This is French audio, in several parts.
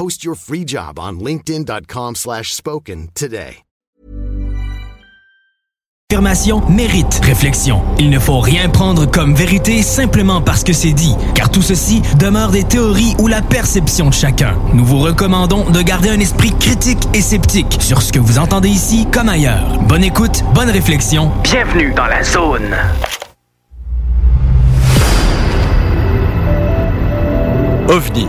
Post your free job on linkedin.com slash spoken today. Affirmation mérite réflexion. Il ne faut rien prendre comme vérité simplement parce que c'est dit, car tout ceci demeure des théories ou la perception de chacun. Nous vous recommandons de garder un esprit critique et sceptique sur ce que vous entendez ici comme ailleurs. Bonne écoute, bonne réflexion. Bienvenue dans la zone. OVNI,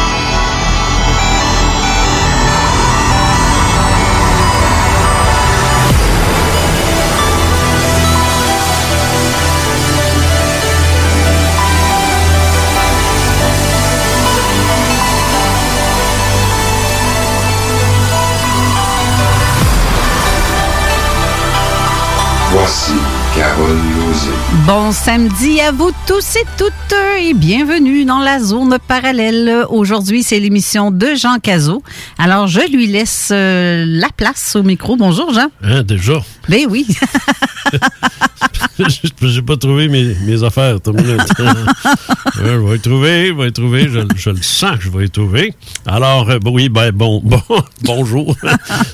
Voici Carole Lozé. Bon samedi à vous tous et toutes et bienvenue dans la zone parallèle. Aujourd'hui, c'est l'émission de Jean Cazot. Alors, je lui laisse euh, la place au micro. Bonjour, Jean. Hein, déjà? Ben oui. J'ai pas trouvé mes, mes affaires. Je vais trouver, je vais trouver. Je, je le sens que je vais trouver. Alors, euh, oui, ben bon, bon bonjour.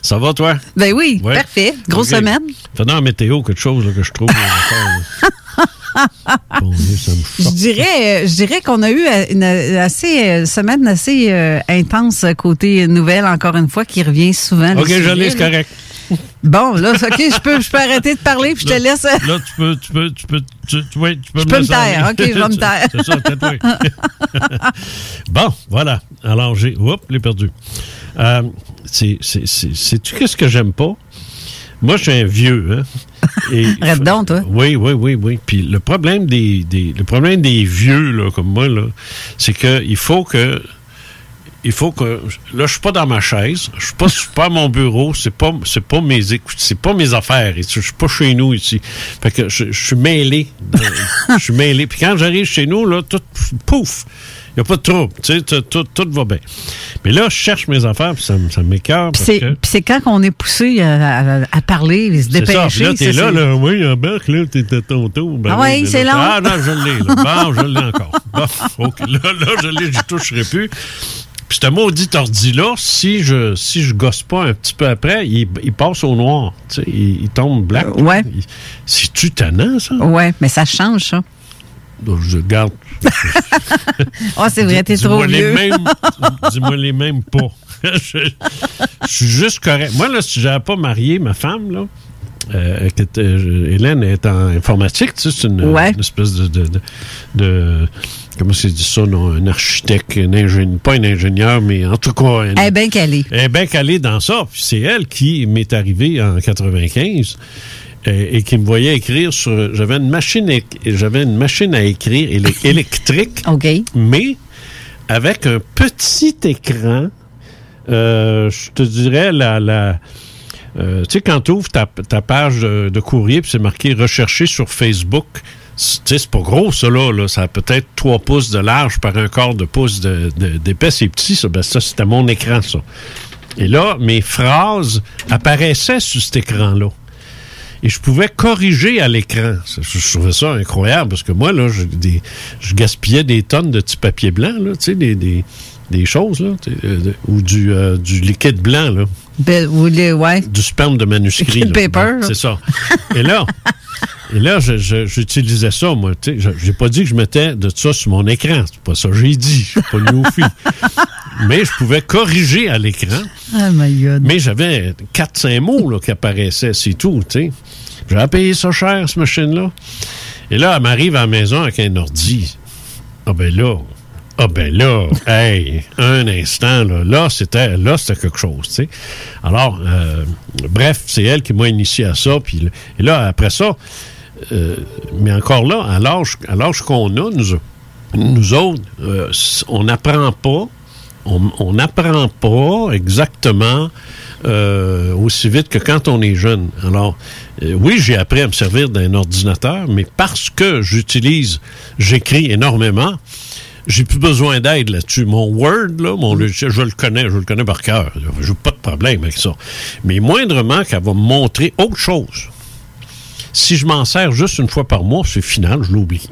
Ça va, toi? Ben oui, Ouais. parfait. Grosse semaine. Fais dans la météo quelque chose là, que je trouve. Bon ça me Je dirais, euh, je dirais qu'on a eu euh, une euh, assez, semaine assez euh, intense côté nouvelle, encore une fois, qui revient souvent. OK, je l'ai, c'est correct. Bon, là, OK, je peux, je peux arrêter de parler puis je te laisse. Là, tu peux, tu peux, tu peux, tu, tu- ouais, tu peux Je me peux me laisser taire. OK, je vais me taire. C'est ça, tais-toi. bon, voilà. Alors, j'ai. Oups, l'ai perdu. Euh, c'est, c'est, c'est, sais-tu qu'est-ce que j'aime pas? Moi, je suis un vieux, hein? Arrête donc, toi. Oui, oui, oui, oui. Puis le problème des, des- le problème des vieux, là, comme moi, là, c'est qu'il faut que il faut que là je suis pas dans ma chaise, je suis pas, je suis pas à mon bureau, c'est pas c'est pas mes écoutes, c'est pas mes affaires, ici. je suis pas chez nous ici. Fait que je, je suis mêlé, de- je suis mêlé. Puis quand j'arrive chez nous là, tout pouf, il y a pas de trouble, tu sais, tout, tout, va bien. Mais là je cherche mes affaires, puis ça, ça m'écœure Puis c'est que c'est quand qu'on est poussé à, à parler, et se c'est ça. dépêcher. Puis là, t'es là, c'est- là, oui, embarque, là, t'es à ton tour. Ben Ah mais c'est là, long. Ah non, je l'ai, là. Bon, je l'ai encore. Bon, OK. Là, là, je l'ai, j'y toucherai plus. Puis ce maudit ordi-là, si je si je gosse pas un petit peu après, il, il passe au noir. Il, il tombe black. Euh, ouais. C'est-tu tannant, ça? Ouais, mais ça change, ça. Donc, je garde. Oh, c'est vrai, t'es trop Dis-moi les vieux. mêmes. Dis-moi les mêmes pas. je, je suis juste correct. Moi, là, si j'avais pas marié ma femme, là, euh, qui était- euh, Hélène est en informatique, tu sais, c'est une, Ouais. une espèce de, de, de- de- comment c'est dit ça, non, un architecte, un ingénieur, pas un ingénieur, mais en tout cas, un- Eh bien calé. elle est bien calée dans ça. Puis c'est elle qui m'est arrivée en 95 euh, et qui me voyait écrire sur. J'avais une machine, j'avais une machine à écrire électrique, mais avec un petit écran. euh, je te dirais la. la euh, tu sais, quand tu ouvres ta, ta page de, de courrier, puis c'est marqué rechercher sur Facebook, c'est- tu sais, c'est pas gros, ça, là, là. Ça a peut-être 3 pouces de large par un quart de pouce de- de- d'épais. c'est petit, ça. Ben, ça, c'était mon écran, ça. Et là, mes phrases apparaissaient sur cet écran-là. Et je pouvais corriger à l'écran. Je, trouvais ça incroyable parce que moi, là, je, des- je gaspillais des tonnes de petits papiers blancs, là, tu sais, des, des, des choses, là, euh, ou du, euh, du liquide blanc, là, Ben, voulez, ouais. du sperme de manuscrit. Là. paper. C'est ça. Et là, et là j'utilisais ça, moi. J'ai pas dit que je mettais de ça sur mon écran. C'est pas ça que j'ai dit. Je suis pas néophyte. Mais je pouvais corriger à l'écran. Oh my God. Mais j'avais 4-5 mots là, qui apparaissaient, c'est tout, tu sais. J'avais payé ça cher, cette machine-là. Et là, elle m'arrive à la maison avec un ordi. Ah ben là, ah ben là, hey, un instant, là, là, c'était là, c'était quelque chose, tu sais. Alors, euh, bref, c'est elle qui m'a initié à ça. Et là, après ça, euh, mais encore là, à l'âge, qu'on a, nous, nous autres, euh, on n'apprend pas on n'apprend pas exactement aussi vite que quand on est jeune. Alors, euh, oui, j'ai appris à me servir d'un ordinateur, mais parce que j'utilise, j'écris énormément, j'ai plus besoin d'aide là-dessus. Mon Word, là, mon logiciel, je le connais, je le connais par cœur. Je n'ai pas de problème avec ça. Mais moindrement qu'elle va me montrer autre chose. Si je m'en sers juste une fois par mois, c'est final, je l'oublie.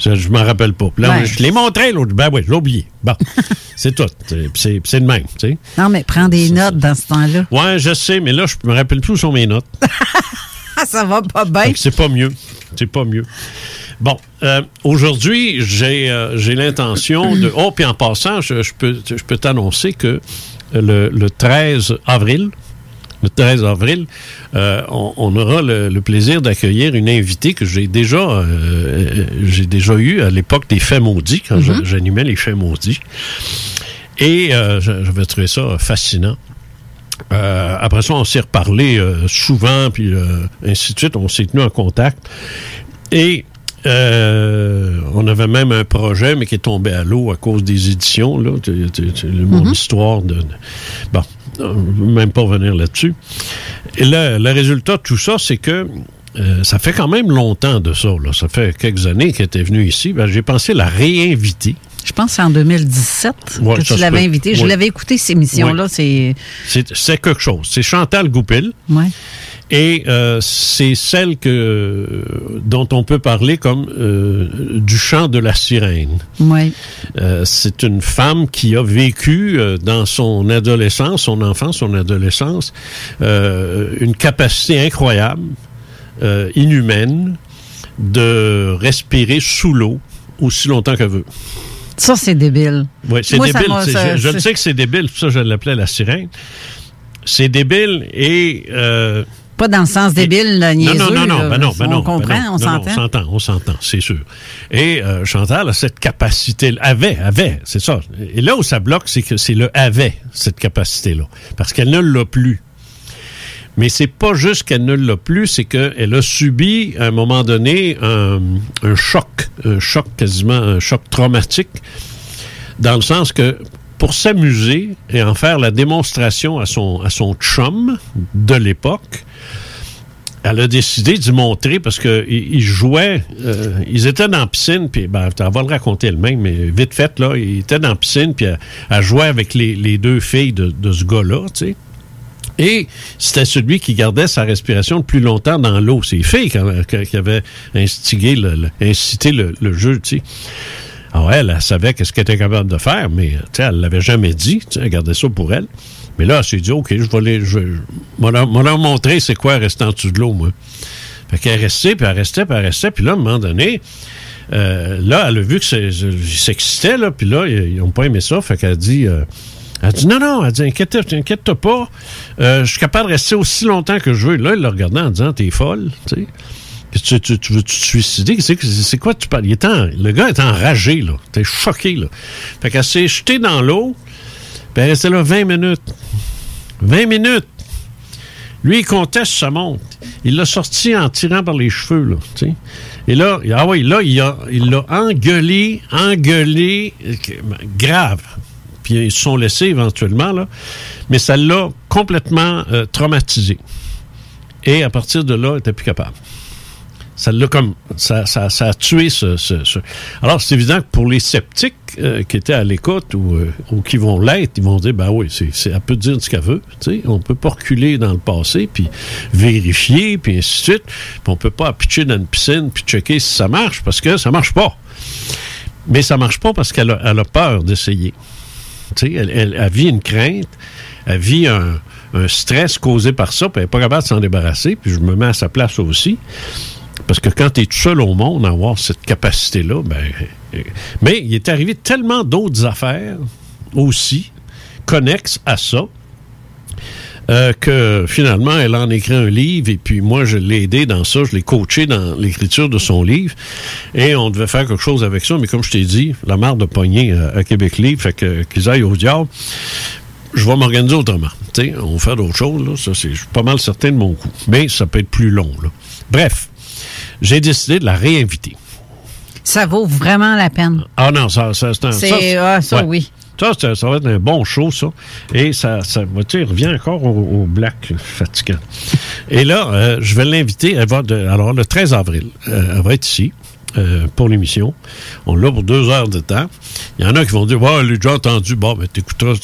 Ça, je m'en rappelle pas. Là, Ouais. je l'ai montré, l'autre. Ben oui, je l'ai oublié. Bon, c'est tout. C'est- de même. Non, mais prends des notes dans ce temps-là. Ouais, je sais, mais là, je me rappelle plus où sont mes notes. Ah, ça va pas bien. C'est pas mieux. C'est pas mieux. Bon, euh, aujourd'hui, j'ai euh, j'ai l'intention de... Oh, puis en passant, je, je peux, je peux t'annoncer que le, le 13 avril, le 13 avril, euh, on, on aura le, le plaisir d'accueillir une invitée que j'ai déjà, euh, j'ai déjà eue à l'époque des Faits maudits, quand j'a- j'animais les Faits maudits. Et euh, j'avais trouvé ça fascinant. Euh, après ça, on s'est reparlé euh, souvent, puis euh, ainsi de suite. On s'est tenu en contact. Et euh, on avait même un projet, mais qui est tombé à l'eau à cause des éditions. Là, Tu- tu- tu- mon histoire de, Bon, euh, même pas revenir là-dessus. Et là, le résultat de tout ça, c'est que euh, ça fait quand même longtemps de ça. Là. Ça fait quelques années qu'elle était venue ici. Ben, J'ai pensé la réinviter. Je pense que c'est en 2017 Ouais, que tu l'avais peut. invité. Je Ouais. l'avais écouté, ces émissions-là. C'est. Quelque chose. C'est Chantal Goupil. Ouais. Et euh, c'est celle que, dont on peut parler comme euh, du chant de la sirène. Ouais. Euh, c'est une femme qui a vécu euh, dans son adolescence, son enfance, son adolescence, euh, une capacité incroyable, euh, inhumaine, de respirer sous l'eau aussi longtemps qu'elle veut. Ça, c'est débile. Oui, c'est ça débile. ça- je, je sais que c'est débile, ça je l'appelais la sirène. C'est débile et... euh, Pas dans le sens débile, là, niaiseux. non, non, non, non, là. ben non, ben on non, comprend, ben non, on s'entend. On s'entend, on s'entend, c'est sûr. Et euh, Chantal a cette capacité, avait, avait, c'est ça. Et là où ça bloque, c'est que c'est le avait, cette capacité-là. Parce qu'elle ne l'a plus. Mais c'est pas juste qu'elle ne l'a plus, c'est qu'elle a subi, à un moment donné, un, un choc, un choc quasiment, un choc traumatique, dans le sens que pour s'amuser et en faire la démonstration à son, à son chum de l'époque, elle a décidé d'y montrer parce que ils ils jouaient, euh, ils étaient dans la piscine, puis ben, elle va le raconter elle-même, mais vite fait, là, ils étaient dans la piscine, puis elle, elle jouait avec les, les deux filles de, de ce gars-là, tu sais. Et c'était celui qui gardait sa respiration le plus longtemps dans l'eau. C'est les filles qui, avaient- instigé le, incité le jeu, tu sais. Alors, elle, elle savait qu'est-ce qu'elle était capable de faire, mais elle l'avait jamais dit. Elle gardait ça pour elle. Mais là, elle s'est dit, OK, je vais les, je, vais leur, c'est quoi rester en dessous de l'eau, moi. Fait qu'elle restait, puis elle restait, puis elle restait. Puis là, à un moment donné, euh, là, elle a vu que s'excitaient, là, puis là, ils n'ont pas aimé ça. Fait qu'elle dit... euh, elle dit non, non, elle dit inquiète, inquiète-toi pas, euh, je suis capable de rester aussi longtemps que je veux. Là, il l'a regardé en disant T'es folle, tu sais. Tu, tu, tu veux te suicider? C'est, quoi tu parles? Il est en- le gars est enragé, là. T'es choqué, là. Fait qu'elle s'est jetée dans l'eau, puis elle est restée là 20 minutes. 20 minutes! Lui, il sur sa montre. Il l'a sorti en tirant par les cheveux, là. Et là, ah oui, là, il a, il l'a engueulé, engueulé, grave. Puis ils se sont laissés éventuellement, là. Mais ça l'a complètement euh, traumatisé. Et à partir de là, il n'était plus capable. Ça l'a comme. Ça, ça, a tué ce. Alors, c'est évident que pour les sceptiques euh, qui étaient à l'écoute ou, euh, ou qui vont l'être, ils vont dire ben oui, c'est, elle peut dire ce qu'elle veut. tu sais. On peut pas reculer dans le passé, puis vérifier, puis ainsi de suite. Puis on peut pas pitcher dans une piscine, puis checker si ça marche, parce que ça marche pas. Mais ça marche pas parce qu'elle a, elle a peur d'essayer. Elle, elle- elle vit une crainte, elle vit un, un stress causé par ça, puis elle n'est pas capable de s'en débarrasser, puis je me mets à sa place aussi. Parce que quand tu es tout seul au monde, avoir cette capacité-là, ben. euh, Mais il est arrivé tellement d'autres affaires aussi, connexes à ça, euh, que finalement, elle en écrit un livre et puis moi, je l'ai aidé dans ça, je l'ai coaché dans l'écriture de son livre et on devait faire quelque chose avec ça, mais comme je t'ai dit, la marre de pogner euh, à Québec Livre, fait que qu'ils aillent au diable. Je vais m'organiser autrement. Tu sais, on va faire d'autres choses, là. Ça, c'est, je suis pas mal certain de mon coup. Mais ça peut être plus long, là. Bref, j'ai décidé de la réinviter. Ça vaut vraiment la peine. Ah non, ça, ça c'est un. C'est, ça, ah, ça, ouais. oui. Ça, ça va être un bon show, ça. Et ça, ça tu revient encore au, au black fatigant. Et là, euh, je vais l'inviter. Elle va de, alors, le 13 avril, euh, elle va être ici. Euh, pour l'émission. On l'a pour deux heures de temps. Il y en a qui vont dire Ouais, elle est déjà entendu. Bon, ben, t'écouteras,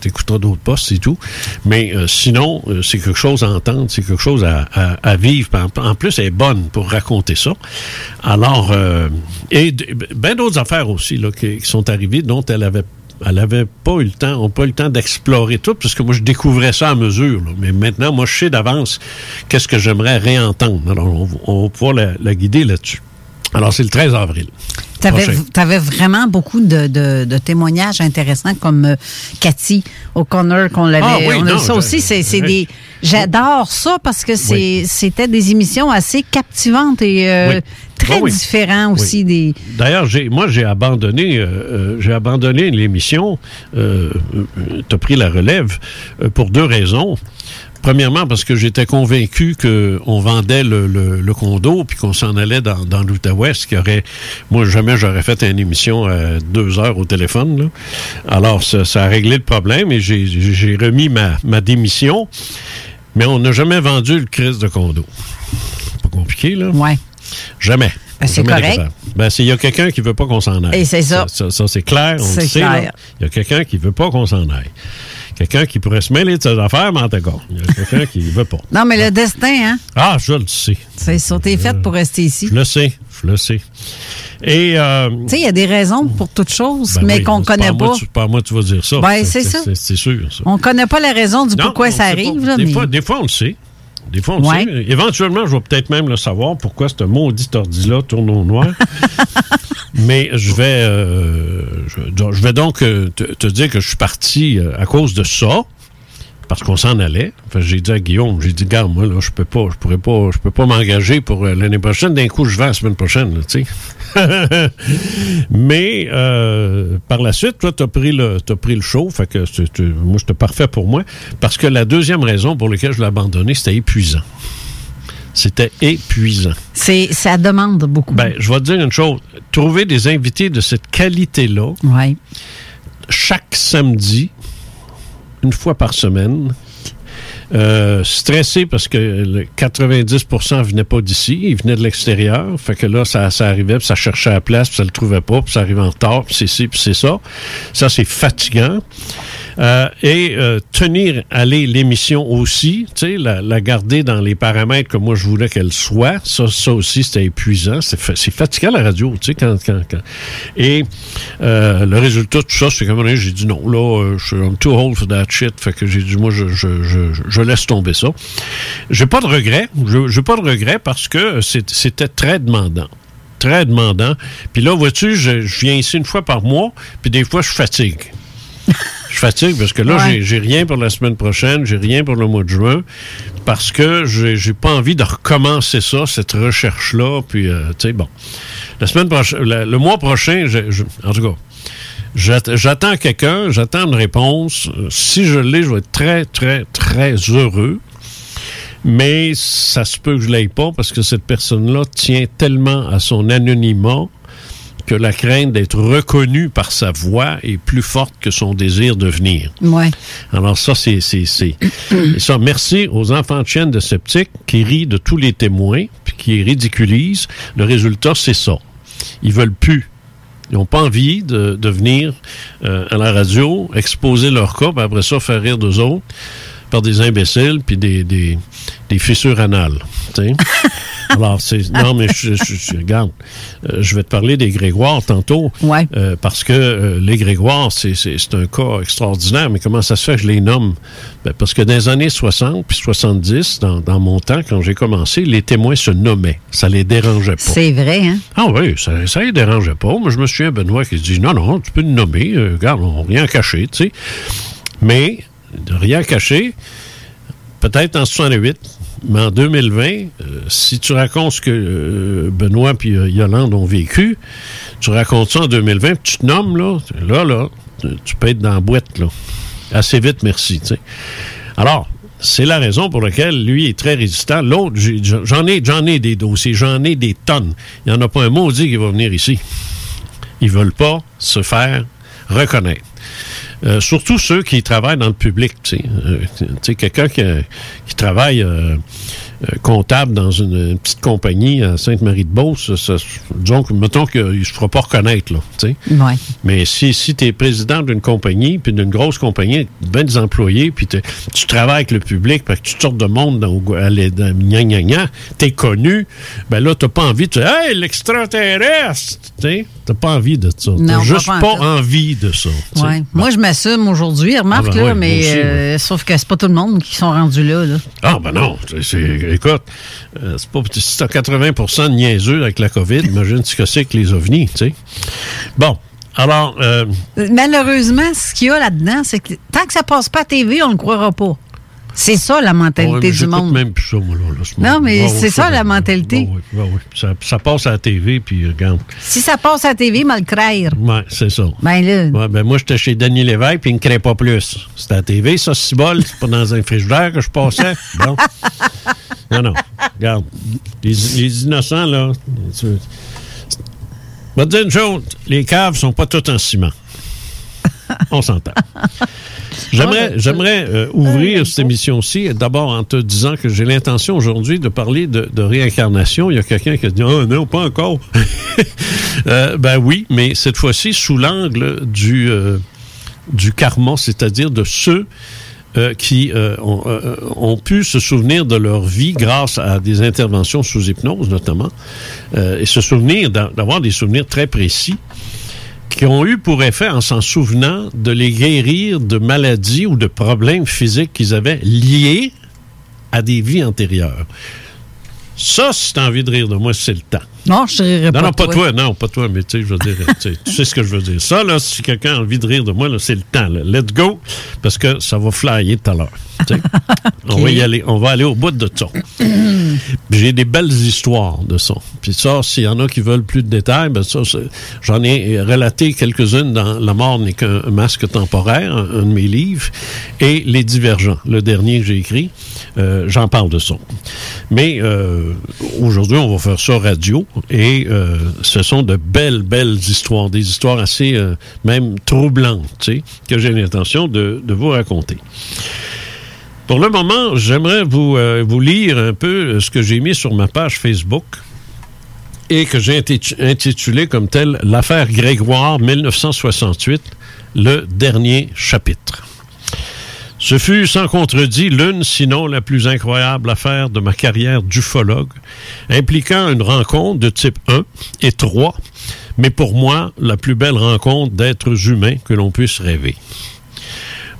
t'écouteras d'autres postes, c'est tout. Mais euh, sinon, euh, c'est quelque chose à entendre, c'est quelque chose à, à- à vivre. En, plus, elle est bonne pour raconter ça. Alors, euh, et ben d'autres affaires aussi là, qui, qui sont arrivées dont elle avait elle avait pas eu le temps, on pas eu le temps d'explorer tout, parce que moi, je découvrais ça à mesure. là. Mais maintenant, moi, je sais d'avance qu'est-ce que j'aimerais réentendre. Alors, on, on va pouvoir la, la guider là-dessus. Alors, c'est le 13 avril. Tu avais, vraiment beaucoup de, de- de témoignages intéressants comme euh, Cathy O'Connor qu'on l'avait. Ah oui, non, ça aussi. C'est des. J'adore ça parce que Oui. c'était des émissions assez captivantes et euh, Oui. très Ah oui. différents aussi des. D'ailleurs, j'ai, moi, j'ai abandonné, euh, euh, j'ai abandonné l'émission. Euh, tu as pris la relève pour deux raisons. Premièrement, parce que j'étais convaincu qu'on vendait le, le- le condo puis qu'on s'en allait dans, dans l'Outaouest, qui aurait... Moi, jamais j'aurais fait une émission à deux heures au téléphone. là. Alors, ça, ça a réglé le problème et j'ai, j'ai remis ma, ma démission. Mais on n'a jamais vendu le crise de condo. Pas compliqué, là? Ouais. Jamais. Ben, c'est correct. Ben, il y a quelqu'un qui veut pas qu'on s'en aille. Et c'est ça. Ça, ça, c'est clair, on le sait. Il y a quelqu'un qui veut pas qu'on s'en aille. Quelqu'un qui pourrait se mêler de ses affaires, mais en tout cas, il y a quelqu'un qui veut pas. Non, mais le destin, hein, Ah, je le sais. c'est ça. T'es pour rester ici. Je le sais. Je le sais. Et. Euh, Tu sais, il y a des raisons pour toutes choses, ben mais oui, qu'on connaît moi pas. tu- pas moi tu vas dire ça. Ben, c'est ça. C'est sûr, ça. On connaît pas la raison du Non, pourquoi ça arrive. Là, des, mais... fois, des fois, on le sait. Des fois, on Ouais. sait. Éventuellement, je vais peut-être même le savoir pourquoi ce maudit ordi-là tourne au noir. Mais je vais, euh, je, je vais donc euh, te, te dire que je suis parti euh, à cause de ça. Parce qu'on s'en allait. J'ai dit à Guillaume, j'ai dit, garde, moi, là, je peux pas, je pourrais pas, je peux pas m'engager pour euh, l'année prochaine. D'un coup, je vais la semaine prochaine, tu sais. Mais euh, par la suite, toi, tu as pris le t'as pris le show, fait que moi, c'était parfait pour moi. Parce que la deuxième raison pour laquelle je l'ai abandonné, c'était épuisant. C'était épuisant. C'est, ça demande beaucoup. Ben, je vais te dire une chose. Trouver des invités de cette qualité-là, ouais. chaque samedi, une fois par semaine. Euh, stressé parce que le 90% venaient pas d'ici, ils venaient de l'extérieur. Fait que là, ça, arrivait, ça cherchait la place, puis ça le trouvait pas, puis ça arrivait en retard, puis c'est ci, puis c'est ça. Ça, c'est fatigant. Euh, et euh, tenir aller l'émission aussi, la, la garder dans les paramètres que moi je voulais qu'elle soit, ça, ça aussi c'était épuisant, c'est fa- c'est fatigant la radio, tu sais, quand, quand, quand- Et euh, le résultat de tout ça, c'est comme j'ai dit non, là, je suis too old for that shit, fait que j'ai dit moi je, laisse tomber ça. J'ai pas de regret, j'ai pas de regret parce que c'était très demandant. Très demandant. Puis là, vois-tu, je viens ici une fois par mois, puis des fois, je fatigue. Je fatigue parce que là, Ouais. j'ai- rien pour la semaine prochaine, j'ai rien pour le mois de juin, parce que j'ai pas envie de recommencer ça, cette recherche-là. Puis, euh, tu sais, bon. La semaine prochaine, le, le mois prochain, je- je- en tout cas, j'att- j'attends quelqu'un, j'attends une réponse. Euh, Si je l'ai, je vais être très, très, très heureux. Mais ça se peut que je l'aille pas parce que cette personne-là tient tellement à son anonymat que la crainte d'être reconnue par sa voix est plus forte que son désir de venir. Ouais. Alors ça, c'est... c'est, c'est et ça, merci aux enfants de chienne de sceptiques qui rient de tous les témoins, puis qui ridiculisent. Le résultat, c'est ça. Ils veulent plus. Ils n'ont pas envie de, de venir euh, à la radio, exposer leur cas, puis après ça, faire rire d'eux autres par des imbéciles puis des, des, des fissures anales. Alors, c'est. Non, mais je, je, je- regarde, euh, je vais te parler des Grégoires tantôt. Ouais. Euh, parce que euh, les Grégoires, c'est, un cas extraordinaire. Mais comment ça se fait que je les nomme? Ben, parce que dans les années 60 puis 70, dans, dans mon temps, quand j'ai commencé, les témoins se nommaient. Ça les dérangeait pas. C'est vrai, hein? Ah oui, ça, ça les dérangeait pas. Moi, je me souviens, Benoît, qui dit non, non, tu peux nous nommer. euh, regarde, on rien caché, tu sais. Mais, de rien caché, peut-être en 68, mais en 2020, euh, si tu racontes ce que euh, Benoît et Yolande ont vécu, tu racontes ça en 2020, puis tu te nommes, là, là, là, tu- peux être dans la boîte, là. Assez vite, merci. Alors, c'est la raison pour laquelle lui est très résistant. L'autre, j'en ai, j'en ai des dossiers, j'en ai des tonnes. Il n'y en a pas un maudit qui va venir ici. Ils veulent pas se faire reconnaître. Euh, surtout ceux qui travaillent dans le public. Tu sais, Euh, tu quelqu'un qui, qui travaille euh, euh, comptable dans une, une petite compagnie à Sainte-Marie-de-Beauce, ça, disons que, mettons qu'il ne se fera pas reconnaître. Là, tu sais. Ouais. Mais si, si tu es président d'une compagnie, puis d'une grosse compagnie, ben des employés, puis tu travailles avec le public, puis que tu sortes de monde dans, dans gna gna gna, t'es connu, ben là, t'as pas envie de dire Hey, l'extraterrestre! Tu sais, T'as pas envie de ça. T'as juste pas envie de ça. Ouais. Moi, je m'assume aujourd'hui, remarque, Ah, ben là, mais aussi, euh, sauf que c'est pas tout le monde qui sont rendus là. là. Ah, ben non. écoute, euh, c'est pas, si t'as 80% de niaiseux avec la COVID, imagine ce que c'est que les ovnis, tu sais. Bon. Alors, euh, Malheureusement, ce qu'il y a là-dedans, c'est que tant que ça passe pas à TV, on ne le croira pas. C'est ça, la mentalité mais du monde. même plus ça, moi, là. là, ce Non, mais Ouais, c'est ça, la mentalité. ouais, ouais, ouais. Ça, ça passe à la TV, puis euh, regarde. Si ça passe à TV, mal craire. Ouais, c'est ça. Ben là, Ouais, ben moi, j'étais chez Denis Lévesque, puis il ne crée pas plus. C'était à la TV, ça, c'est bol. C'est pas dans un frigidaire que je passais. Bon. Non, non. Regarde. Les, les innocents, là. Je vais te dire une chose. Les caves sont pas toutes en ciment. On s'entend. J'aimerais, j'aimerais euh, ouvrir cette émission-ci, d'abord en te disant que j'ai l'intention aujourd'hui de parler de, de réincarnation. Il y a quelqu'un qui a dit Oh non, pas encore. Euh, ben oui, mais cette fois-ci sous l'angle du, euh, du karma, c'est-à-dire de ceux euh, qui euh, ont, euh, ont pu se souvenir de leur vie grâce à des interventions sous hypnose notamment, euh, et se souvenir d'a- d'avoir des souvenirs très précis qui ont eu pour effet, en s'en souvenant, de les guérir de maladies ou de problèmes physiques qu'ils avaient liés à des vies antérieures. Ça, si tu as envie de rire de moi, c'est le temps. non, je ne Non, pas. non, pas toi. toi, non, pas toi, mais tu sais, je veux dire, tu sais, ce que je veux dire. Ça, là, si quelqu'un a envie de rire de moi, là, c'est le temps, là. Let's go, parce que ça va flyer tout à l'heure. On va y aller, on va aller au bout de ça. J'ai des belles histoires de ça. Puis ça, s'il y en a qui veulent plus de détails, ben ça, j'en ai relaté quelques-unes dans La mort n'est qu'un masque temporaire, un, un de mes livres, et Les Divergents, le dernier que j'ai écrit, euh, j'en parle de ça. Mais euh, aujourd'hui, on va faire ça radio, et euh, ce sont de belles, belles histoires, des histoires assez même troublantes, que j'ai l'intention de, vous raconter. Pour le moment, j'aimerais vous, vous lire un peu ce que j'ai mis sur ma page Facebook et que j'ai intitu- intitulé comme tel L'affaire Grégoire 1968, le dernier chapitre. Ce fut sans contredit l'une, sinon la plus incroyable affaire de ma carrière d'ufologue, impliquant une rencontre de type 1 et 3, mais pour moi, la plus belle rencontre d'êtres humains que l'on puisse rêver.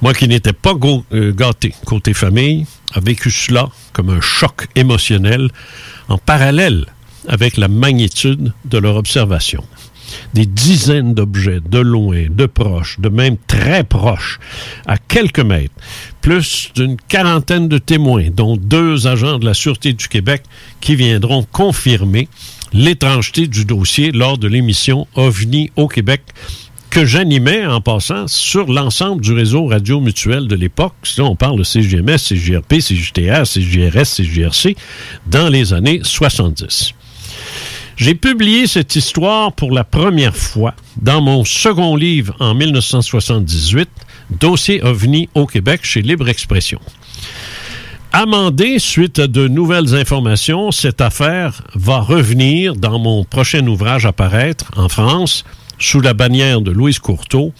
Moi qui n'étais pas euh, gâté côté famille, a vécu cela comme un choc émotionnel en parallèle avec la magnitude de leur observation. Des dizaines d'objets, de loin, de proches, de même très proches, à quelques mètres, plus d'une quarantaine de témoins, dont deux agents de la Sûreté du Québec qui viendront confirmer l'étrangeté du dossier lors de l'émission OVNI au Québec que j'animais en passant sur l'ensemble du réseau radio mutuel de l'époque. Là, on parle de CGMS, CGRP, CJTR, CJRS, CJRC dans les années 70. J'ai publié cette histoire pour la première fois dans mon second livre en 1978, Dossier OVNI au Québec chez Libre Expression. Amendée suite à de nouvelles informations, cette affaire va revenir dans mon prochain ouvrage à paraître en France sous la bannière de Louise Courteau,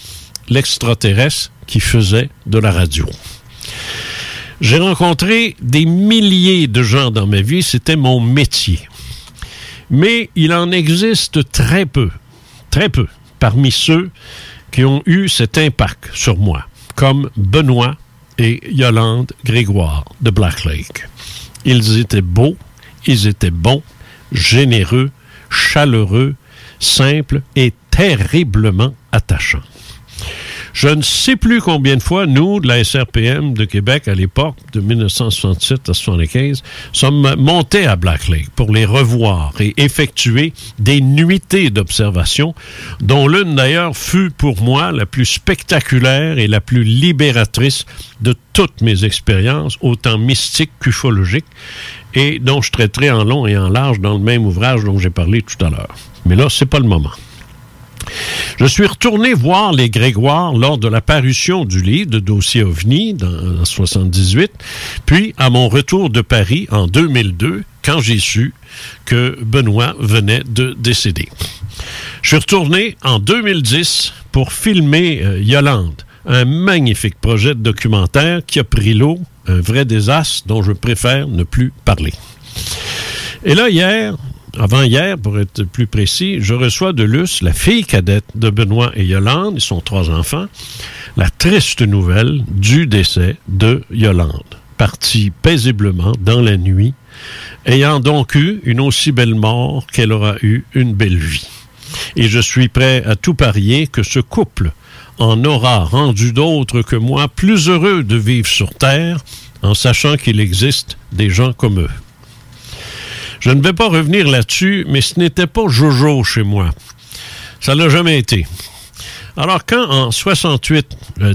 l'extraterrestre qui faisait de la radio. J'ai rencontré des milliers de gens dans ma vie, c'était mon métier. Mais il en existe très peu, très peu, parmi ceux qui ont eu cet impact sur moi, comme Benoît et Yolande Grégoire de Black Lake. Ils étaient beaux, ils étaient bons, généreux, chaleureux, simples et terriblement attachants. Je ne sais plus combien de fois, nous, de la SRPM de Québec, à l'époque, de 1967 à 75, sommes montés à Black Lake pour les revoir et effectuer des nuitées d'observation, dont l'une d'ailleurs fut pour moi la plus spectaculaire et la plus libératrice de toutes mes expériences, autant mystiques qu'ufologiques, et dont je traiterai en long et en large dans le même ouvrage dont j'ai parlé tout à l'heure. Mais là, c'est pas le moment. Je suis retourné voir les Grégoire lors de la parution du livre de dossier OVNI en 78, puis à mon retour de Paris en 2002, quand j'ai su que Benoît venait de décéder. Je suis retourné en 2010 pour filmer euh, Yolande, un magnifique projet de documentaire qui a pris l'eau, un vrai désastre dont je préfère ne plus parler. Et là, hier, avant-hier, pour être plus précis, je reçois de Luce, la fille cadette de Benoît et Yolande, ils sont trois enfants, la triste nouvelle du décès de Yolande, partie paisiblement dans la nuit, ayant donc eu une aussi belle mort qu'elle aura eu une belle vie. Et je suis prêt à tout parier que ce couple en aura rendu d'autres que moi plus heureux de vivre sur Terre en sachant qu'il existe des gens comme eux. Je ne vais pas revenir là-dessus, mais ce n'était pas Jojo chez moi. Ça l'a jamais été. Alors quand en 68, euh,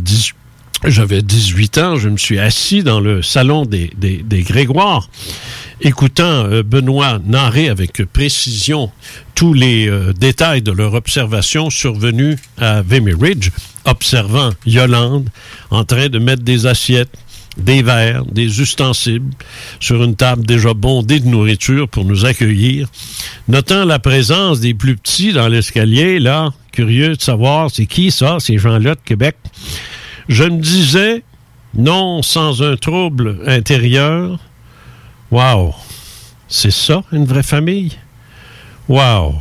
j'avais 18 ans, je me suis assis dans le salon des, des, des Grégoire, écoutant euh, Benoît narrer avec précision tous les euh, détails de leur observation survenue à Vimy Ridge, observant Yolande en train de mettre des assiettes, des verres, des ustensiles sur une table déjà bondée de nourriture pour nous accueillir, notant la présence des plus petits dans l'escalier, là, curieux de savoir c'est qui ça, ces gens-là de Québec, je me disais, non sans un trouble intérieur, Wow! C'est ça, une vraie famille? Wow!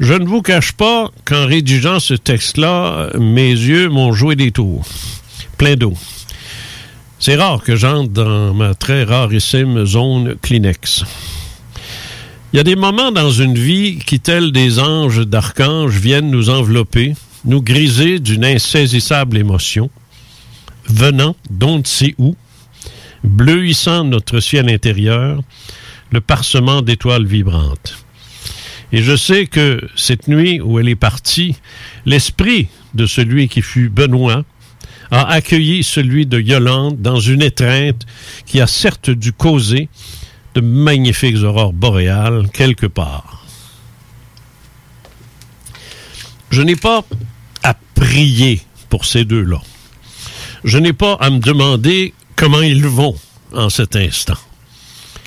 Je ne vous cache pas qu'en rédigeant ce texte-là, mes yeux m'ont joué des tours. Plein d'eau. C'est rare que j'entre dans ma très rarissime zone Kleenex. Il y a des moments dans une vie qui, tels des anges d'archanges, viennent nous envelopper, nous griser d'une insaisissable émotion, venant d'on ne sait où, bleuissant notre ciel intérieur, le parsemant d'étoiles vibrantes. Et je sais que cette nuit où elle est partie, l'esprit de celui qui fut Benoît a accueilli celui de Yolande dans une étreinte qui a certes dû causer de magnifiques aurores boréales quelque part. Je n'ai pas à prier pour ces deux-là. Je n'ai pas à me demander comment ils vont en cet instant.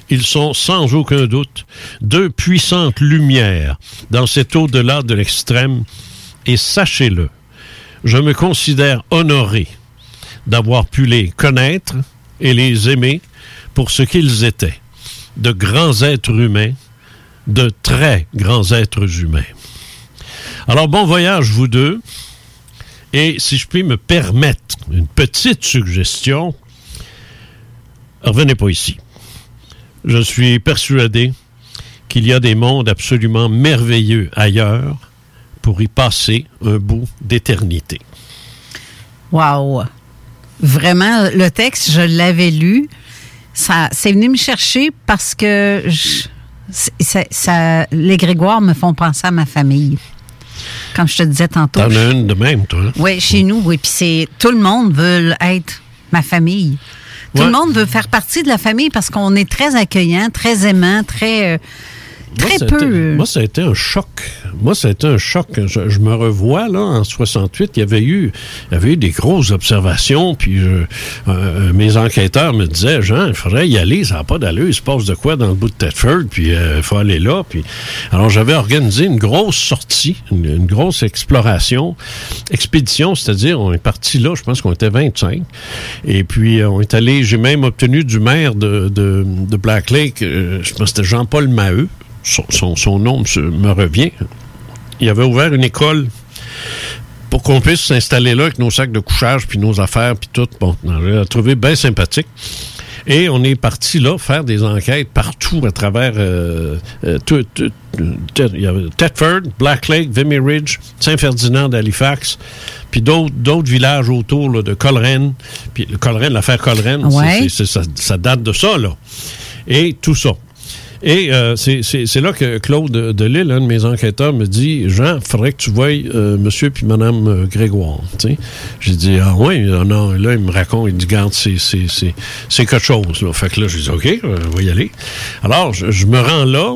Ils sont sans aucun doute deux puissantes lumières dans cet au-delà de l'extrême, et sachez-le, je me considère honoré d'avoir pu les connaître et les aimer pour ce qu'ils étaient, de grands êtres humains, de très grands êtres humains. Alors bon voyage vous deux, et si je puis me permettre une petite suggestion, revenez pas ici. Je suis persuadé qu'il y a des mondes absolument merveilleux ailleurs pour y passer un bout d'éternité. Wow! Vraiment, le texte, je l'avais lu. Ça, c'est venu me chercher parce que je, ça, ça, les Grégoire me font penser à ma famille. Comme je te disais tantôt. T'en as une de même, toi. Oui, chez nous, oui. Puis c'est tout le monde veut être ma famille. Tout Ouais. le monde veut faire partie de la famille parce qu'on est très accueillant, très aimant, très. euh, très peu. moi, ça a été un choc. Moi, ça a été un choc. Je, je me revois, là, en 68, il y avait eu, il y avait eu des grosses observations, puis euh, euh, mes enquêteurs me disaient, Jean, il faudrait y aller, ça n'a pas d'allure, il se passe de quoi dans le bout de Thetford, puis euh, il faut aller là. Puis... Alors, j'avais organisé une grosse sortie, une, une grosse exploration, expédition, c'est-à-dire, on est parti là, je pense qu'on était 25, et puis on est allé, j'ai même obtenu du maire de, de, de Black Lake, je pense que c'était Jean-Paul Maheu, son, son- son nom me revient. Il avait ouvert une école pour qu'on puisse s'installer là avec nos sacs de couchage, puis nos affaires, puis tout. Bon, on l'a trouvé bien sympathique. Et on est parti là faire des enquêtes partout à travers euh, euh, tout- tout- tout- il y avait Thetford, Black Lake, Vimy Ridge, Saint-Ferdinand d'Halifax, puis d'autres villages autour là, de Coleraine. Puis le Coleraine, l'affaire Coleraine, Ouais. ça, ça date de ça, là. Et tout ça. Et euh, c'est- là que Claude de Lille, un de mes enquêteurs, me dit Jean, il faudrait que tu voies euh, monsieur puis madame euh, Grégoire. J'ai dit Ah oui, Ah non. Là, il me raconte, il dit Garde, c'est quelque chose. Là. Fait que là, j'ai dit OK, euh, on va y aller. Alors, je, je me rends là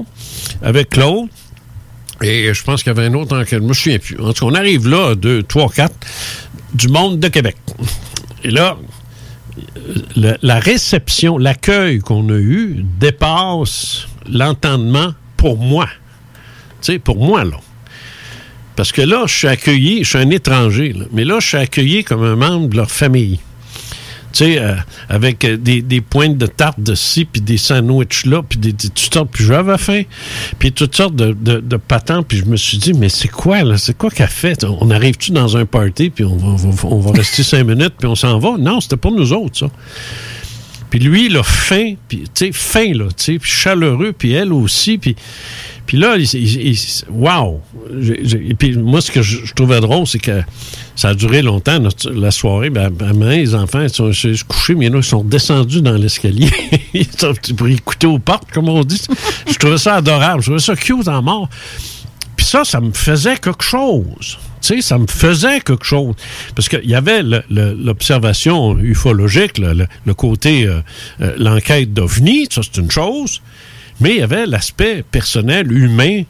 avec Claude. Et je pense qu'il y avait un autre enquête. Je me souviens plus. En tout cas, on arrive là, deux, trois, quatre, du monde de Québec. Et là, la réception, l'accueil qu'on a eu dépasse l'entendement pour moi. Tu sais, pour moi, là. Parce que là, je suis accueilli, je suis un étranger, là, mais là, je suis accueilli comme un membre de leur famille. Tu sais, euh, avec des, des pointes de tarte de ci, puis des sandwichs là, puis des, des toutes sortes, puis j'avais faim, puis toutes sortes de, de, puis je me suis dit, mais c'est quoi, là? C'est quoi qu'elle fait? On arrive-tu dans un party, puis on va, on va- on va rester cinq minutes, puis on s'en va? Non, c'était pour nous autres, ça. Puis lui, a faim, puis tu sais, faim, là, tu sais, chaleureux, puis elle aussi, puis... Puis là, il, il- il- wow! Puis moi, ce que je, trouvais drôle, c'est que ça a duré longtemps, notre- la soirée. Ben, à donné, les enfants, ils sont, sont couchés, mais là, ils sont descendus dans l'escalier. ils sont pour écouter aux portes, comme on dit. Je trouvais ça adorable. Je trouvais ça cute en mort. Puis ça, ça me faisait quelque chose. Tu sais, ça me faisait quelque chose. Parce qu'il y avait l'observation ufologique, le côté, euh, euh, l'enquête d'OVNI, ça c'est une chose. Mais il y avait l'aspect personnel, humain,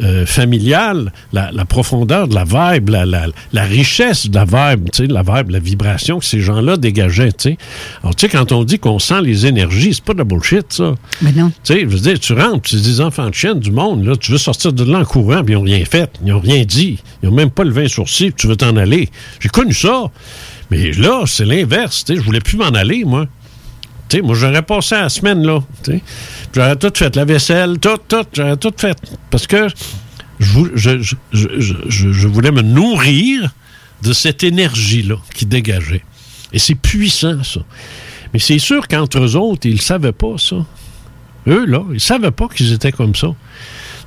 euh, familial, la, la profondeur de la vibe, la, la- la richesse de la vibe, tu sais, la vibe, la vibration que ces gens-là dégageaient, tu sais. Alors, tu sais, quand on dit qu'on sent les énergies, c'est pas de la bullshit, ça. Mais non. Tu sais, je veux dire, tu rentres, tu des enfants de chienne du monde, là, tu veux sortir de là en courant, puis ils n'ont rien fait, ils n'ont rien dit, ils n'ont même pas levé un sourcil, puis tu veux t'en aller. J'ai connu ça. Mais là, c'est l'inverse, tu sais, je voulais plus m'en aller, moi. Moi, j'aurais passé la semaine, là, J'aurais tout fait, la vaisselle, tout, tout, j'aurais tout fait. Parce que je, je, voulais me nourrir de cette énergie-là qui dégageait. Et c'est puissant, ça. Mais c'est sûr qu'entre eux autres, ils ne savaient pas ça. Eux, là, ils savaient pas qu'ils étaient comme ça.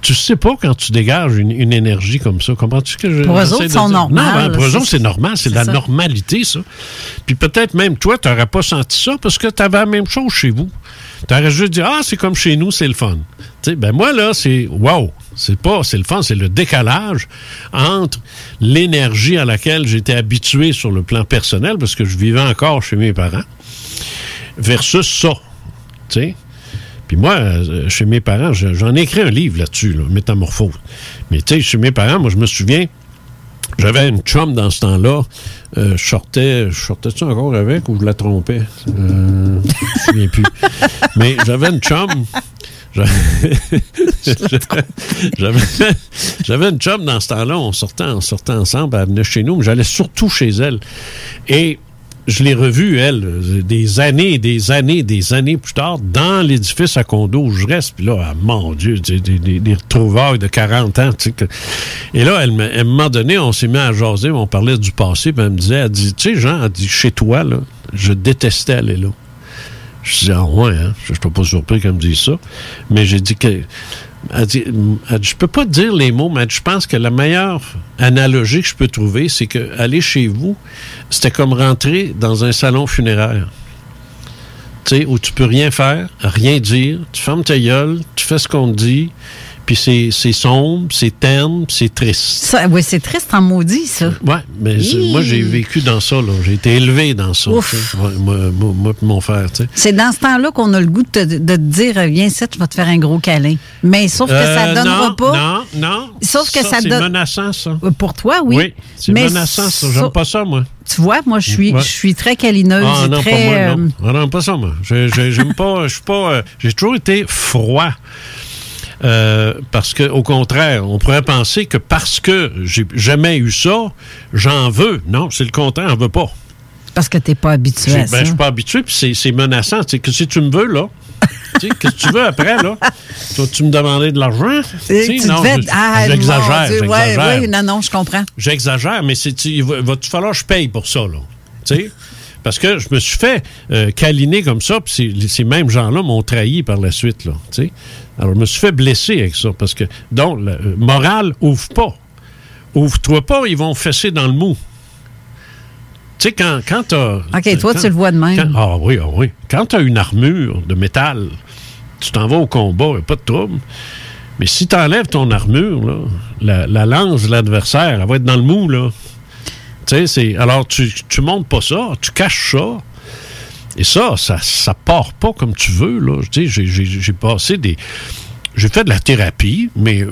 Tu sais pas quand tu dégages une, une énergie comme ça. Comprends-tu ce que je Pour eux autres, sont normales, Non, ben, pour eux c'est- autres, c'est normal. C'est la ça. normalité, ça. Puis peut-être même toi, tu n'aurais pas senti ça parce que tu avais la même chose chez vous. Tu aurais juste dit Ah, c'est comme chez nous, c'est le fun. Tu sais, ben moi, là, c'est wow. C'est pas, c'est le fun, c'est le décalage entre l'énergie à laquelle j'étais habitué sur le plan personnel, parce que je vivais encore chez mes parents, versus ça. Tu sais? Puis moi, euh, chez mes parents, je- j'en ai écrit un livre là-dessus, là, Métamorphose. Mais tu sais, chez mes parents, moi, je me souviens, j'avais une chum dans ce temps-là. Euh, je sortais, je sortais-tu encore avec ou je la trompais? Euh, je me souviens plus. Mais j'avais une chum. J'avais j'avais- j'avais une chum dans ce temps-là. On sortait, on sortait ensemble. Elle venait chez nous, mais j'allais surtout chez elle. Et je l'ai revue, elle, des années, des années, des années plus tard, dans l'édifice à condo où je reste. Puis là, ah, mon Dieu, des, retrouvailles de 40 ans. tu sais, que- Et là, elle, m'a- à un moment donné, on s'est mis à jaser, on parlait du passé, puis elle me disait, elle dit, tu sais, Jean, elle dit, chez toi, là, je détestais aller là. Je dis, ah ouais, hein? je suis pas surpris qu'elle me dise ça. Mais j'ai dit que. Elle dit, elle dit, je peux pas dire les mots, mais je pense que la meilleure analogie que je peux trouver, c'est que aller chez vous, c'était comme rentrer dans un salon funéraire. Tu sais, où tu peux rien faire, rien dire, tu fermes ta gueule, tu fais ce qu'on te dit, puis c'est c'est sombre, c'est terne, c'est triste. Ça, oui, c'est triste en maudit, ça. Ouais, mais c'est- moi, j'ai vécu dans ça, là. J'ai été élevé dans ça. Ouf. moi, moi, moi puis mon frère, tu sais. C'est dans ce temps-là qu'on a le goût de te, de te dire viens ici, je vais te faire un gros câlin. Mais sauf que ça Euh, donnera non, pas. Non, non. Sauf que ça c'est donne- menaçant, ça. Euh, Pour toi, oui. Oui, c'est menaçant, ça. ça- J'aime pas ça, moi. Tu vois, moi, je suis, Ouais. je suis très câlineuse. Ah et non, très, pas moi, euh, non. Ah non, pas ça, moi. J'aime pas, je suis pas... euh, J'ai toujours été froid. Euh, parce que, au contraire, on pourrait penser que parce que j'ai jamais eu ça, j'en veux. Non, c'est le contraire, j'en veux pas. parce que t'es pas habitué à ben, ça. je suis pas habitué, puis c'est- c'est menaçant. Sais, que si tu me veux, là, tu sais, Qu'est-ce que tu veux après, là? Toi, tu me demandais de l'argent? Tu sais, non, je- Ah, J'exagère, ouais, ouais, non, non, je comprends. J'exagère, mais c'est, il va, va-tu falloir que je paye pour ça, là? Tu sais? Parce que je me suis fait euh, câliner comme ça, puis ces, ces mêmes gens-là m'ont trahi par la suite, là. Alors, je me suis fait blesser avec ça, parce que, donc, le euh, moral, ouvre pas. Ouvre-toi pas, ils vont fesser dans le mou. Tu sais, quand, quand t'as... OK, toi, quand- tu le vois de même. quand- ah oui, ah oui. Quand tu as une armure de métal, tu t'en vas au combat, y a pas de trouble. Mais si tu enlèves ton armure, là, la, la lance de l'adversaire, elle va être dans le mou, là. Alors, tu, tu montes pas ça, tu caches ça. Et ça, ça, ça part pas comme tu veux, là. Tu sais, j'ai- passé des. J'ai fait de la thérapie, mais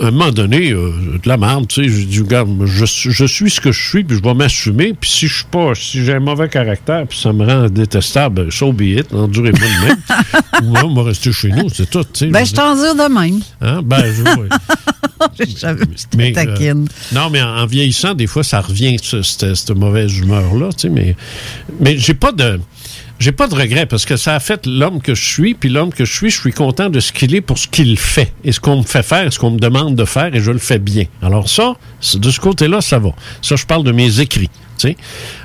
à un moment donné, euh, de la merde, tu sais, j'ai dit, regarde, je, suis- je suis ce que je suis, puis je vais m'assumer, puis si je suis pas, si j'ai un mauvais caractère, puis ça me rend détestable, so be it, endurez-moi de même. Moi, on va rester chez nous, c'est tout, tu sais. Ben, je t'en dire de même. Hein? Ben, je, Je Mais, euh, taquine. non, mais en, en vieillissant, des fois, ça revient, ce- cette, cette mauvaise humeur-là, tu sais, mais, mais j'ai pas de... J'ai pas de regret parce que ça a fait l'homme que je suis, puis l'homme que je suis, je suis content de ce qu'il est pour ce qu'il fait et ce qu'on me fait faire, et ce qu'on me demande de faire, et je le fais bien. Alors ça, de ce côté-là, ça va. Ça, je parle de mes écrits. tu sais.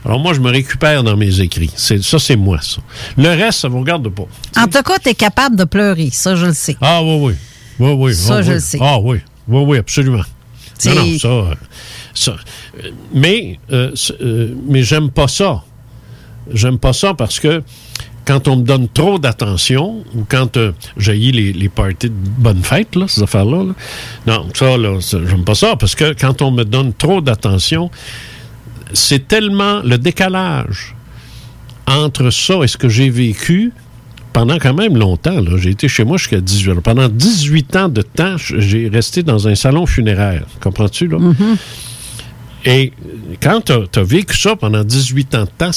Alors moi, je me récupère dans mes écrits. C'est ça, c'est moi. Ça. Le reste, ça vous regarde pas. En tout cas, tu es capable de pleurer, ça, je le sais. Ah oui, oui. Oui, oui. Ça, ah, je oui. le sais. Ah oui. Oui, oui, absolument. Non, non, ça. euh, ça euh, mais euh, euh, mais j'aime pas ça. J'aime pas ça parce que quand on me donne trop d'attention ou quand euh, j'ai les, les parties de bonne fête, là, ces affaires-là, là, non, ça, là, j'aime pas ça parce que quand on me donne trop d'attention, c'est tellement le décalage entre ça et ce que j'ai vécu pendant quand même longtemps. J'ai été chez moi jusqu'à 18 ans. Pendant 18 ans de temps, j'ai resté dans un salon funéraire. Comprends-tu, là? Et quand tu as, vécu ça pendant 18 ans de temps,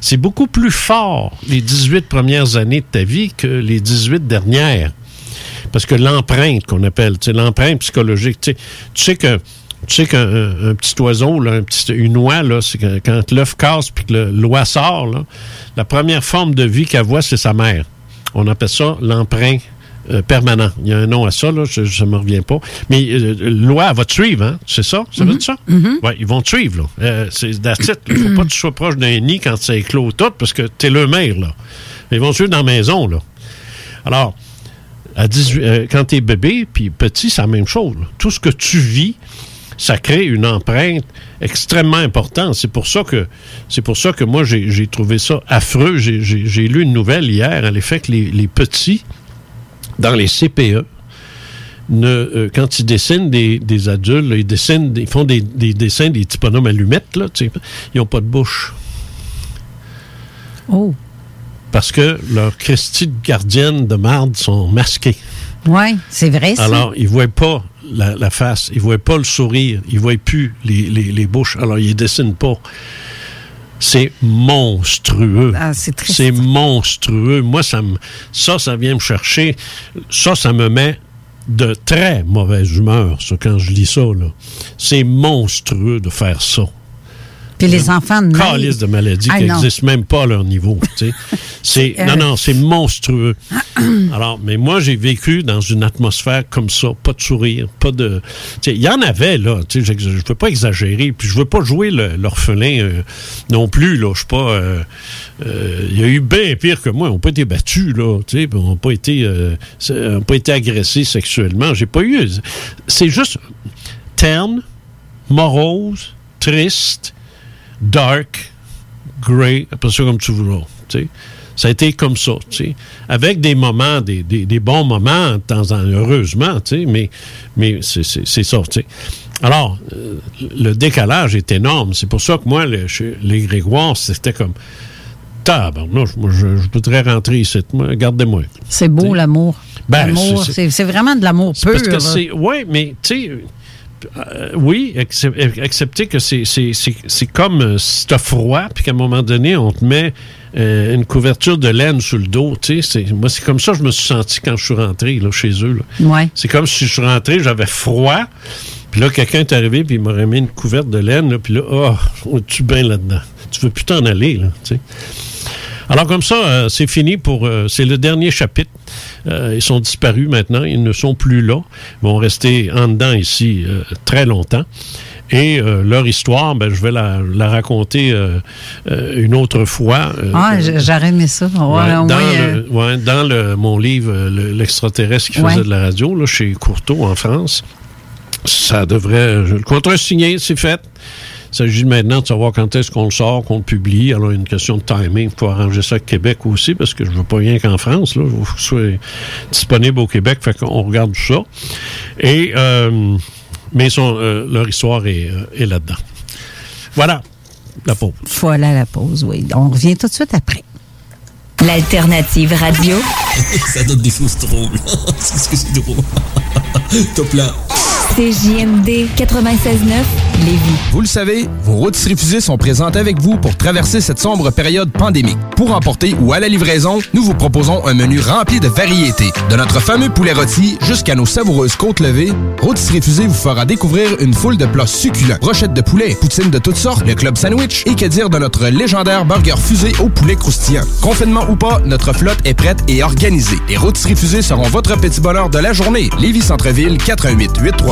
c'est beaucoup plus fort les 18 premières années de ta vie que les 18 dernières. Parce que l'empreinte qu'on appelle, l'empreinte psychologique, tu sais, qu'un un- un petit oiseau, un petit, une oie, quand l'œuf casse puis que l'oie sort, la première forme de vie qu'elle voit, c'est sa mère. On appelle ça l'emprunt euh, permanent. Il y a un nom à ça, là, je ne me reviens pas. Mais euh, elle va te suivre, hein? C'est ça? Ça veut dire ça? Oui, ils vont te suivre, là. Euh, c'est. Il faut pas que tu sois proche d'un nid quand ça éclot tout, parce que t'es le maire, là. Ils vont te suivre dans la maison, là. Alors, à 18, euh, quand tu es bébé puis petit, c'est la même chose. là. Tout ce que tu vis, ça crée une empreinte extrêmement importante. C'est pour ça que c'est pour ça que moi j'ai trouvé ça affreux. J'ai- lu une nouvelle hier à l'effet que les, les petits dans les CPE ne, euh, quand ils dessinent des, des adultes, là, ils dessinent, des- ils font des, des dessins des petits bonhommes allumettes, là, ils n'ont pas de bouche. Oh, Parce que leurs Christie de gardiennes de marde sont masquées. ouais, c'est vrai, ça. Alors, ils ne voient pas la, la face, ils ne voient pas le sourire, ils ne voient plus les, les- les bouches, alors ils ne dessinent pas. C'est monstrueux. Ah, c'est monstrueux. Moi, ça, me, ça, ça vient me chercher. Ça, ça me met de très mauvaise humeur, ça, quand je lis ça. là. C'est monstrueux de faire ça. Puis les enfants de. Calice de maladies Ah, qui n'existent même pas à leur niveau. c'est, Euh. Non, non, c'est monstrueux. Alors, mais moi, j'ai vécu dans une atmosphère comme ça. Pas de sourire, pas de... Il y en avait, là. Je ne veux pas exagérer. Puis je veux pas jouer l'orphelin euh, non plus. là. Je suis pas... euh, euh, Il y a eu bien pire que moi. Ils n'ont pas été battus, là. Ils n'ont pas, été, euh, ont pas été agressés sexuellement. J'ai pas eu... C'est juste terne, morose, triste, dark, grey, appelle ça comme tu voudras. tu sais. Ça a été comme ça, tu sais. Avec des moments, des, des- des bons moments, de temps en heureusement, tu sais, mais, mais c'est ça, tu sais. Alors, euh, le décalage est énorme. C'est pour ça que moi, le- les Grégoire, c'était comme. Tabarnouche, je, je voudrais rentrer ici. Moi, Gardez-moi. C'est beau, T'sais. l'amour. Ben, l'amour, c'est- vraiment de l'amour pur. Oui, mais tu sais. Euh, oui, accep- accepter que c'est- comme euh, si t'as froid, puis qu'à un moment donné, on te met euh, une couverture de laine sur le dos. tu sais, c'est- Moi, c'est comme ça que je me suis senti quand je suis rentré là, chez eux. là. Ouais. C'est comme si je suis rentré, j'avais froid, puis là, quelqu'un est arrivé, puis il m'aurait mis une couverte de laine, puis là, oh, tu bien là-dedans? Tu veux plus t'en aller, là, tu sais. Alors comme ça, euh, c'est fini pour... euh, c'est le dernier chapitre. Euh, ils sont disparus maintenant. Ils ne sont plus là. Ils vont rester en dedans ici très longtemps. Et euh, leur histoire, ben, je vais la, la raconter euh, euh, une autre fois. Ah, j'aurais aimé ça. Ouais, Ouais, au dans le- ouais, dans le- mon livre, le- L'extraterrestre qui faisait de la radio, là, chez Courteau en France, ça devrait. je- Le contrat signé, c'est fait. Il s'agit maintenant de savoir quand est-ce qu'on le sort, qu'on le publie. Alors, il y a une question de timing. Il faut arranger ça avec Québec aussi, parce que je veux pas rien qu'en France. Là. Il faut que ce soit disponible au Québec. Fait qu'on regarde tout ça. Et, euh, mais son, euh, leur histoire est, euh, est là-dedans. Voilà. La pauvre. faut aller à la pause, oui. On revient tout de suite après. L'alternative radio. Ça donne des choses drôles. c'est ce que c'est drôle. Top là. CJMD 96.9 Lévis. Vous le savez, vos rôtisseries fusées sont présentes avec vous pour traverser cette sombre période pandémique. Pour emporter ou à la livraison, nous vous proposons un menu rempli de variétés. De notre fameux poulet rôti jusqu'à nos savoureuses côtes levées, Rôtisserie Fusée vous fera découvrir une foule de plats succulents. Brochettes de poulet, poutines de toutes sortes, le club sandwich et que dire de notre légendaire burger fusé au poulet croustillant. Confinement ou pas, notre flotte est prête et organisée. Les Rôtisseries Fusées seront votre petit bonheur de la journée. Lévis Centreville, 418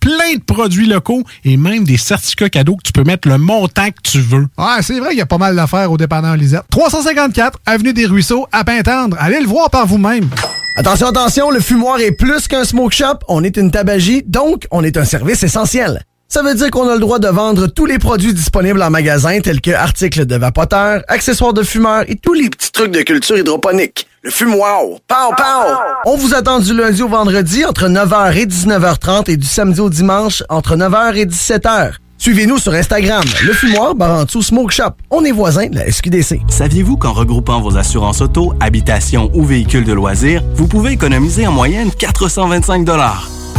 plein de produits locaux et même des certificats cadeaux que tu peux mettre le montant que tu veux. Ouais, c'est vrai qu'il y a pas mal d'affaires au dépanneur Lisette. 354 Avenue des Ruisseaux, à Pintendre. Allez le voir par vous-même. Attention, attention, le fumoir est plus qu'un smoke shop. On est une tabagie, donc on est un service essentiel. Ça veut dire qu'on a le droit de vendre tous les produits disponibles en magasin, tels que articles de vapoteurs, accessoires de fumeurs et tous les petits trucs de culture hydroponique. Le fumoir, pow, pow! On vous attend du lundi au vendredi entre 9h et 19h30 et du samedi au dimanche entre 9h et 17h. Suivez-nous sur Instagram, le fumoir Barantou Smoke Shop. On est voisins de la SQDC. Saviez-vous qu'en regroupant vos assurances auto, habitation ou véhicules de loisirs, vous pouvez économiser en moyenne 425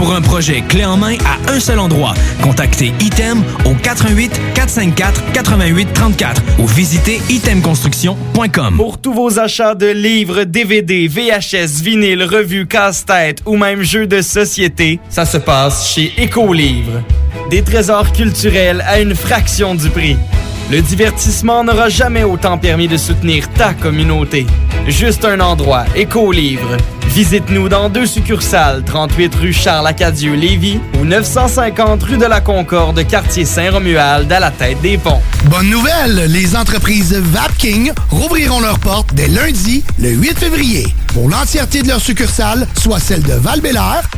Pour un projet clé en main à un seul endroit, contactez Item au 88 454 88 34 ou visitez itemconstruction.com. Pour tous vos achats de livres, DVD, VHS, vinyle, revues, casse-tête ou même jeux de société, ça se passe chez Écolivre. Des trésors culturels à une fraction du prix. Le divertissement n'aura jamais autant permis de soutenir ta communauté. Juste un endroit, Écolivre. Visite-nous dans deux succursales, 38 rue Charles-Acadieux-Lévis ou 950 rue de la Concorde, quartier Saint-Romuald, à la tête des ponts. Bonne nouvelle, les entreprises Vapking rouvriront leurs portes dès lundi, le 8 février, pour l'entièreté de leurs succursales, soit celles de val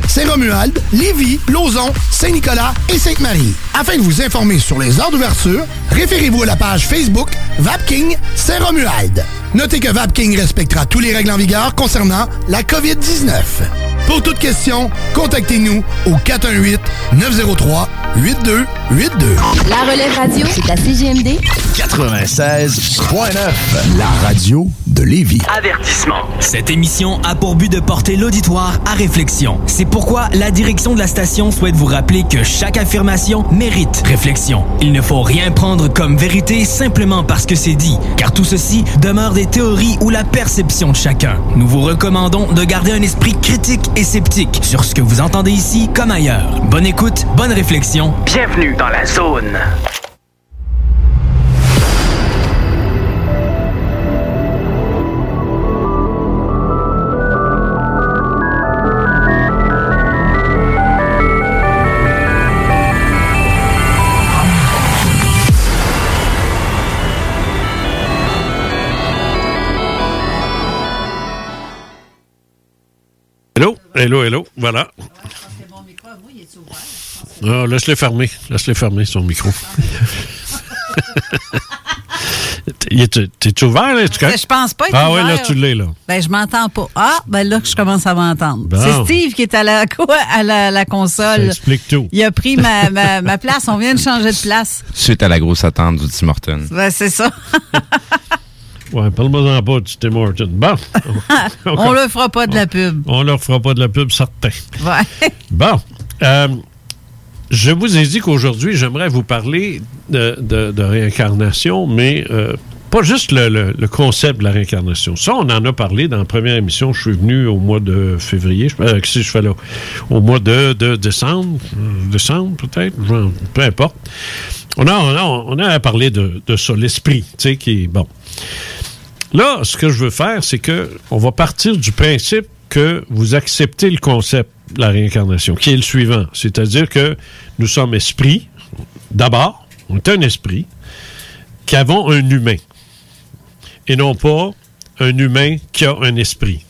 Saint-Romuald, Lévis, Lauson, Saint-Nicolas et Sainte-Marie. Afin de vous informer sur les heures d'ouverture, référez-vous à la page Facebook Vapking Saint-Romuald. Notez que Vapking respectera tous les règles en vigueur concernant la COVID-19. Pour toute question, contactez-nous au 418-903-8282. La relève radio, c'est à CJMD 96.9, la radio de Lévis. Avertissement. Cette émission a pour but de porter l'auditoire à réflexion. C'est pourquoi la direction de la station souhaite vous rappeler que chaque affirmation mérite réflexion. Il ne faut rien prendre comme vérité simplement parce que c'est dit, car tout ceci demeure des théories ou la perception de chacun. Nous vous recommandons de garder un esprit critique et sceptique sur ce que vous entendez ici comme ailleurs. Bonne écoute, bonne réflexion. Bienvenue dans la zone. Hello, hello, voilà. Ah, laisse-le fermer. Laisse-le fermer, son micro. T'es-tu ouvert, là? Tu Ben, je pense pas être Ah oui, là, tu l'es, là. Ben, je m'entends pas. Ah, ben là que je commence à m'entendre. Bon. C'est Steve qui est à la, quoi, à la, la Ça console. explique tout. Il a pris ma, ma, ma place. On vient de changer de place. Suite à la grosse attente du Tim Horton. Ben, c'est ça. Ouais, parle-moi-en pas du Tim. Bon. On le fera pas de la pub. On leur fera pas de la pub, certain. Ouais. Bon. Euh, je vous ai dit qu'aujourd'hui, j'aimerais vous parler de, de- de réincarnation, mais euh, pas juste le, le- le concept de la réincarnation. Ça, on en a parlé dans la première émission. Je suis venu au mois de février. Je, euh, que je fais là? Au mois de, de décembre. euh, Décembre, peut-être. Peu importe. On a, on a, on a parlé de, de ça, l'esprit, tu sais, qui est bon. Là, ce que je veux faire, c'est que on va partir du principe que vous acceptez le concept de la réincarnation, qui est le suivant. C'est-à-dire que nous sommes esprits, d'abord, on est un esprit, qui avons un humain, et non pas un humain qui a un esprit.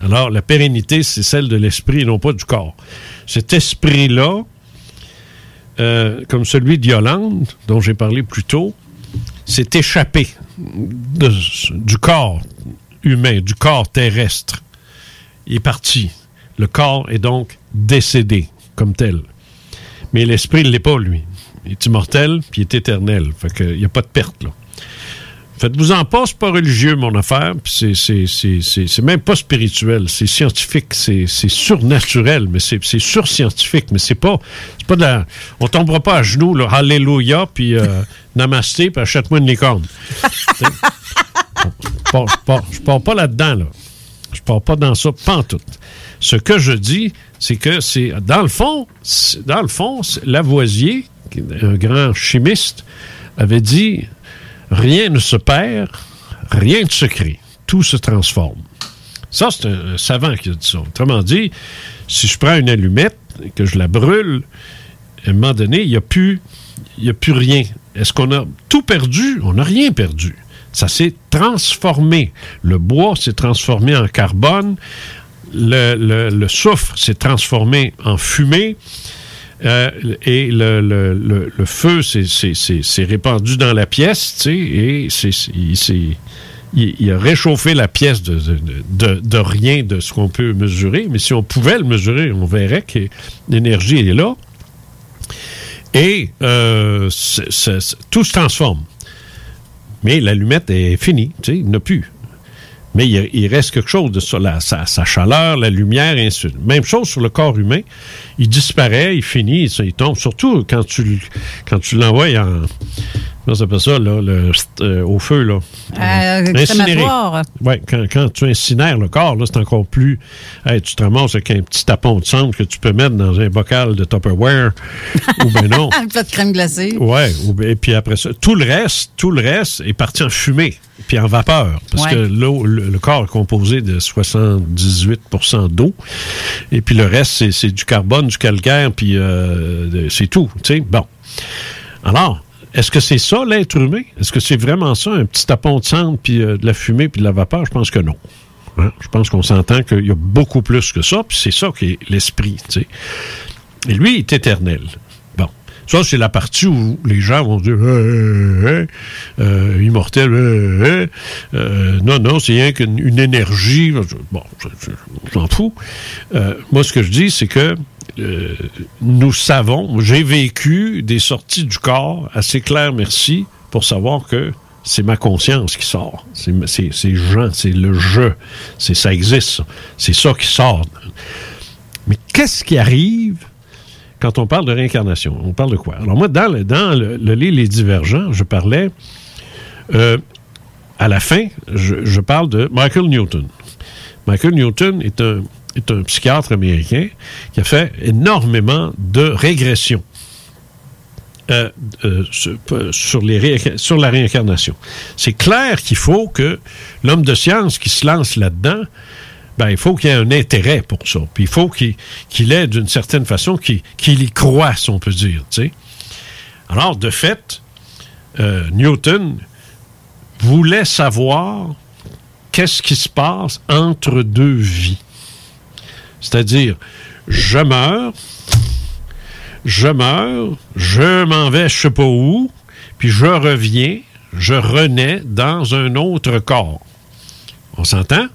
Alors, la pérennité, c'est celle de l'esprit et non pas du corps. Cet esprit-là, euh, comme celui de Yolande, dont j'ai parlé plus tôt, s'est échappé du corps humain, du corps terrestre. Est parti. Le corps est donc décédé comme tel. Mais l'esprit ne l'est pas, lui. Il est immortel, puis il est éternel. Fait qu'il n'y a pas de perte, là. Faites-vous en pas, c'est pas religieux, mon affaire, c'est- même pas spirituel, c'est scientifique, c'est surnaturel, mais c'est surscientifique, mais c'est pas, c'est pas de la... On tombera pas à genoux, là, Alléluia, puis euh, Namasté, puis achète-moi une licorne. Je pars- pas là-dedans, là. Je pars pas dans ça, pas en tout. Ce que je dis, c'est que c'est, dans le fond, dans le fond, Lavoisier, un grand chimiste, avait dit rien ne se perd, rien ne se crée, tout se transforme. Ça, c'est un, savant qui a dit ça. Autrement dit, si je prends une allumette et que je la brûle, à un moment donné, il n'y a plus, rien. Est-ce qu'on a tout perdu? On n'a rien perdu. Ça s'est transformé. Le bois s'est transformé en carbone. Le soufre s'est transformé en fumée. Euh, et le, le- le- feu s'est- répandu dans la pièce, tu sais, et il, il- a réchauffé la pièce de, de- de- rien de ce qu'on peut mesurer. Mais si on pouvait le mesurer, on verrait que l'énergie est là. Et euh, tout se transforme. Mais l'allumette est finie, tu sais, il n'y en a plus. Mais il, reste quelque chose de ça, la- sa, chaleur, la lumière, ainsi de suite. Même chose sur le corps humain. Il disparaît, il finit, il, tombe. Surtout quand tu l'envoies en. Comment ça s'appelle ça, là, le, euh, au feu, là? Euh, Incinéré. crématoire. Oui, quand, quand tu incinères le corps, là, c'est encore plus. Hey, tu te ramasses avec un petit tapon de cendre que tu peux mettre dans un bocal de Tupperware. ou ben non. Un peu de crème glacée. Ouais, ou- et puis après ça, tout le reste, tout le reste est parti en fumée, puis en vapeur, parce Ouais. que l'eau, le, le corps est composé de 78% d'eau, et puis le reste c'est, c'est du carbone, du calcaire, puis euh, c'est tout, tu sais. Bon, alors. Est-ce que c'est ça l'être humain? Est-ce que c'est vraiment ça, un petit tapon de cendre, puis euh, de la fumée, puis de la vapeur? Je pense que non. Hein? Je pense qu'on s'entend qu'il y a beaucoup plus que ça, puis c'est ça qui est l'esprit. Et lui, il est éternel. Bon. Ça, c'est la partie où les gens vont dire Euh, euh, euh, immortel, euh, non, non, c'est rien qu'une une énergie. Bon, je, je- moi, ce que je dis, c'est que euh, nous savons, j'ai vécu des sorties du corps assez claires, merci, pour savoir que c'est ma conscience qui sort. C'est Jean, c'est le je. C'est ça existe. C'est ça qui sort. Mais qu'est-ce qui arrive quand on parle de réincarnation? On parle de quoi? Alors moi, dans le, dans le, livre Les Divergents, je parlais, euh, à la fin, je parle de Michael Newton. Michael Newton est un, est un psychiatre américain qui a fait énormément de régressions euh, euh, sur, la réincarnation. C'est clair qu'il faut que l'homme de science qui se lance là-dedans, ben, il faut qu'il ait un intérêt pour ça. Puis il faut qu'il ait, d'une certaine façon, qu'il y croit, si on peut dire. Alors, de fait, euh, Newton voulait savoir qu'est-ce qui se passe entre deux vies. C'est-à-dire, je meurs, je meurs, je m'en vais je sais pas où, puis je reviens, je renais dans un autre corps. On s'entend?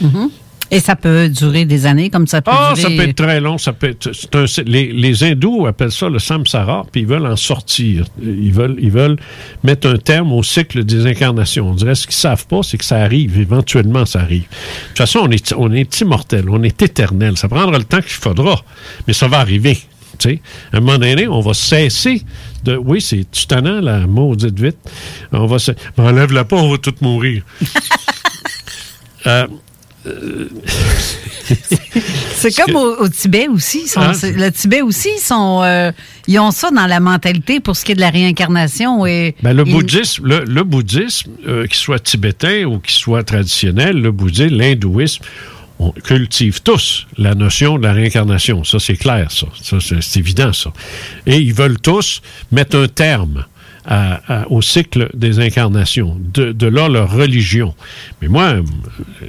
Mhm. Et ça peut durer des années, comme ça peut Ah, durer... ça peut être très long. Ça peut être, un- les, les hindous appellent ça le samsara, puis ils veulent en sortir. Ils veulent, ils veulent mettre un terme au cycle des incarnations. On dirait ce qu'ils savent pas, c'est que ça arrive. Éventuellement, ça arrive. De toute façon, on est, on est immortel, on est éternel. Ça prendra le temps qu'il faudra, mais ça va arriver. Tu sais, à un moment donné, on va cesser de. Oui, c'est tutanant, la maudite vite. On va se. Mais enlève-la pas, on va tous mourir. Euh, euh, C'est comme au, au Tibet aussi. sont- c'est- Le Tibet aussi, ils, sont, euh, ils ont ça dans la mentalité pour ce qui est de la réincarnation. Et, Ben, le bouddhisme, le, le bouddhisme, euh, qu'il soit tibétain ou qu'il soit traditionnel, le bouddhisme, l'hindouisme, on cultive tous la notion de la réincarnation. Ça, c'est clair, ça. Ça, c'est évident, ça. Et ils veulent tous mettre un terme au cycle des incarnations. De, là, leur religion. Mais moi,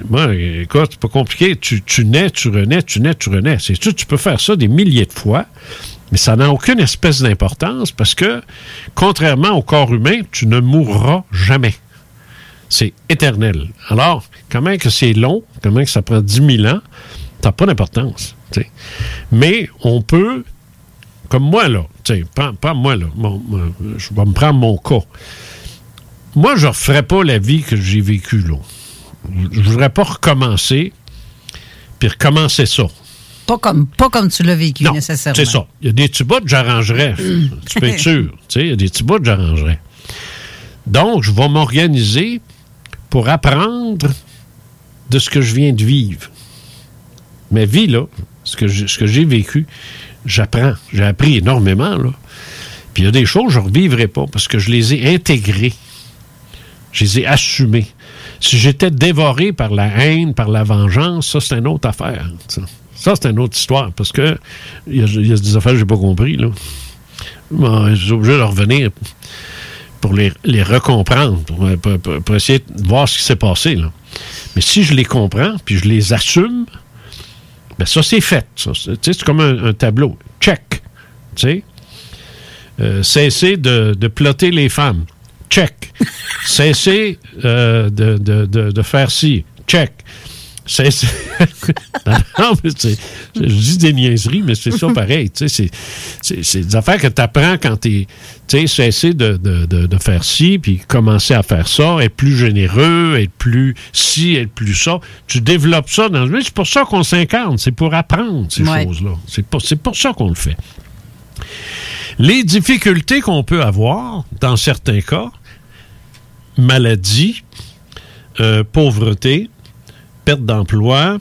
moi écoute, c'est pas compliqué. Tu, tu nais, tu renais, tu nais, tu renais. C'est. Tu peux faire ça des milliers de fois. Mais ça n'a aucune espèce d'importance parce que, contrairement au corps humain, tu ne mourras jamais. C'est éternel. Alors, comment que c'est long, comment que ça prend 10 000 ans, ça n'a pas d'importance. Mais on peut, comme moi, là, tu sais, pas, pas moi, là, mon- mon- je vais me prendre mon cas. Moi, je ne referais pas la vie que j'ai vécue, là. Je ne voudrais pas recommencer, puis recommencer ça. Pas comme, pas comme tu l'as vécu Non, nécessairement. c'est ça. Il y a des petits bouts que j'arrangerais. tu peux être sûr. Tu sais, il y a des petits bouts que j'arrangerais. Donc, je vais m'organiser pour apprendre de ce que je viens de vivre. Ma vie, là, ce que j'ai, ce que j'ai vécu, j'apprends. J'ai appris énormément, là. Puis il y a des choses que je ne revivrai pas parce que je les ai intégrées. Je les ai assumées. Si j'étais dévoré par la haine, par la vengeance, ça, c'est une autre affaire. Ça, c'est une autre histoire parce que il y, a- des affaires que j'ai pas compris, là. Je suis obligé de revenir pour les, recomprendre, pour- pour essayer de voir ce qui s'est passé. Là. Mais si je les comprends, puis je les assume, ben ça, c'est fait. C'est comme un, un tableau. Check. Euh, cesser de, de plotter les femmes. Check. Cesser euh, de, de- de- de faire ci. Check. Cesser. non, mais c'est- je dis des niaiseries, mais c'est ça pareil. C'est- c'est des affaires que tu apprends quand tu es. Cesser de, de- de- de faire ci, puis commencer à faire ça, être plus généreux, être plus ci, être plus ça. Tu développes ça dans le. C'est pour ça qu'on s'incarne. C'est pour apprendre ces Ouais. choses-là. C'est pour, c'est pour ça qu'on le fait. Les difficultés qu'on peut avoir, dans certains cas, maladie, euh, pauvreté, perte d'emploi,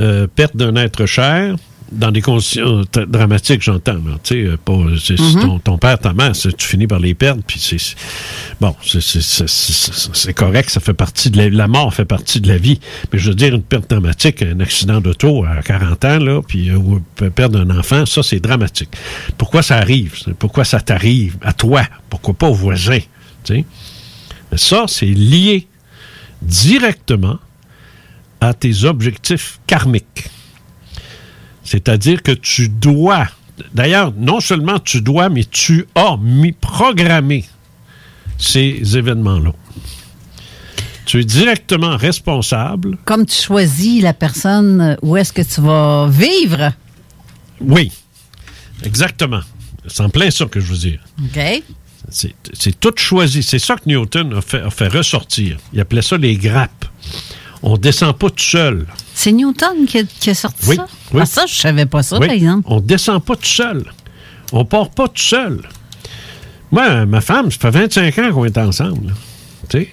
euh, perte d'un être cher, dans des conditions dramatiques, j'entends. Tu sais, pas- Mhm. ton, ton père, ta mère, tu finis par les perdre, puis c'est bon, c'est- correct, ça fait partie de la, la mort fait partie de la vie. Mais je veux dire une perte dramatique, un accident d'auto à 40 ans là, puis euh, ou pe- perdre un enfant, ça c'est dramatique. Pourquoi ça arrive? Pourquoi ça t'arrive à toi? Pourquoi pas au voisin? Tu sais, Mais ça c'est lié directement à tes objectifs karmiques. C'est-à-dire que tu dois, d'ailleurs, non seulement tu dois, mais tu as mis programmé ces événements-là. Tu es directement responsable. Comme tu choisis la personne euh, où est-ce que tu vas vivre? Oui, exactement. C'est en plein ça que je veux dire. OK? C'est c'est tout choisi. C'est ça que Newton a fait, a fait ressortir. Il appelait ça les grappes. On descend pas tout seul. C'est Newton qui a, qui a sorti Oui, ça? oui. Ah, ça, je savais pas ça, Oui. par exemple. On descend pas tout seul. On part pas tout seul. Moi, ma femme, ça fait 25 ans qu'on est ensemble. sais?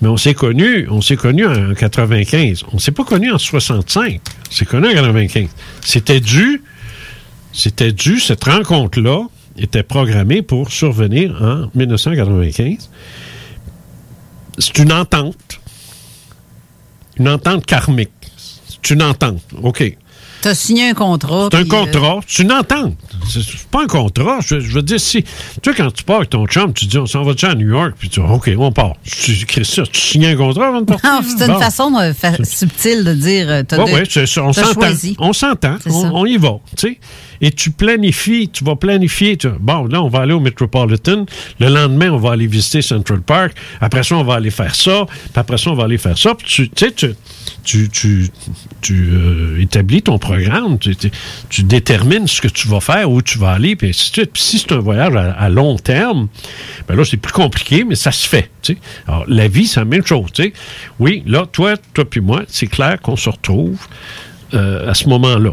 Mais on s'est connus, on s'est connus en 95. On s'est pas connus en 65. On s'est connus en 95. C'était dû, c'était dû, cette rencontre-là était programmée pour survenir en 1995. C'est une entente. Une entente karmique. C'est une entente. OK. Tu as signé un contrat. C'est un euh, contrat. C'est une entente. C'est pas un contrat. Je, je veux dire, si. Tu sais, quand tu pars avec ton chum, tu dis, on s'en va-tu à New York? Puis tu dis, OK, on part. Tu écris ça. Tu signes un contrat avant de partir? Non, c'est une Bon. façon euh, fa- subtile de dire. euh, Oui, de- oui, ça, on s'entend. On s'entend. On, on y va. tu sais. Et tu planifies, tu vas planifier. bon, là, on va aller au Metropolitan. Le lendemain, on va aller visiter Central Park. Après ça, on va aller faire ça. Puis après ça, on va aller faire ça. Puis tu sais, tu, euh, établis ton programme. Tu, détermines ce que tu vas faire, où tu vas aller, puis ainsi de suite. Puis si c'est un voyage à, long terme, ben là, c'est plus compliqué, mais ça se fait. Alors, la vie, c'est la même chose. Oui, là, toi, toi puis moi, c'est clair qu'on se retrouve euh, à ce moment-là.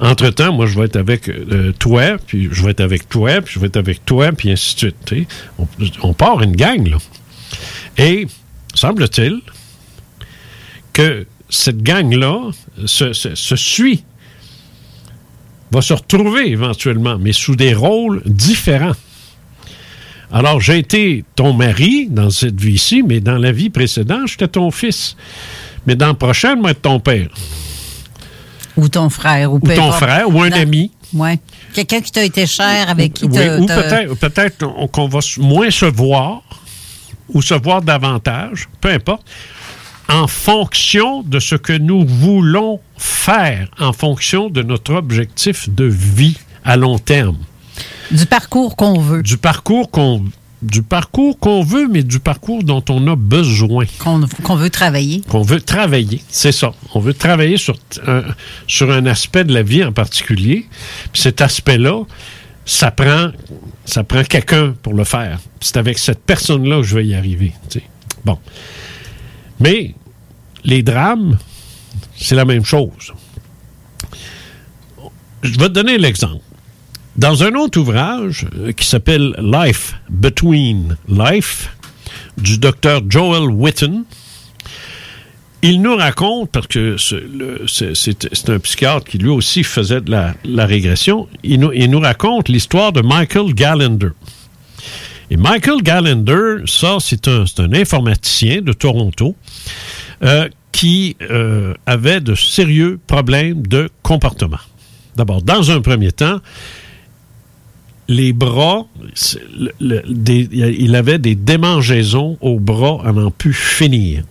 Entre-temps, moi, je vais être avec euh, toi, puis je vais être avec toi, puis je vais être avec toi, puis ainsi de suite. On, on part une gang, là. Et semble-t-il que cette gang-là se suit, va se retrouver éventuellement, mais sous des rôles différents. Alors, j'ai été ton mari dans cette vie-ci, mais dans la vie précédente, j'étais ton fils. Mais dans la prochaine, moi, être ton père. Ou ton frère. Ou, Ou ton frère, ou un ami. Ouais. Quelqu'un qui t'a été cher, avec qui Oui, t'as. ou peut-être peut-être on- qu'on va moins se voir ou se voir davantage, peu importe, en fonction de ce que nous voulons faire, en fonction de notre objectif de vie à long terme. Du parcours qu'on veut. Du parcours qu'on du parcours qu'on veut, mais du parcours dont on a besoin. Qu'on veut travailler. Qu'on veut travailler, c'est ça. On veut travailler sur un, sur un aspect de la vie en particulier. Puis cet aspect-là, ça prend, ça prend quelqu'un pour le faire. C'est avec cette personne-là que je vais y arriver. tu sais. Bon. Mais les drames, c'est la même chose. Je vais te donner l'exemple. Dans un autre ouvrage euh, qui s'appelle Life Between Life, du docteur Joel Witten, il nous raconte, parce que c'est un psychiatre qui lui aussi faisait de la, régression, il nous, raconte l'histoire de Michael Gallender. Et Michael Gallender, ça, c'est un, c'est un informaticien de Toronto euh, qui euh, avait de sérieux problèmes de comportement. D'abord, dans un premier temps, les bras, il avait des démangeaisons aux bras à n'en plus finir.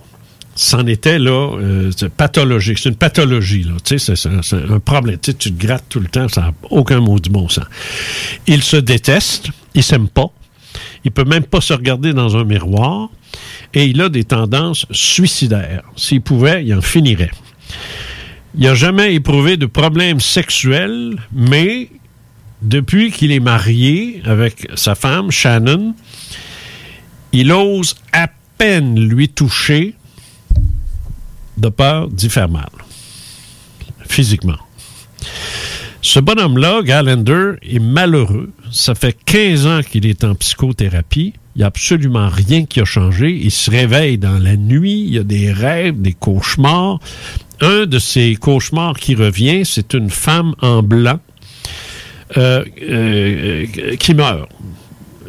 C'en était là, euh, pathologique. C'est une pathologie, là. Tu sais, c'est- un problème. Tu sais, tu te grattes tout le temps, ça n'a aucun mot du bon sens. Il se déteste, il s'aime pas. Il peut même pas se regarder dans un miroir. Et il a des tendances suicidaires. S'il pouvait, il en finirait. Il n'a jamais éprouvé de problème sexuel, mais depuis qu'il est marié avec sa femme, Shannon, il ose à peine lui toucher de peur d'y faire mal, physiquement. Ce bonhomme-là, Gallender, est malheureux. Ça fait 15 ans qu'il est en psychothérapie. Il n'y a absolument rien qui a changé. Il se réveille dans la nuit. Il y a des rêves, des cauchemars. Un de ces cauchemars qui revient, c'est une femme en blanc qui meurt.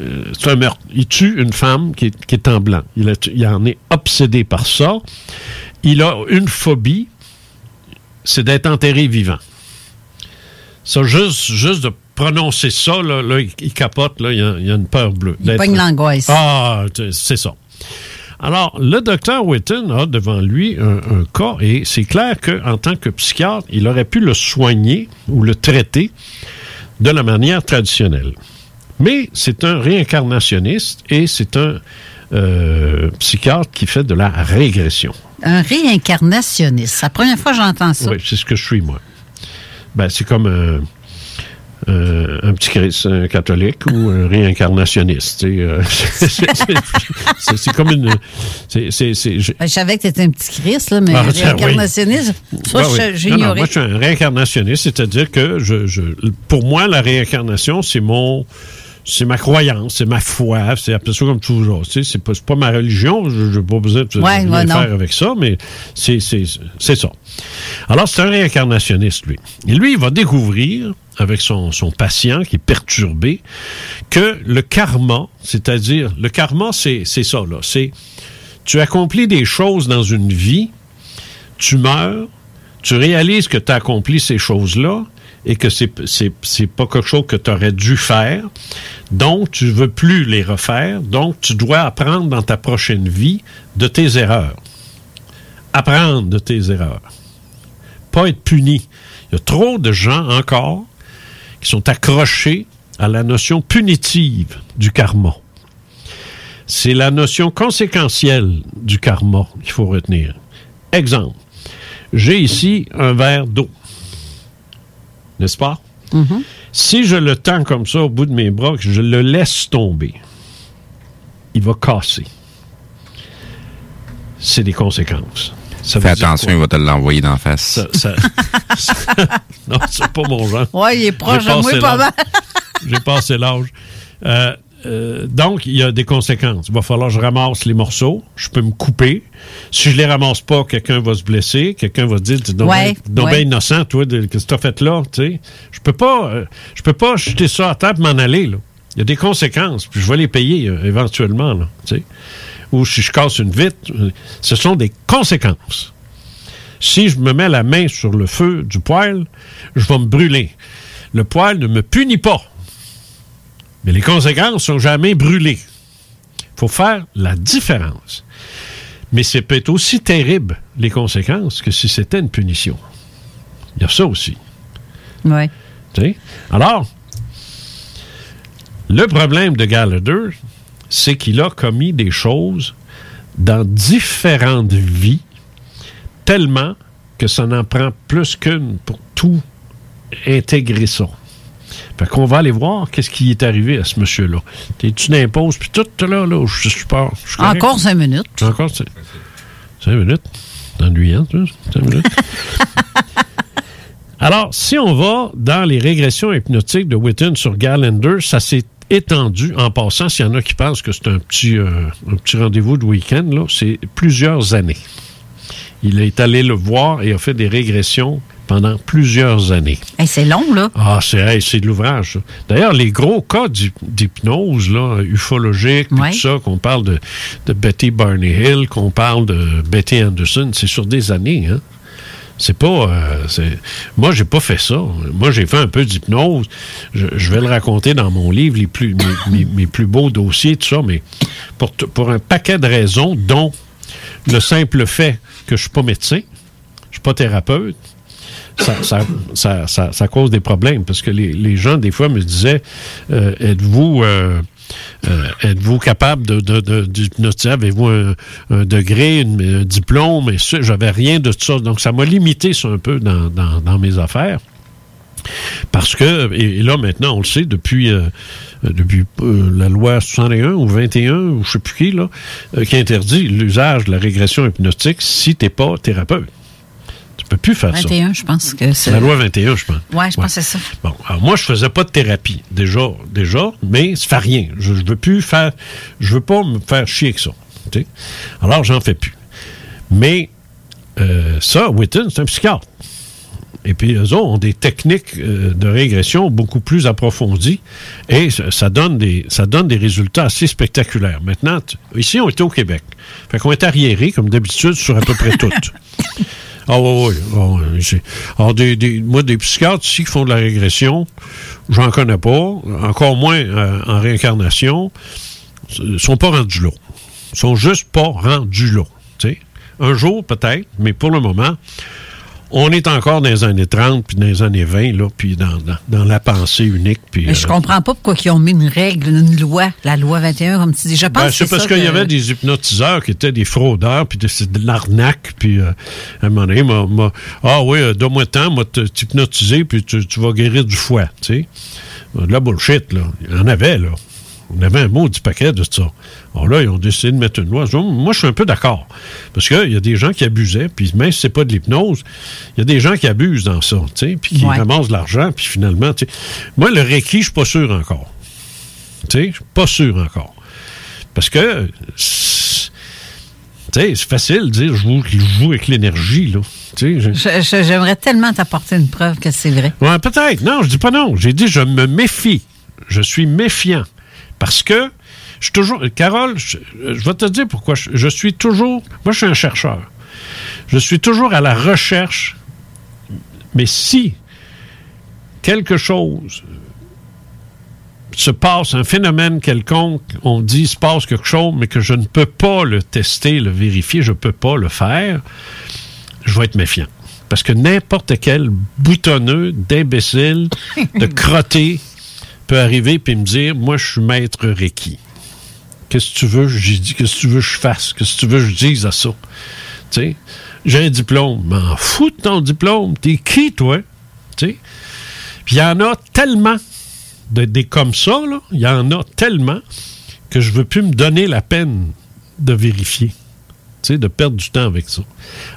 Euh, c'est un meurtre. Il tue une femme qui est, qui est en blanc. Il, a- il en est obsédé par ça. Il a une phobie, c'est d'être enterré vivant. Ça, juste, juste de prononcer ça, là, là, il, capote, là, il, y a, il a une peur bleue. Il pogne l'angoisse. Ah, c'est ça. Alors, le docteur Witten a devant lui un, un cas et c'est clair qu'en tant que psychiatre, il aurait pu le soigner ou le traiter de la manière traditionnelle. Mais c'est un réincarnationniste et c'est un euh, psychiatre qui fait de la régression. Un réincarnationniste. C'est la première fois que j'entends ça. Oui, c'est ce que je suis, moi. Ben, c'est comme un, un- un petit Christ, un catholique ou un réincarnationniste. tu sais, euh, c'est- comme une. c'est- c'est- c'est- je- Ben, Je savais que tu étais un petit Christ, là, mais Ah, réincarnationniste, ça, oui. Non, non, j'ignorais. moi, je suis un réincarnationniste, c'est-à-dire que je, je- pour moi, la réincarnation, c'est mon. C'est ma croyance, c'est ma foi, c'est appelé ça comme toujours. Tu sais, c'est pas, c'est pas ma religion, je n'ai pas besoin de Ouais, ouais, faire avec ça, mais c'est ça. Alors, c'est un réincarnationniste, lui. Et lui, il va découvrir, avec son, son patient qui est perturbé, que le karma, c'est-à-dire, le karma, c'est c'est ça, là. C'est tu accomplis des choses dans une vie, tu meurs, tu réalises que tu as accompli ces choses-là et que c'est c'est pas quelque chose que tu aurais dû faire. Donc, tu veux plus les refaire. Donc, tu dois apprendre dans ta prochaine vie de tes erreurs. Apprendre de tes erreurs. Pas être puni. Il y a trop de gens encore qui sont accrochés à la notion punitive du karma. C'est la notion conséquentielle du karma qu'il faut retenir. Exemple, j'ai ici un verre d'eau. N'est-ce pas? Si je le tends comme ça au bout de mes bras, que je le laisse tomber, il va casser. C'est des conséquences. Ça Fais attention, quoi? il va te l'envoyer d'en face. Ça- ça- non, c'est pas mon genre. Ouais, il est proche de moi pas mal. J'ai passé l'âge. Euh, euh, donc, il y a des conséquences. Il va falloir que je ramasse les morceaux. Je peux me couper. Si je les ramasse pas, quelqu'un va se blesser. Quelqu'un va se dire, tu Ouais, bien innocent, toi, de, qu'est-ce que tu as fait là? Tu sais, je peux pas, euh, je peux pas jeter ça à et m'en aller. Là. Il y a des conséquences. Puis je vais les payer euh, éventuellement. Là, tu sais. Ou si je casse une vitre, euh, ce sont des conséquences. Si je me mets la main sur le feu du poêle, je vais me brûler. Le poêle ne me punit pas. Mais les conséquences sont jamais brûlées. Il faut faire la différence. Mais c'est peut-être aussi terrible, les conséquences, que si c'était une punition. Il y a ça aussi. Sais? Alors, le problème de Gallagher, c'est qu'il a commis des choses dans différentes vies, tellement que ça n'en prend plus qu'une pour tout intégrer ça. Fait qu'on va aller voir qu'est-ce qui est arrivé à ce monsieur-là. T'es-tu d'impose, puis tout là, là, je suis pas? Encore cinq minutes. Encore cinq, cinq minutes. Ennuyant, cinq minutes. Alors, si on va dans les régressions hypnotiques de Witten sur Gallender, ça s'est étendu. En passant, s'il y en a qui pensent que c'est un petit, euh, un petit rendez-vous de week-end, là, c'est plusieurs années. Il est allé le voir et a fait des régressions pendant plusieurs années. Hey, c'est long, là. Ah, c'est hey, c'est de l'ouvrage. D'ailleurs, les gros cas d'hy- d'hypnose là, ufologique, Ouais. tout ça, qu'on parle de, de Betty Barney Hill, qu'on parle de Betty Anderson, c'est sur des années. Hein? C'est pas. euh, moi, j'ai pas fait ça. Moi, j'ai fait un peu d'hypnose. Je, je vais le raconter dans mon livre, les plus, mes, mes- mes plus beaux dossiers, tout ça, mais pour, pour un paquet de raisons, dont le simple fait que je suis pas médecin, je suis pas thérapeute, ça, ça, ça, ça- cause des problèmes parce que les, gens, des fois, me disaient euh, Êtes-vous. euh, euh, êtes-vous capable de? Avez-vous un, degré, un diplôme? Et j'avais rien de tout ça. Donc, ça m'a limité ça un peu dans, mes affaires. Parce que, et, là maintenant, on le sait, depuis, depuis la loi 61 ou 21, ou je sais plus qui, là, qui interdit l'usage de la régression hypnotique si tu n'es pas thérapeute. Tu peux plus faire ça. 21, je pense que c'est. La loi 21, je pense. Ouais, je pense que c'est ça. Bon, alors moi, je faisais pas de thérapie, déjà, déjà, mais ça fait rien. Je, je veux plus faire, je veux pas me faire chier avec ça. tu sais. Alors, j'en fais plus. Mais euh, ça, Witten, c'est un psychiatre. Et puis, eux autres ont des techniques euh, de régression beaucoup plus approfondies et ça, ça donne des, ça donne des résultats assez spectaculaires. Maintenant, ici, on est au Québec. Fait qu'on est arriéré, comme d'habitude, sur à peu près tout. Ah oui, oui. J'ai- Alors, des, des- moi, des psychiatres ici qui font de la régression, j'en connais pas, encore moins euh, en réincarnation, sont pas rendus là. Ils sont juste pas rendus là. Un jour, peut-être, mais pour le moment, on est encore dans les années 30 puis dans les années 20, là, puis dans, dans, dans la pensée unique. Puis, Mais je euh, comprends pas pourquoi ils ont mis une règle, une loi, la loi 21, comme tu dis. Je pense ben, c'est parce qu'il y avait des hypnotiseurs qui étaient des fraudeurs, puis c'est de l'arnaque, puis euh, à un moment donné, m'a- m'a- ah oui, euh, donne-moi le temps, moi t'hypnotiser, puis tu, tu vas guérir du foie, tu sais. De la bullshit, là. Il y en avait, là. On avait un mot du paquet de ça. Alors là, ils ont décidé de mettre une loi. Moi, je suis un peu d'accord. Parce qu'il y a des gens qui abusaient, puis même si c'est pas de l'hypnose, il y a des gens qui abusent dans ça, puis qui Ouais. ramassent de l'argent, puis finalement. Moi, le Reiki, je suis pas sûr encore. Je suis pas sûr encore. Parce que, c'est- tu sais, c'est facile de dire je joue, je joue avec l'énergie, là. J'aimerais tellement t'apporter une preuve que c'est vrai. Ouais, peut-être. Non, je dis pas non. J'ai dit je me méfie. Je suis méfiant. Parce que je suis toujours. Carole, je, je vais te dire pourquoi. Je, je suis toujours. Moi, je suis un chercheur. Je suis toujours à la recherche Mais si quelque chose se passe, un phénomène quelconque, on dit se passe quelque chose, mais que je ne peux pas le tester, le vérifier, je ne peux pas le faire, je vais être méfiant. Parce que n'importe quel boutonneux, d'imbécile, de crotté peut arriver et me dire Moi, je suis maître Reiki. Qu'est-ce que tu veux? J'ai dit Qu'est-ce que tu veux que je fasse? Qu'est-ce que tu veux que je dise à ça? J'ai un diplôme. M'en fous de ton diplôme. T'es qui, toi? Puis il y en a tellement de, des comme ça, là. Il y en a tellement que je veux plus me donner la peine de vérifier. De perdre du temps avec ça.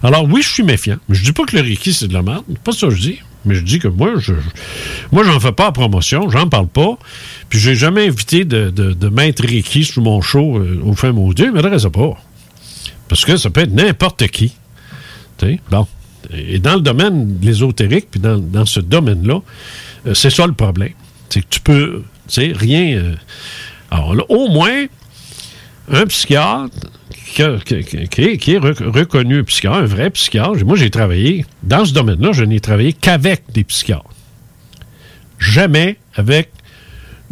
Alors oui, je suis méfiant. Mais je dis pas que le Reiki, c'est de la merde. Pas ça que je dis. Mais je dis que moi, je, moi, j'en fais pas la promotion, j'en parle pas. Puis j'ai jamais invité de, de, de maître Reiki sur mon show euh, au fin maudit, mais m'adresse pas. Parce que ça peut être n'importe qui. Bon. Et dans le domaine de l'ésotérique, puis dans, dans ce domaine-là, euh, c'est ça le problème. C'est que tu peux, tu sais, rien. euh, alors là, au moins, un psychiatre qui, est, qui est rec- reconnu psychiatre, un vrai psychiatre. Moi, j'ai travaillé dans ce domaine-là, je n'ai travaillé qu'avec des psychiatres. Jamais avec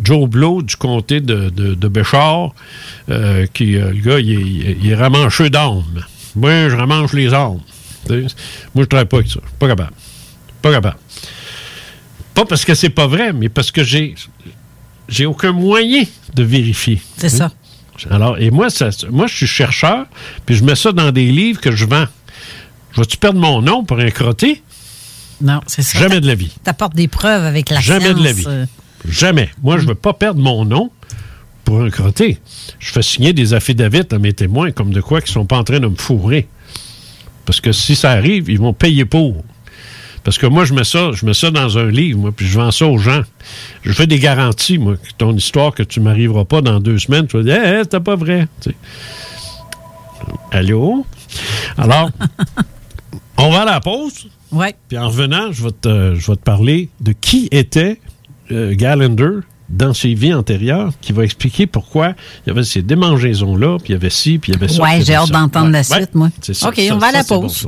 Joe Blow du comté de, Béchard, euh, qui, euh, le gars, il est, il est ramancheux d'âmes. Moi, je ramanche les âmes. Tu sais, Moi, je travaille pas avec ça. Pas capable. Pas capable. Pas parce que c'est pas vrai, mais parce que j'ai j'ai aucun moyen de vérifier. C'est ça. Alors, et moi, ça, moi, je suis chercheur, puis je mets ça dans des livres que je vends. Je vais-tu perdre mon nom pour un crotté? Non, c'est ça. Jamais de la vie. T'apportes des preuves avec la Jamais science. de la vie. euh, Jamais. Moi, je ne veux pas perdre mon nom pour un crotté. Je fais signer des affidavits à mes témoins comme de quoi qu'ils sont pas en train de me fourrer. Parce que si ça arrive, ils vont payer pour. Parce que moi, je mets ça, je mets ça dans un livre, moi, puis je vends ça aux gens. Je fais des garanties, moi. que Ton histoire que tu m'arriveras pas dans deux semaines, tu vas dire, hé, c'était pas vrai. Tu sais. Allô? Alors, on va à la pause. Ouais. Puis en revenant, je vais te, je vais te parler de qui était euh, Gallender dans ses vies antérieures, qui va expliquer pourquoi il y avait ces démangeaisons-là, puis il y avait ci, puis il y avait ça. Y j'ai hâte d'entendre la suite, ouais, moi. c'est ça, OK, ça, on va à la bon, pause.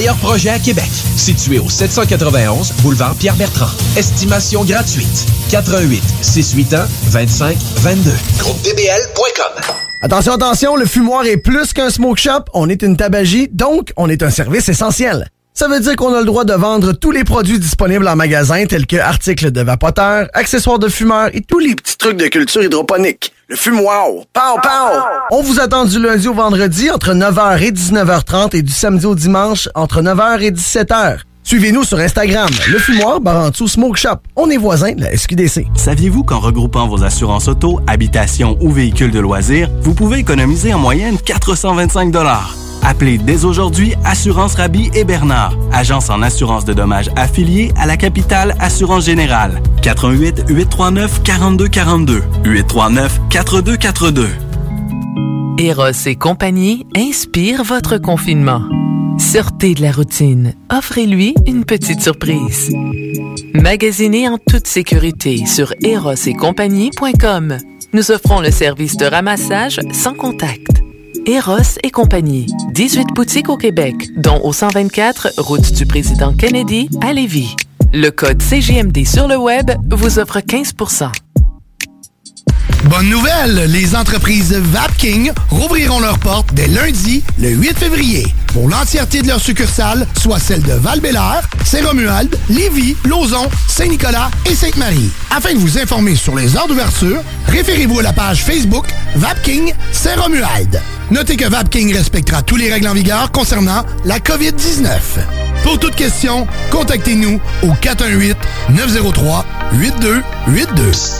projets à Québec. Situé au 791 boulevard Pierre-Bertrand. Estimation gratuite. 88 681 25 22. GroupeDBL.com. Attention, attention, le fumoir est plus qu'un smoke shop, on est une tabagie, donc on est un service essentiel. Ça veut dire qu'on a le droit de vendre tous les produits disponibles en magasin, tels que articles de vapoteurs, accessoires de fumeurs et tous les petits trucs de culture hydroponique. Le fumoir, pow, pow! On vous attend du lundi au vendredi entre 9h et 19h30 et du samedi au dimanche entre 9h et 17h. Suivez-nous sur Instagram, le fumoir Barantou Smoke Shop. On est voisins de la SQDC. Saviez-vous qu'en regroupant vos assurances auto, habitation ou véhicules de loisirs, vous pouvez économiser en moyenne 425 Appelez dès aujourd'hui Assurance Rabi et Bernard, agence en assurance de dommages affiliée à la capitale Assurance Générale. 88 839 4242 839 4242. Eros et compagnie inspire votre confinement. Sortez de la routine. Offrez-lui une petite surprise. Magasinez en toute sécurité sur erosetcompagnie.com. Nous offrons le service de ramassage sans contact. Eros et compagnie. 18 boutiques au Québec, dont au 124 route du président Kennedy à Lévis. Le code CGMD sur le web vous offre 15 Bonne nouvelle, les entreprises Vapking rouvriront leurs portes dès lundi, le 8 février, pour l'entièreté de leurs succursales, soit celles de val Saint-Romuald, Lévis, Lauson, Saint-Nicolas et Sainte-Marie. Afin de vous informer sur les heures d'ouverture, référez-vous à la page Facebook Vapking Saint-Romuald. Notez que Vapking respectera tous les règles en vigueur concernant la COVID-19. Pour toute question, contactez-nous au 418-903-8282. Tous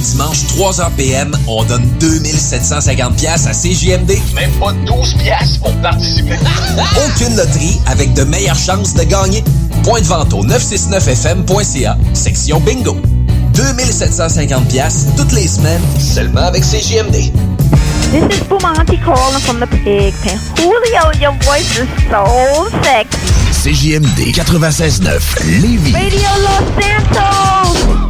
les dimanches, 3h PM, on donne 2750 pièces à CJMD. Même pas 12 pièces pour participer. Aucune loterie avec de meilleures chances de gagner. Point de vente au 969fm.ca, section bingo. 2750 pièces toutes les semaines, seulement avec CJMD. This is Bumanti calling from the pig pen. Julio, your voice is so sexy. CJMD 96.9 Lévis. Radio Los Santos!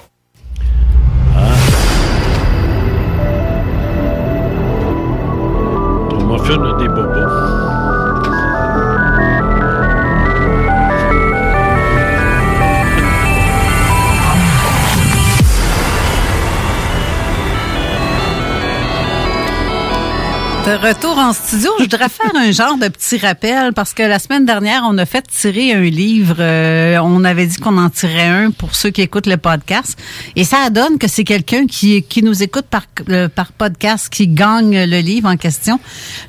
Muffin a des De retour en studio, je voudrais faire un genre de petit rappel parce que la semaine dernière, on a fait tirer un livre. euh, on avait dit qu'on en tirait un pour ceux qui écoutent le podcast. Et ça donne que c'est quelqu'un qui, qui nous écoute par, euh, par podcast qui gagne le livre en question.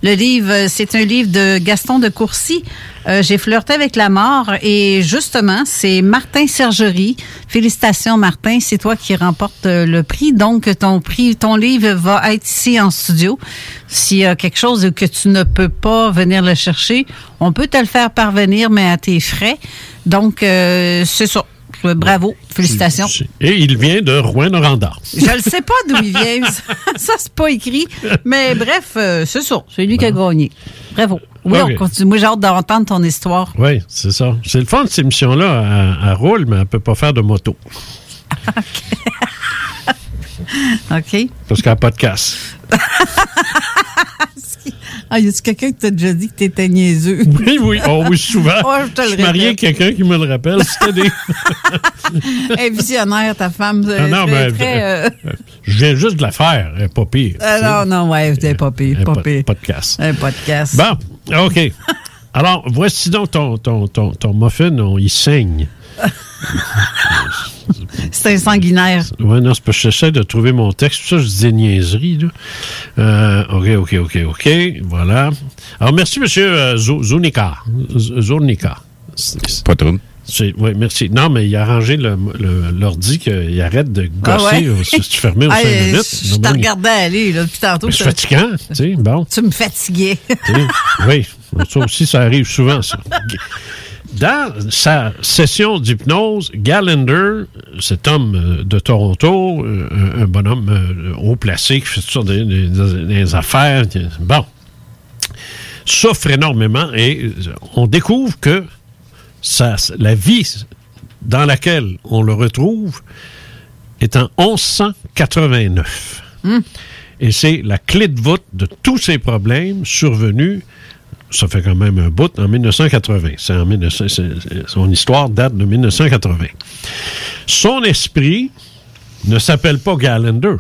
Le livre, euh, c'est un livre de Gaston de Courcy. Euh, J'ai flirté avec la mort et justement, c'est Martin Sergerie. Félicitations Martin, c'est toi qui remporte euh, le prix. Donc ton prix, ton livre va être ici en studio. S'il y a quelque chose que tu ne peux pas venir le chercher, on peut te le faire parvenir, mais à tes frais. Donc euh, c'est ça. Euh, Bravo, félicitations. Et il vient de Rouen-Noranda. Je ne sais pas d'où il vient. Ça, ça, c'est pas écrit. Mais bref, euh, c'est ça. C'est lui qui a gagné. Bravo. Oui, Ok. on continue. Moi, j'ai hâte d'entendre ton histoire. Oui, c'est ça. C'est le fun, cette émission-là. Elle, elle roule, mais elle ne peut pas faire de moto. OK. Parce qu'elle n'a pas de casse. Ah, y a-tu quelqu'un qui t'a déjà dit que t'étais niaiseux? Oui, oui. Oh, oui, souvent. Oh, je te le je suis marié avec quelqu'un qui me le rappelle. C'était des. Elle est visionnaire, ta femme. Ah non, mais- très, euh, Je viens juste de la faire. Elle pas pire. euh, non, non, ouais, t'es pas pire. Elle Pas pire. pas de casse. Un podcast. Bon, OK. Alors, voici donc ton, ton, ton, ton muffin, on, il saigne. C'est un sanguinaire. Oui, non, c'est parce que j'essaie de trouver mon texte. Tout ça, je dis des niaiseries. Là. Euh, OK, OK, OK, OK. Voilà. Alors, merci, M. Zunika. Zurnika. Pas trop. Oui, merci. Non, mais il a le- l'ordi qu'il arrête de Ah gosser. ouais? Si tu fermais aux Ah, cinq euh, minutes. Je je te regardais aller, là, depuis tantôt. mais C'est ça- fatigant, tu sais. Bon. Tu me fatiguais. Oui, ça aussi, ça arrive souvent, ça. Dans sa session d'hypnose, Gallender, cet homme euh, de Toronto, euh, un, bonhomme euh, haut placé qui fait toutes sortes de- de- de- des affaires, bon, souffre énormément et on découvre que la vie dans laquelle on le retrouve est en 1189. Et c'est la clé de voûte de tous ces problèmes survenus, ça fait quand même un bout, en 1980. C'est en 1900 c'est- c'est- son histoire date de 1980. Son esprit ne s'appelle pas Gallender.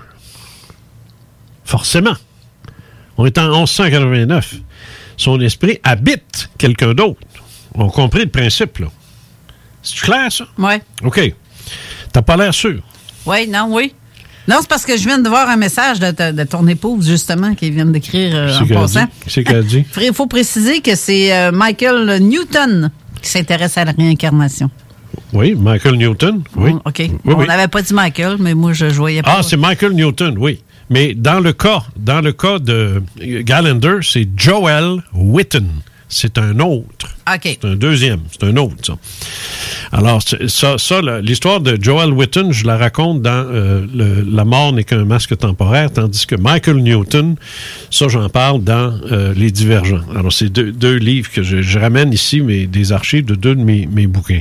Forcément. On est en 1189. Son esprit habite quelqu'un d'autre. On compris le principe, là. C'est clair, ça? Oui. OK. T'as pas l'air sûr. Oui, non, oui. Non, c'est parce que je viens de voir un message de, ta- de ton épouse, justement, qui vient d'écrire euh, en passant. C'est qu'elle dit. Il faut préciser que c'est euh, Michael Newton qui s'intéresse à la réincarnation. Oui, Michael Newton. Oui. OK. Oui, On oui. n'avait pas dit Michael, mais moi, je, je voyais pas. Ah, c'est Michael Newton, oui. Mais dans le cas, dans le cas de Gallender, c'est Joel Witten. C'est un autre. C'est un deuxième, c'est un autre, ça. Alors, ça, l'histoire de Joel Witton, je la raconte dans euh, le- La mort n'est qu'un masque temporaire, tandis que Michael Newton, ça, j'en parle dans euh, Les Divergents. Alors, c'est deux, deux livres que je, je ramène ici, mais des archives de deux de mes, mes bouquins.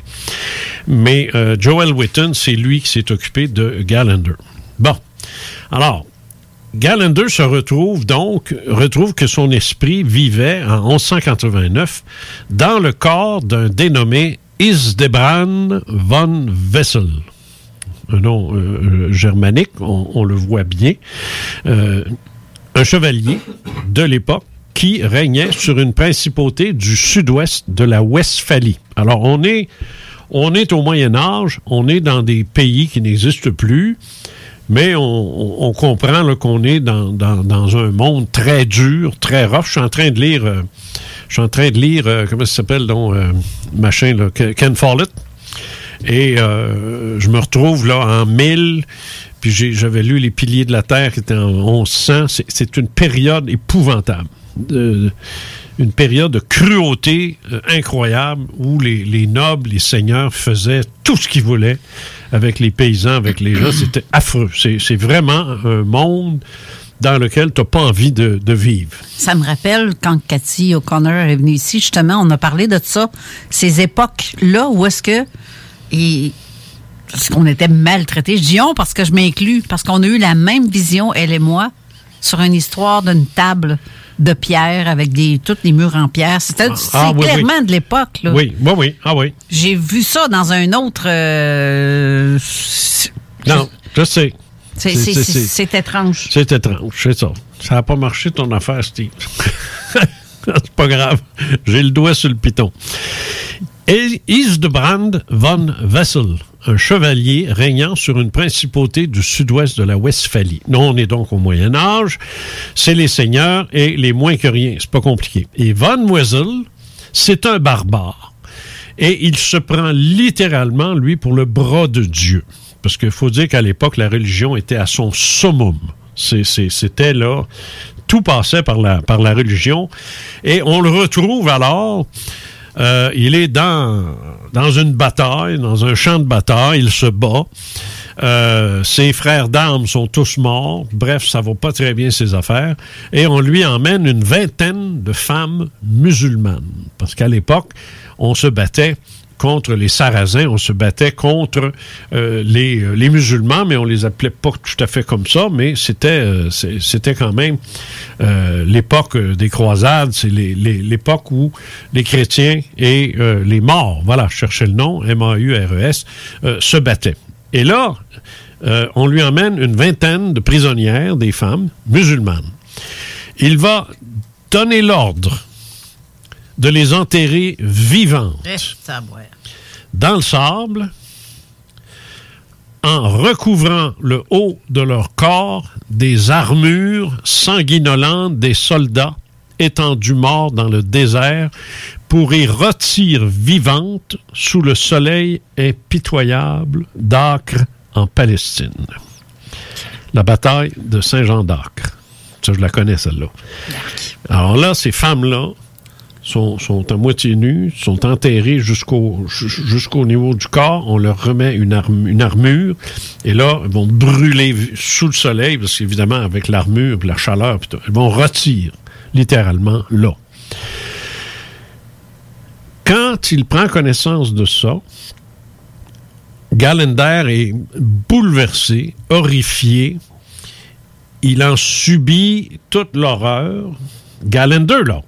Mais euh, Joel Witton, c'est lui qui s'est occupé de Gallender. Bon. Alors, Gallender se retrouve donc, retrouve que son esprit vivait en 1189 dans le corps d'un dénommé Isdebran von Wessel. Un nom euh, euh, germanique, on, on le voit bien. Euh, un chevalier de l'époque qui régnait sur une principauté du sud-ouest de la Westphalie. Alors, on est, on est au Moyen Âge, on est dans des pays qui n'existent plus, mais on, comprend qu'on est dans, un monde très dur, très rough. Je suis en train de lire, euh, je suis en train de lire, euh, comment ça s'appelle, donc, euh, machin, là, Ken Follett. Et je me retrouve là en 1000, puis j'avais lu Les Piliers de la Terre qui étaient en 1100. C'est- une période épouvantable. Une période de cruauté incroyable où les nobles, les seigneurs faisaient tout ce qu'ils voulaient avec les paysans, avec les gens. C'était affreux. C'est vraiment un monde dans lequel tu n'as pas envie de, vivre. Ça me rappelle quand Cathy O'Connor est venue ici, justement, on a parlé de ça, ces époques-là où est-ce que. Est-ce qu'on était maltraités? Je dis on parce que je m'inclus, parce qu'on a eu la même vision, elle et moi, sur une histoire d'une table de pierre avec des tous les murs en pierre. C'était c'est Ah, oui, clairement oui. de l'époque. là. Oui, oui, oui. Ah oui. J'ai vu ça dans un autre. euh, Non, je sais. c'est étrange. C'est étrange, c'est ça. Ça n'a pas marché ton affaire, Steve. c'est pas grave. J'ai le doigt sur le piton. Et Isdebrand von Wessel, un chevalier régnant sur une principauté du sud-ouest de la Westphalie. Nous, on est donc au Moyen Âge. C'est les seigneurs et les moins que rien. C'est pas compliqué. Et von Wessel, c'est un barbare. Et il se prend littéralement, lui, pour le bras de Dieu. Parce qu'il faut dire qu'à l'époque, la religion était à son summum. C'était là, tout passait par la, par la religion. Et on le retrouve alors, euh, il est dans, dans une bataille, dans un champ de bataille, il se bat. Euh, ses frères d'armes sont tous morts. Bref, ça va pas très bien ses affaires. Et on lui emmène une vingtaine de femmes musulmanes. Parce qu'à l'époque, on se battait contre les Sarrasins, on se battait contre euh, les, euh, les musulmans, mais on les appelait pas tout à fait comme ça, mais c'était euh, c'était quand même l'époque des croisades, c'est l'époque où les chrétiens et les morts, voilà, je cherchais le nom, M-A-U-R-E-S, se battaient. Et là, on lui emmène une vingtaine de prisonnières, des femmes musulmanes. Il va donner l'ordre de les enterrer vivantes boire. dans le sable en recouvrant le haut de leur corps des armures sanguinolentes des soldats étendus morts dans le désert pour y rôtir vivantes sous le soleil impitoyable d'Acre en Palestine. La bataille de Saint-Jean d'Acre. Ça, je la connais, celle-là. Alors là, ces femmes-là sont, sont à moitié nues, sont enterrées jusqu'au ju- jusqu'au niveau du corps. On leur remet une, arm- une armure. Et là, elles vont brûler sous le soleil, parce qu'évidemment, avec l'armure, la chaleur, elles vont rôtir, littéralement, là. Quand il prend connaissance de ça, Gallender est bouleversé, horrifié. Il en subit toute l'horreur. Gallender, là,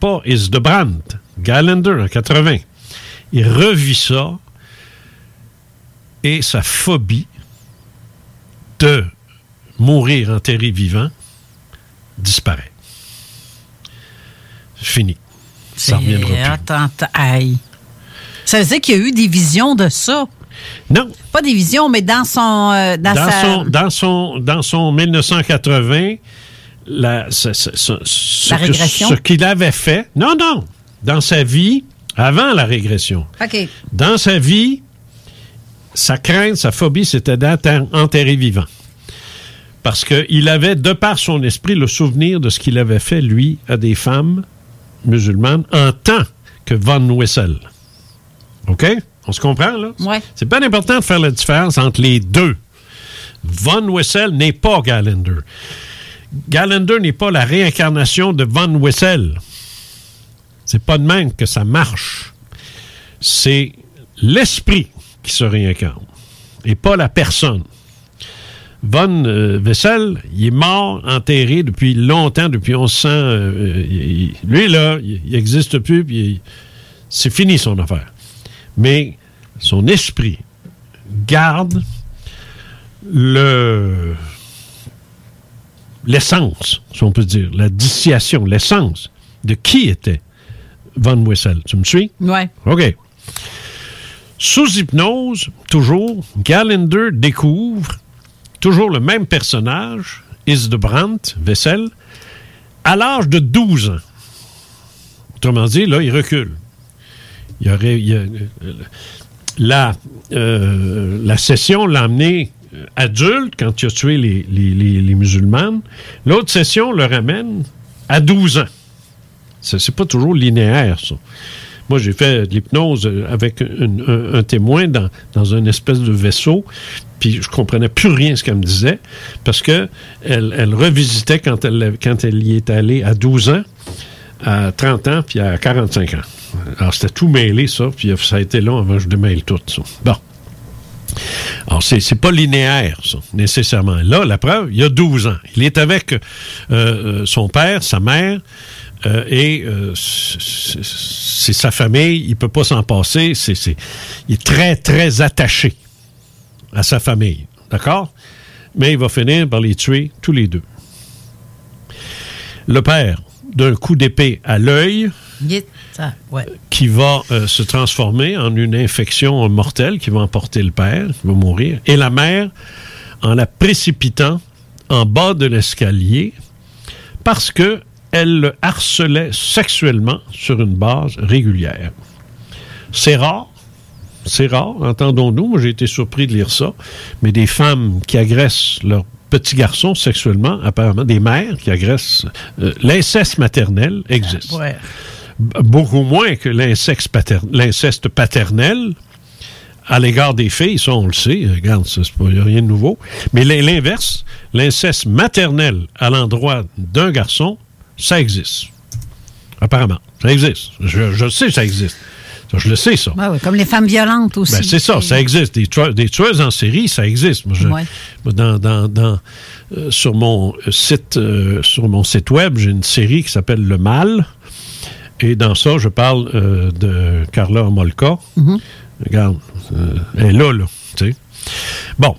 pas Isdebrand, Gallender en 80. Il revit ça et sa phobie de mourir enterré vivant disparaît. Fini. Ça reviendra plus. Attends, attends, aïe. Ça veut dire qu'il y a eu des visions de ça? Non. Pas des visions, mais dans son. euh, dans, dans, sa... son, dans, son, dans son 1980, la, ce, ce- ce- ce La que- régression? ce qu'il avait fait, non, non, dans sa vie, avant la régression, OK. dans sa vie, sa crainte, sa phobie, c'était d'être enterré vivant. Parce qu'il avait, de par son esprit, le souvenir de ce qu'il avait fait, lui, à des femmes musulmane en tant que Von Wessel. OK? On se comprend, là? Oui. C'est pas important de faire la différence entre les deux. Von Wessel n'est pas Gallender. Gallender n'est pas la réincarnation de Von Wessel. C'est pas de même que ça marche. C'est l'esprit qui se réincarne et pas la personne. Von euh, Wessel, il est mort, enterré depuis longtemps, depuis 1100. euh, il- lui, là, il n'existe plus, puis c'est fini son affaire. Mais son esprit garde le l'essence, si on peut dire, la dissociation, l'essence de qui était Von Wessel. Tu me suis? Oui. OK. Sous hypnose, toujours, Gallender découvre toujours le même personnage, Isdebrandt, Wessel, à l'âge de 12 ans. Autrement dit, là, il recule. Il y aurait, il y a- euh, la, euh, la session l'a amené adulte quand il a tué les, les- les- musulmanes. L'autre session le ramène à 12 ans. C'est pas toujours linéaire, ça. Moi, j'ai fait de l'hypnose euh, avec un, témoin dans, dans une espèce de vaisseau, puis je comprenais plus rien ce qu'elle me disait, parce que elle, elle revisitait quand elle, quand elle y est allée à 12 ans, à 30 ans, puis à 45 ans. Alors, c'était tout mêlé, ça, puis ça a été long avant que je démêle tout, ça. Bon. Alors, c'est, c'est pas linéaire, ça, nécessairement. Là, la preuve, il y a 12 ans. Il est avec euh, euh, son père, sa mère, euh, et c'est, sa famille. Il peut pas s'en passer. C'est, il est très, très attaché à sa famille. D'accord? Mais il va finir par les tuer tous les deux. Le père, d'un coup d'épée à l'œil, ça, ouais. qui va euh, se transformer en une infection mortelle qui va emporter le père, qui va mourir, et la mère en la précipitant en bas de l'escalier parce que elle le harcelait sexuellement sur une base régulière. C'est rare, c'est rare, entendons-nous, moi j'ai été surpris de lire ça, mais des femmes qui agressent leurs petits garçons sexuellement, apparemment des mères qui agressent, euh, l'inceste maternel existe Ouais. Beaucoup moins que l'inceste pater- l'inceste paternel à l'égard des filles, ça on le sait, regarde, c'est pas rien de nouveau. Mais l'in- l'inverse, l'inceste maternel à l'endroit d'un garçon, ça existe. Apparemment, ça existe. Je, je sais ça existe. Ça, je le sais, ça. Ouais, ouais, comme les femmes violentes aussi. Ben, c'est ça, ça existe. Des, tueurs- des tueuses en série, ça existe. Moi, je- Ouais. moi, dans, dans- dans, euh, sur mon site, euh, sur mon site web, j'ai une série qui s'appelle Le Mal. Et dans ça, je parle euh, de Carla Molka. Mhm. Regarde, euh, elle est là, là. Bon,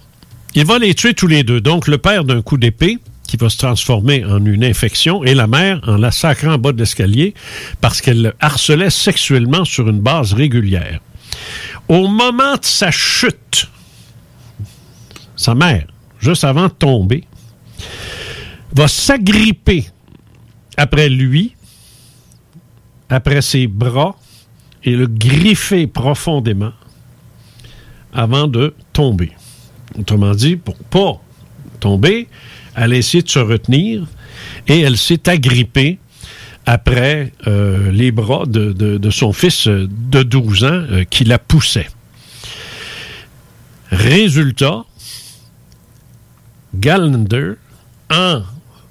il va les tuer tous les deux. Donc, le père d'un coup d'épée qui va se transformer en une infection et la mère en la sacrant en bas de l'escalier parce qu'elle le harcelait sexuellement sur une base régulière. Au moment de sa chute, sa mère, juste avant de tomber, va s'agripper après lui, après ses bras, et le griffer profondément avant de tomber. Autrement dit, pour pas tomber, elle a essayé de se retenir et elle s'est agrippée après euh, les bras de, son fils de 12 ans euh, qui la poussait. Résultat, Gallender, en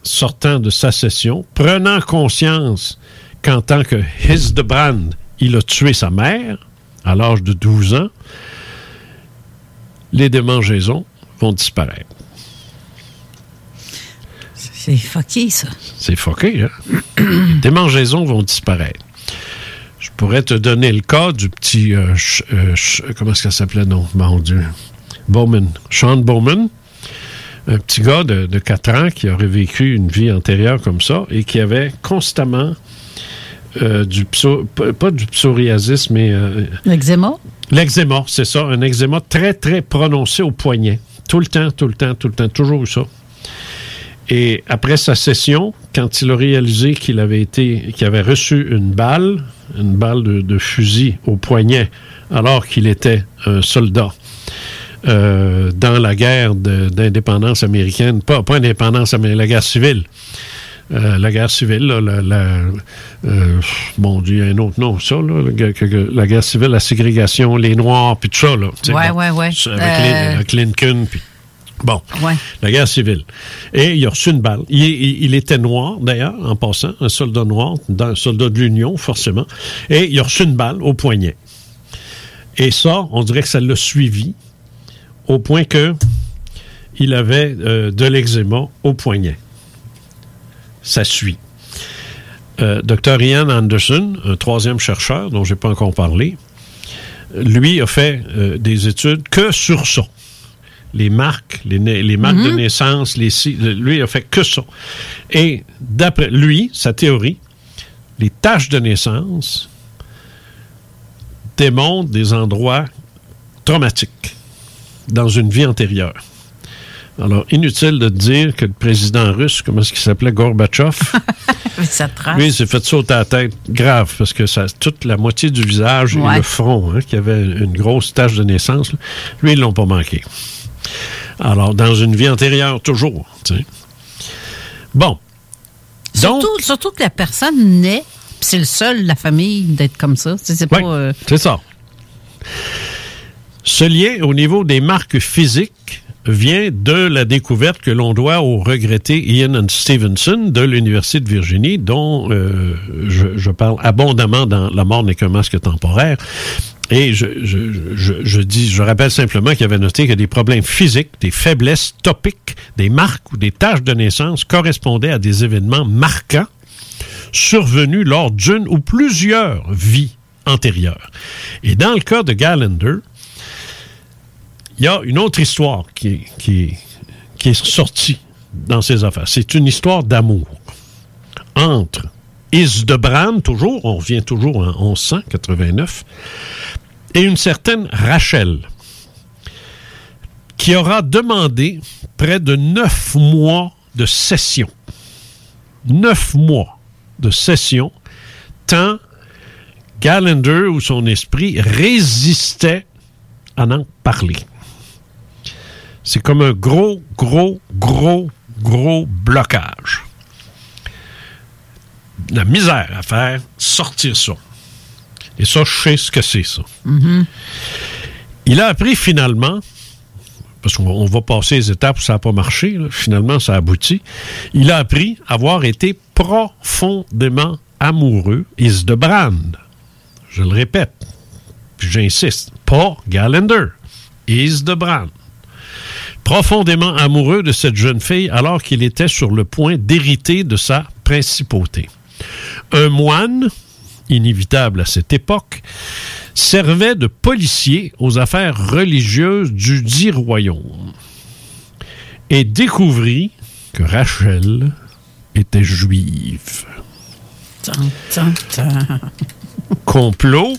sortant de sa session, prenant conscience qu'en tant que Hildebrand, il a tué sa mère à l'âge de 12 ans, les démangeaisons vont disparaître. C'est fucké, ça. C'est fucké, hein? les démangeaisons vont disparaître. Je pourrais te donner le cas du petit... euh, ch- euh, ch- comment est-ce qu'elle s'appelait, non? Mon Dieu. Bowman. Sean Bowman. Un petit gars de, de 4 ans qui aurait vécu une vie antérieure comme ça et qui avait constamment euh, du pso- pas du psoriasis, mais euh, L'eczéma? L'eczéma, c'est ça, un eczéma très, très prononcé au poignet. Tout le temps, tout le temps, tout le temps, toujours ça. Et après sa session, quand il a réalisé qu'il avait été, qu'il avait reçu une balle, une balle de, de fusil au poignet, alors qu'il était un soldat euh, dans la guerre d'indépendance américaine, pas, pas indépendance américaine, la guerre civile euh, la guerre civile, là, la, la- euh, bon, il y a un autre nom, ça, là, la, guerre- la civile, la ségrégation, les Noirs, puis tout ça, là. Ouais, bon, ouais, ouais. Avec, Euh, avec Lincoln, puis... Bon, Ouais. la guerre civile. Et il a reçu une balle. Il, il- il était noir, d'ailleurs, en passant, un soldat noir, un soldat de l'Union, forcément. Et il a reçu une balle au poignet. Et ça, on dirait que ça l'a suivi au point que il avait euh, de l'eczéma au poignet. Ça suit. Euh, Dr. Ian Anderson, un troisième chercheur dont je n'ai pas encore parlé, lui a fait euh, des études que sur ça. Les marques, les, marques de Mhm. naissance, les, lui a fait que ça. Et d'après lui, sa théorie, les taches de naissance démontrent des endroits traumatiques dans une vie antérieure. Alors, inutile de dire que le président russe, comment est-ce qu'il s'appelait, Gorbatchev, ça trace. lui, il s'est fait sauter à la tête grave parce que ça, toute la moitié du visage Ouais. et le front, hein, qui avait une grosse tache de naissance, là, lui, ils l'ont pas manqué. Alors, dans une vie antérieure, toujours. Bon. Surtout, surtout que la personne naît, puis c'est le seul de la famille d'être comme ça. C'est euh, C'est ça. Ce lien au niveau des marques physiques vient de la découverte que l'on doit au regretté Ian Stevenson de l'Université de Virginie, dont euh, je, parle abondamment dans La mort n'est qu'un masque temporaire. Et je, je, dis, je rappelle simplement qu'il avait noté que des problèmes physiques, des faiblesses topiques, des marques ou des tâches de naissance correspondaient à des événements marquants survenus lors d'une ou plusieurs vies antérieures. Et dans le cas de Gallender, il y a une autre histoire qui qui qui est sortie dans ces affaires. C'est une histoire d'amour entre Isdebrand, toujours, on revient toujours en 1189, et une certaine Rachel, qui aura demandé près de neuf mois de session. Neuf mois de session, tant Gallender ou son esprit résistait à en parler. C'est comme un gros, gros, gros, gros blocage. La misère à faire sortir ça. Et ça, je sais ce que c'est, ça. Il a appris finalement, parce qu'on on va passer les étapes où ça n'a pas marché, là, finalement ça a abouti, il a appris à avoir été profondément amoureux Isdebrand. Je le répète, puis j'insiste, pas Gallender, Isdebrand. Profondément amoureux de cette jeune fille alors qu'il était sur le point d'hériter de sa principauté. Un moine, inévitable à cette époque, servait de policier aux affaires religieuses du dit royaume et découvrit que Rachel était juive. Complot,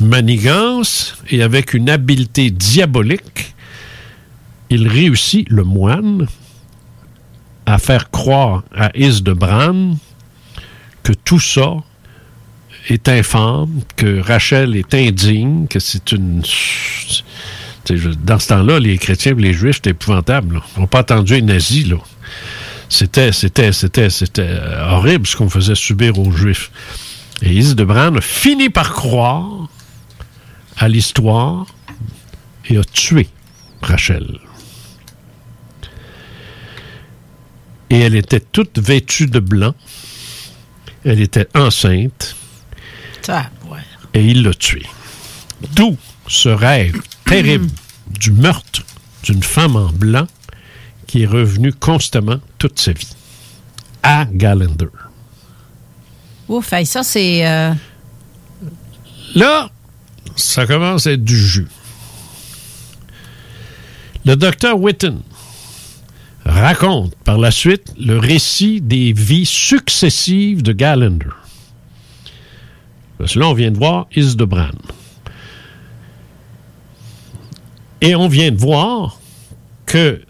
manigance et avec une habileté diabolique, il réussit, le moine, à faire croire à Isdebrand que tout ça est infâme, que Rachel est indigne, que c'est une... Dans ce temps-là, les chrétiens et les juifs, c'était épouvantable. là. Ils n'ont pas attendu les nazis, là. C'était, c'était, c'était, c'était horrible ce qu'on faisait subir aux juifs. Et Isdebrand a fini par croire à l'histoire et a tué Rachel. Et elle était toute vêtue de blanc. Elle était enceinte Ça, ouais. et il l'a tuée. D'où ce rêve terrible du meurtre d'une femme en blanc qui est revenu constamment toute sa vie. À Gallender. Ouf, ça, c'est. euh, Là, ça commence à être du jus. Le docteur Whitten raconte par la suite le récit des vies successives de Gallender. Parce que là, on vient de voir Isdebrand. Et on vient de voir que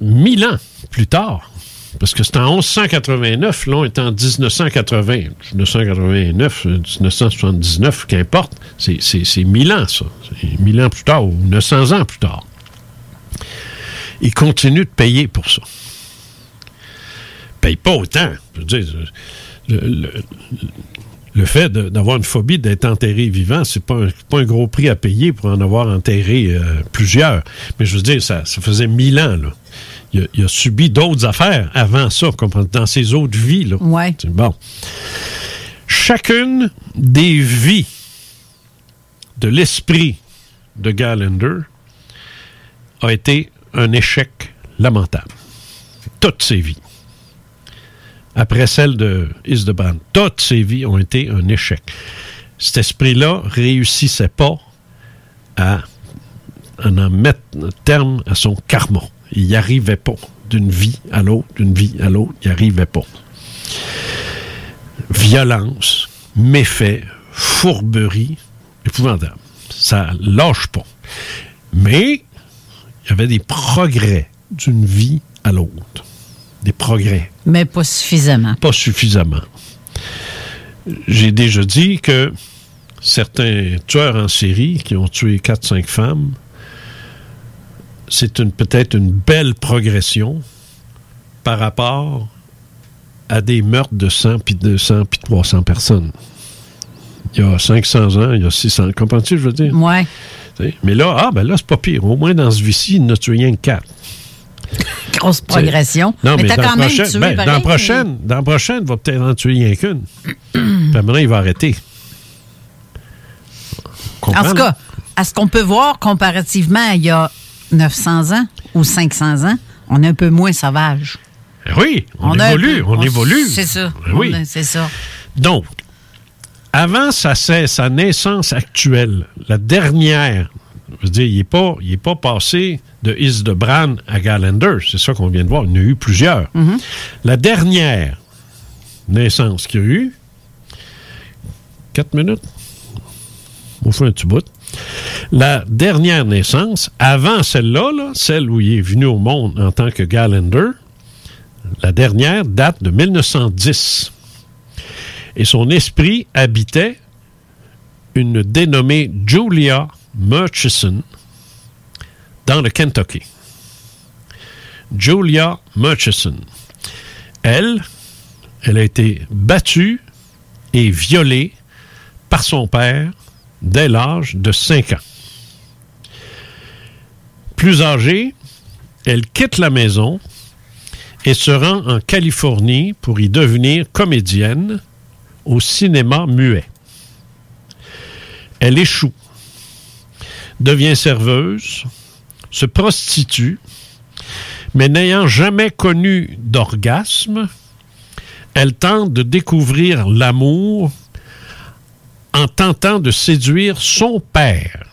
mille ans plus tard, parce que c'est en 1189, là, on est en 1980, 1989, euh, 1979, qu'importe, c'est mille ans, ça. C'est mille ans plus tard ou 900 ans plus tard. Il continue de payer pour ça. paye pas autant. Je veux dire, le, le- le fait d'avoir une phobie d'être enterré vivant, c'est pas un, pas un gros prix à payer pour en avoir enterré euh, plusieurs. Mais je veux dire, ça, ça faisait mille ans, là. Il a, il a subi d'autres affaires avant ça, comme dans ses autres vies, là. Ouais. Bon. Chacune des vies de l'esprit de Gallender a été un échec lamentable. Toutes ses vies. Après celle de Isdebrand, toutes ses vies ont été un échec. Cet esprit-là réussissait pas à, à en mettre un terme à son karma. Il n'y arrivait pas d'une vie à l'autre, d'une vie à l'autre, il n'y arrivait pas. Violence, méfaits, fourberie, épouvantable. Ça lâche pas. Mais il y avait des progrès d'une vie à l'autre. Des progrès. Mais pas suffisamment. Pas suffisamment. J'ai déjà dit que certains tueurs en série qui ont tué 4-5 femmes, c'est une- peut-être une belle progression par rapport à des meurtres de 100 puis 200 puis 300 personnes. Il y a 500 ans, il y a 600. Comprends-tu, je veux dire? Ouais. T'sais, Mais là, ah, ben là, c'est pas pire. Au moins, dans ce vie-ci, il n'a tué rien que 4. Grosse progression. Non, mais, t'as quand même tué ben, dans, pareil, prochaine, dans prochaine, il va peut-être en tuer rien qu'une. Puis maintenant, il va arrêter. En tout cas, à ce qu'on peut voir comparativement à il y a 900 ans ou 500 ans, on est un peu moins sauvage. Eh Oui, on, évolue, peu- on, évolue. C'est ça. Oui. On C'est ça. Donc, avant sa, sa sa naissance actuelle, la dernière, je veux dire, il n'est pas, il est pas passé de Isdebran à Gallender. C'est ça qu'on vient de voir. Il y en a eu plusieurs. La dernière naissance qu'il y a eu, 4 minutes, on fait un petit bout. La dernière naissance, avant celle-là, là, celle où il est venu au monde en tant que Gallender, la dernière date de 1910 et son esprit habitait une dénommée Julia Murchison dans le Kentucky. Julia Murchison. Elle, elle a été battue et violée par son père dès l'âge de 5 ans. Plus âgée, elle quitte la maison et se rend en Californie pour y devenir comédienne au cinéma muet. Elle échoue, devient serveuse, se prostitue, mais n'ayant jamais connu d'orgasme, elle tente de découvrir l'amour en tentant de séduire son père,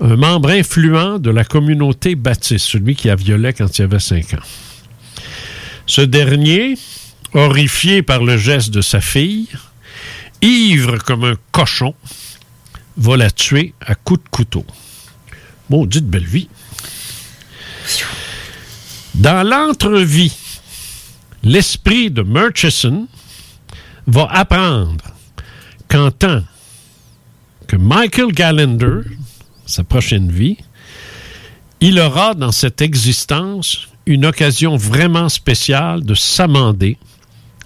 un membre influent de la communauté baptiste, celui qui a violé quand il avait 5 ans. Ce dernier, horrifié par le geste de sa fille, ivre comme un cochon, va la tuer à coups de couteau. Maudite belle vie. Dans l'entrevie, l'esprit de Murchison va apprendre qu'en tant que Michael Gallender, sa prochaine vie, il aura dans cette existence une occasion vraiment spéciale de s'amender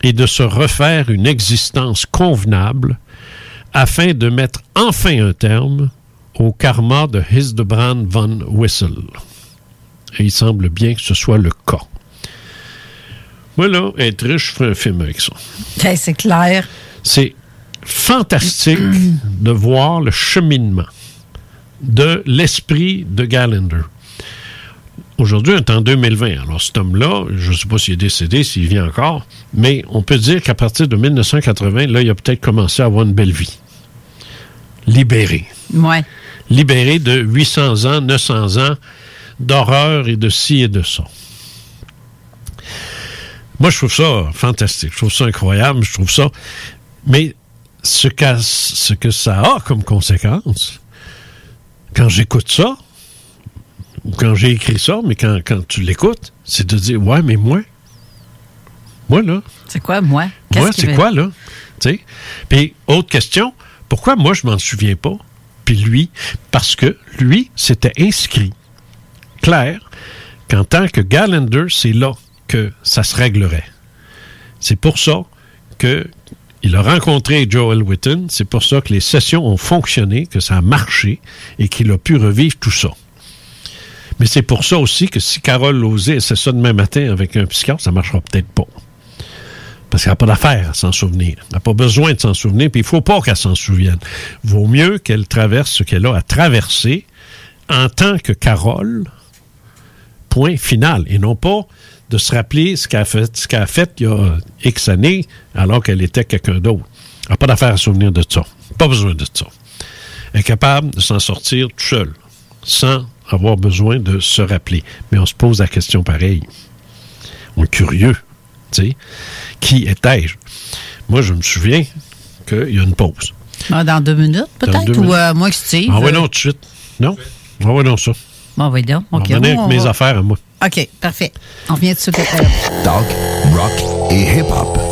et de se refaire une existence convenable afin de mettre enfin un terme au karma de Hildebrand von Wissel. Et il semble bien que ce soit le cas. Moi, là, être riche, je ferais un film avec ça. Ben, c'est clair. C'est fantastique de voir le cheminement de l'esprit de Gallender. Aujourd'hui, on est en 2020. Alors, cet homme-là, je ne sais pas s'il est décédé, s'il vit encore, mais on peut dire qu'à partir de 1980, là, il a peut-être commencé à avoir une belle vie. Libéré. Ouais. Libéré de 800 ans, 900 ans d'horreur et de ci et de ça. Moi, je trouve ça fantastique. Je trouve ça incroyable. Je trouve ça. Mais ce, ce que ça a comme conséquence, quand j'écoute ça, quand j'ai écrit ça, mais quand, quand tu l'écoutes, c'est de dire Ouais, mais moi, moi, là, C'est quoi, moi? Moi, c'est quoi, là? Puis, autre question, pourquoi moi, je m'en souviens pas? Puis lui, parce que lui, c'était inscrit, clair, qu'en tant que Gallender, c'est là que ça se réglerait. C'est pour ça que il a rencontré Joel Witten. C'est pour ça que les sessions ont fonctionné, que ça a marché et qu'il a pu revivre tout ça. Mais c'est pour ça aussi que si Carole Lozé c'est ça demain matin avec un psychiatre, ça ne marchera peut-être pas. Parce qu'elle n'a pas d'affaire à s'en souvenir. Elle n'a pas besoin de s'en souvenir, puis il ne faut pas qu'elle s'en souvienne. Vaut mieux qu'elle traverse ce qu'elle a à traverser en tant que Carole, point final, et non pas de se rappeler ce qu'elle a fait, ce qu'elle a fait il y a X années, alors qu'elle était quelqu'un d'autre. Elle n'a pas d'affaire à se souvenir de ça. Pas besoin de ça. Elle est capable de s'en sortir tout seul, sans avoir besoin de se rappeler. Mais on se pose la question pareille. On est curieux. Tu sais, qui étais-je? Moi, je me souviens qu'il y a une pause. Ah, Dans deux minutes, peut-être? Ou euh, moi, Steve? Ah ouais, euh, non, tout de suite. Non? Ah ouais, non, ça. Bon, oui, donc. On OK. va venir on avec mes va- affaires à moi. OK, parfait. On vient tout de suite. Talk, rock et hip-hop.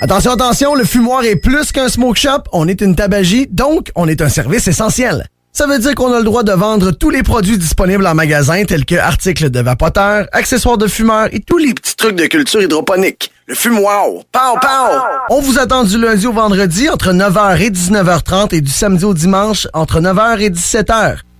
Attention, attention, le fumoir est plus qu'un smoke shop, on est une tabagie, donc on est un service essentiel. Ça veut dire qu'on a le droit de vendre tous les produits disponibles en magasin tels que articles de vapoteurs, accessoires de fumeurs et tous les petits trucs de culture hydroponique. Le fumoir. Pow, pow! On vous attend du lundi au vendredi entre 9h et 19h30 et du samedi au dimanche entre 9h et 17h.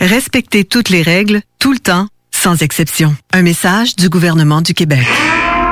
Respectez toutes les règles, tout le temps, sans exception. Un message du gouvernement du Québec.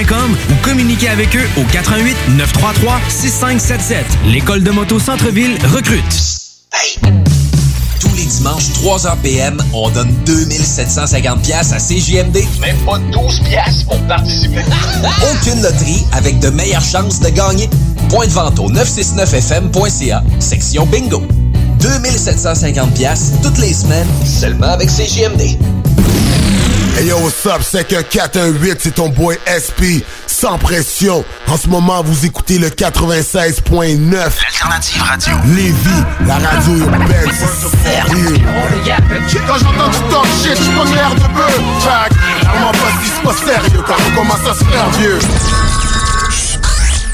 ou communiquez avec eux au 88 933 6577. L'école de moto Centre-ville recrute. Tous les dimanches, 3h PM, on donne 2750 pièces à CJMD. Même pas 12 pièces pour participer. Aucune loterie avec de meilleures chances de gagner. Point de vente au 969fm.ca, section bingo. 2750 pièces toutes les semaines, seulement avec CJMD. Hey yo, what's up? C'est que 418, c'est ton boy SP. Sans pression. En ce moment, vous écoutez le 96.9. L'alternative radio. Lévis, la radio urbaine, c'est sérieux. Quand j'entends du talk shit, j'suis pas l'air de bœuf. Fact, comment pas si c'est pas sérieux quand on commence à se faire vieux.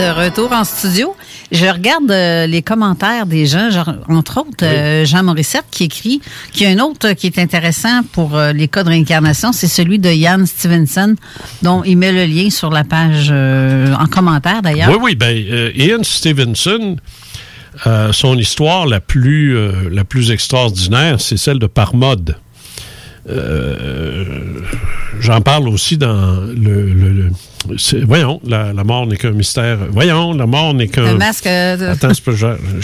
De retour en studio, je regarde euh, les commentaires des gens, genre, entre autres euh, Jean Morissette qui écrit qu'il y a un autre qui est intéressant pour euh, les cas de réincarnation, c'est celui de Ian Stevenson, dont il met le lien sur la page euh, en commentaire d'ailleurs. Oui, oui, ben, euh, Ian Stevenson, euh, son histoire la plus, euh, la plus extraordinaire, c'est celle de Parmod. Euh, j'en parle aussi dans le. le- le- c'est- voyons, la, la mort n'est qu'un mystère. Voyons, la mort n'est qu'un. Le masque. euh, Attends, c'est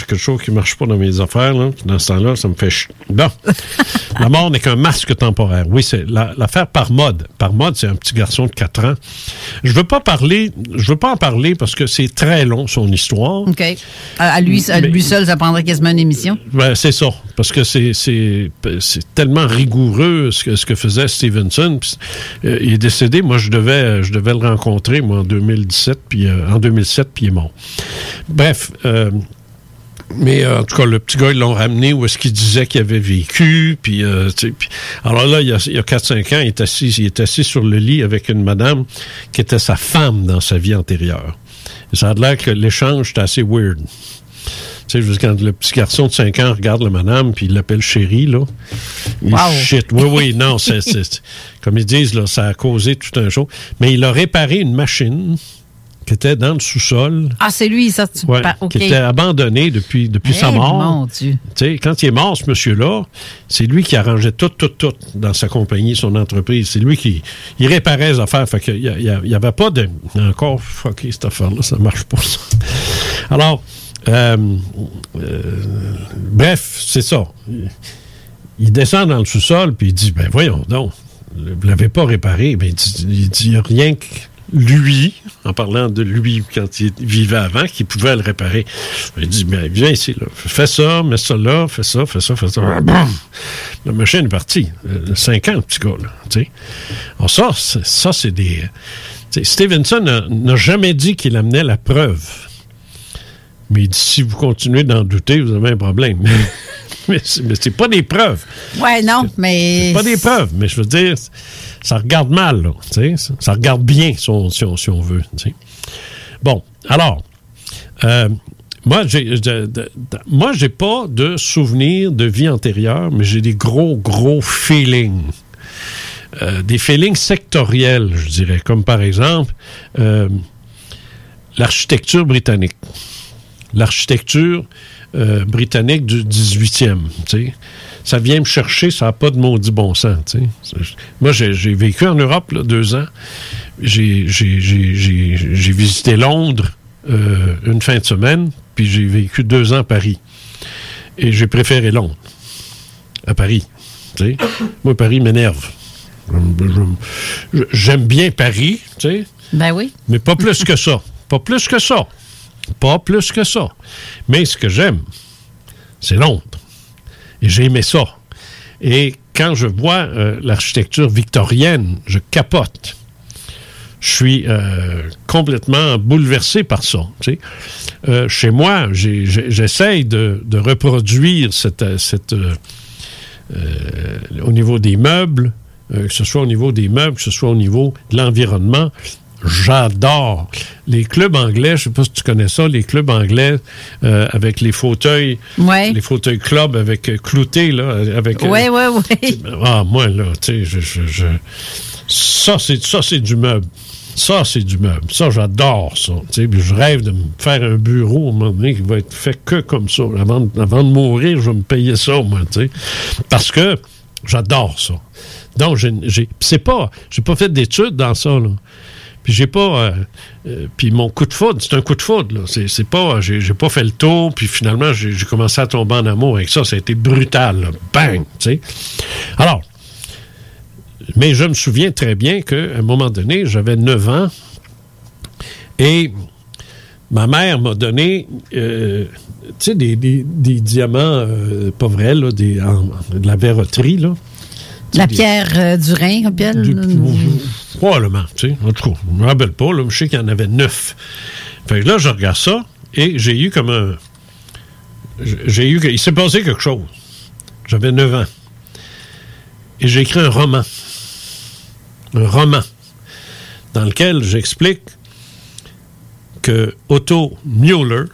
quelque chose qui marche pas dans mes affaires. Là. Dans ce temps-là, ça me fait ch... Bon. la mort n'est qu'un masque temporaire. Oui, c'est la- l'affaire par mode. Par mode, c'est un petit garçon de 4 ans. Je veux pas parler, je veux pas en parler parce que c'est très long, son histoire. OK. À, à lui, à Mais- lui seul, ça prendrait quasiment une émission. Ben, c'est ça, parce que c'est c'est c'est tellement rigoureux ce que, ce que faisait Stevenson. Euh, il est décédé, moi je devais je devais le rencontrer moi en 2017 puis euh, en 2007 puis il est mort. Bref, euh, mais euh, en tout cas le petit gars ils l'ont ramené où est-ce qu'il disait qu'il avait vécu puis, euh, alors là il y a, il y a 4-5 ans il est assis il est assis sur le lit avec une madame qui était sa femme dans sa vie antérieure. Et ça a l'air que l'échange était assez weird. Tu sais, quand le petit garçon de 5 ans regarde la madame, puis il l'appelle chérie, là. Wow. shit. Oui, oui, non, c'est- comme ils disent, là, ça a causé tout un show. Mais il a réparé une machine qui était dans le sous-sol, Ah, c'est lui, ça. Tu ouais, par- OK. qui était abandonnée depuis, depuis sa Eh, mort. Mon Dieu. Quand il est mort, ce monsieur-là, c'est lui qui arrangeait tout, tout, tout dans sa compagnie, son entreprise. C'est lui qui il réparait les affaires. Fait qu'il n'y avait pas de. Encore, fucké cette affaire-là, ça marche pas, ça. Alors, euh, euh, bref, c'est ça. Il descend dans le sous-sol, puis il dit Ben voyons donc, vous l'avez pas réparé. Ben, il dit, rien que lui, en parlant de lui quand il vivait avant, qui pouvait le réparer. Il dit Ben viens ici, là. fais ça, mets ça là, fais ça, fais ça, fais ça. Bam! La machine est partie. Euh, Cinq ans, le petit gars, là. tu sais. Alors, ça, c'est- ça, c'est des. Stevenson n'a- n'a jamais dit qu'il amenait la preuve. Mais il dit, si vous continuez d'en douter, vous avez un problème. mais c'est pas des preuves. Ouais, non, mais. C'est pas des preuves, mais je veux dire, ça regarde mal, là. tu sais, Ça, ça regarde bien, si on, si on- si on veut. Bon, alors, euh, moi, j'ai, moi, j'ai pas de souvenirs de vie antérieure, mais j'ai des gros, gros feelings. Euh, des feelings sectoriels, je dirais, comme par exemple euh, l'architecture britannique. L'architecture euh, britannique du 18e, tu sais. Ça vient me chercher, ça n'a pas de maudit bon sens, Moi, j'ai vécu en Europe, là, deux ans. J'ai j'ai- j'ai- j'ai- j'ai visité Londres euh, une fin de semaine, puis j'ai vécu deux ans à Paris. Et j'ai préféré Londres à Paris. Moi, Paris m'énerve. J'aime bien Paris, tu sais, Ben oui. mais pas plus que ça. Pas plus que ça. Pas plus que ça. Mais ce que j'aime, c'est Londres. Et j'ai aimé ça. Et quand je vois euh, l'architecture victorienne, je capote. Je suis euh, complètement bouleversé par ça. Euh, chez moi, j'essaye de, reproduire cette, cette, au niveau des meubles, que ce soit au niveau des meubles, que ce soit au niveau de l'environnement. J'adore les clubs anglais. Je sais pas si tu connais ça, les clubs anglais euh, avec les fauteuils, Ouais. les fauteuils club avec euh, cloutés là, avec. euh, Ouais, ouais, ouais. ah, moi, là, tu sais, je, je- je- ça, c'est, ça, c'est du meuble. Ça, c'est du meuble. Ça, j'adore ça. puis je rêve de me faire un bureau à un moment donné qui va être fait que comme ça. Avant, de- avant de mourir, je vais me payer ça, moi, tu sais. Parce que j'adore ça. Donc, j'ai, j'ai- c'est pas, j'ai pas fait d'études dans ça, là. Puis j'ai pas. euh, euh, puis mon coup de foudre, c'est un coup de foudre. C'est, pas. J'ai, j'ai pas fait le tour. Puis finalement, j'ai, commencé à tomber en amour avec ça. Ça a été brutal. là. Bang! Alors. Mais je me souviens très bien qu'à un moment donné, j'avais 9 ans. Et ma mère m'a donné. euh, des, des- des diamants, euh, pas vrai, là, des, en- de la verroterie, là. La pierre euh, du Rhin, on appelle. Probablement, tu sais. En tout cas, je me rappelle pas, là, je sais qu'il y en avait neuf. Fait que là, je regarde ça et j'ai eu comme un. J'ai eu. Il s'est passé quelque chose. J'avais 9 ans. Et j'ai écrit un roman. Un roman. Dans lequel j'explique que Otto Müller,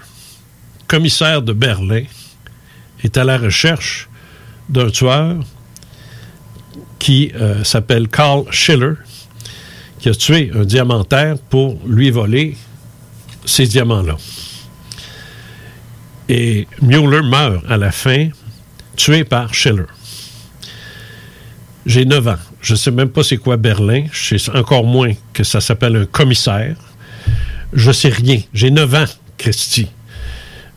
commissaire de Berlin, est à la recherche d'un tueur qui euh, s'appelle Carl Schiller, qui a tué un diamantaire pour lui voler ces diamants-là. Et Mueller meurt à la fin, tué par Schiller. J'ai 9 ans. Je sais même pas c'est quoi Berlin. Je sais encore moins que ça s'appelle un commissaire. Je sais rien. J'ai 9 ans, Christy.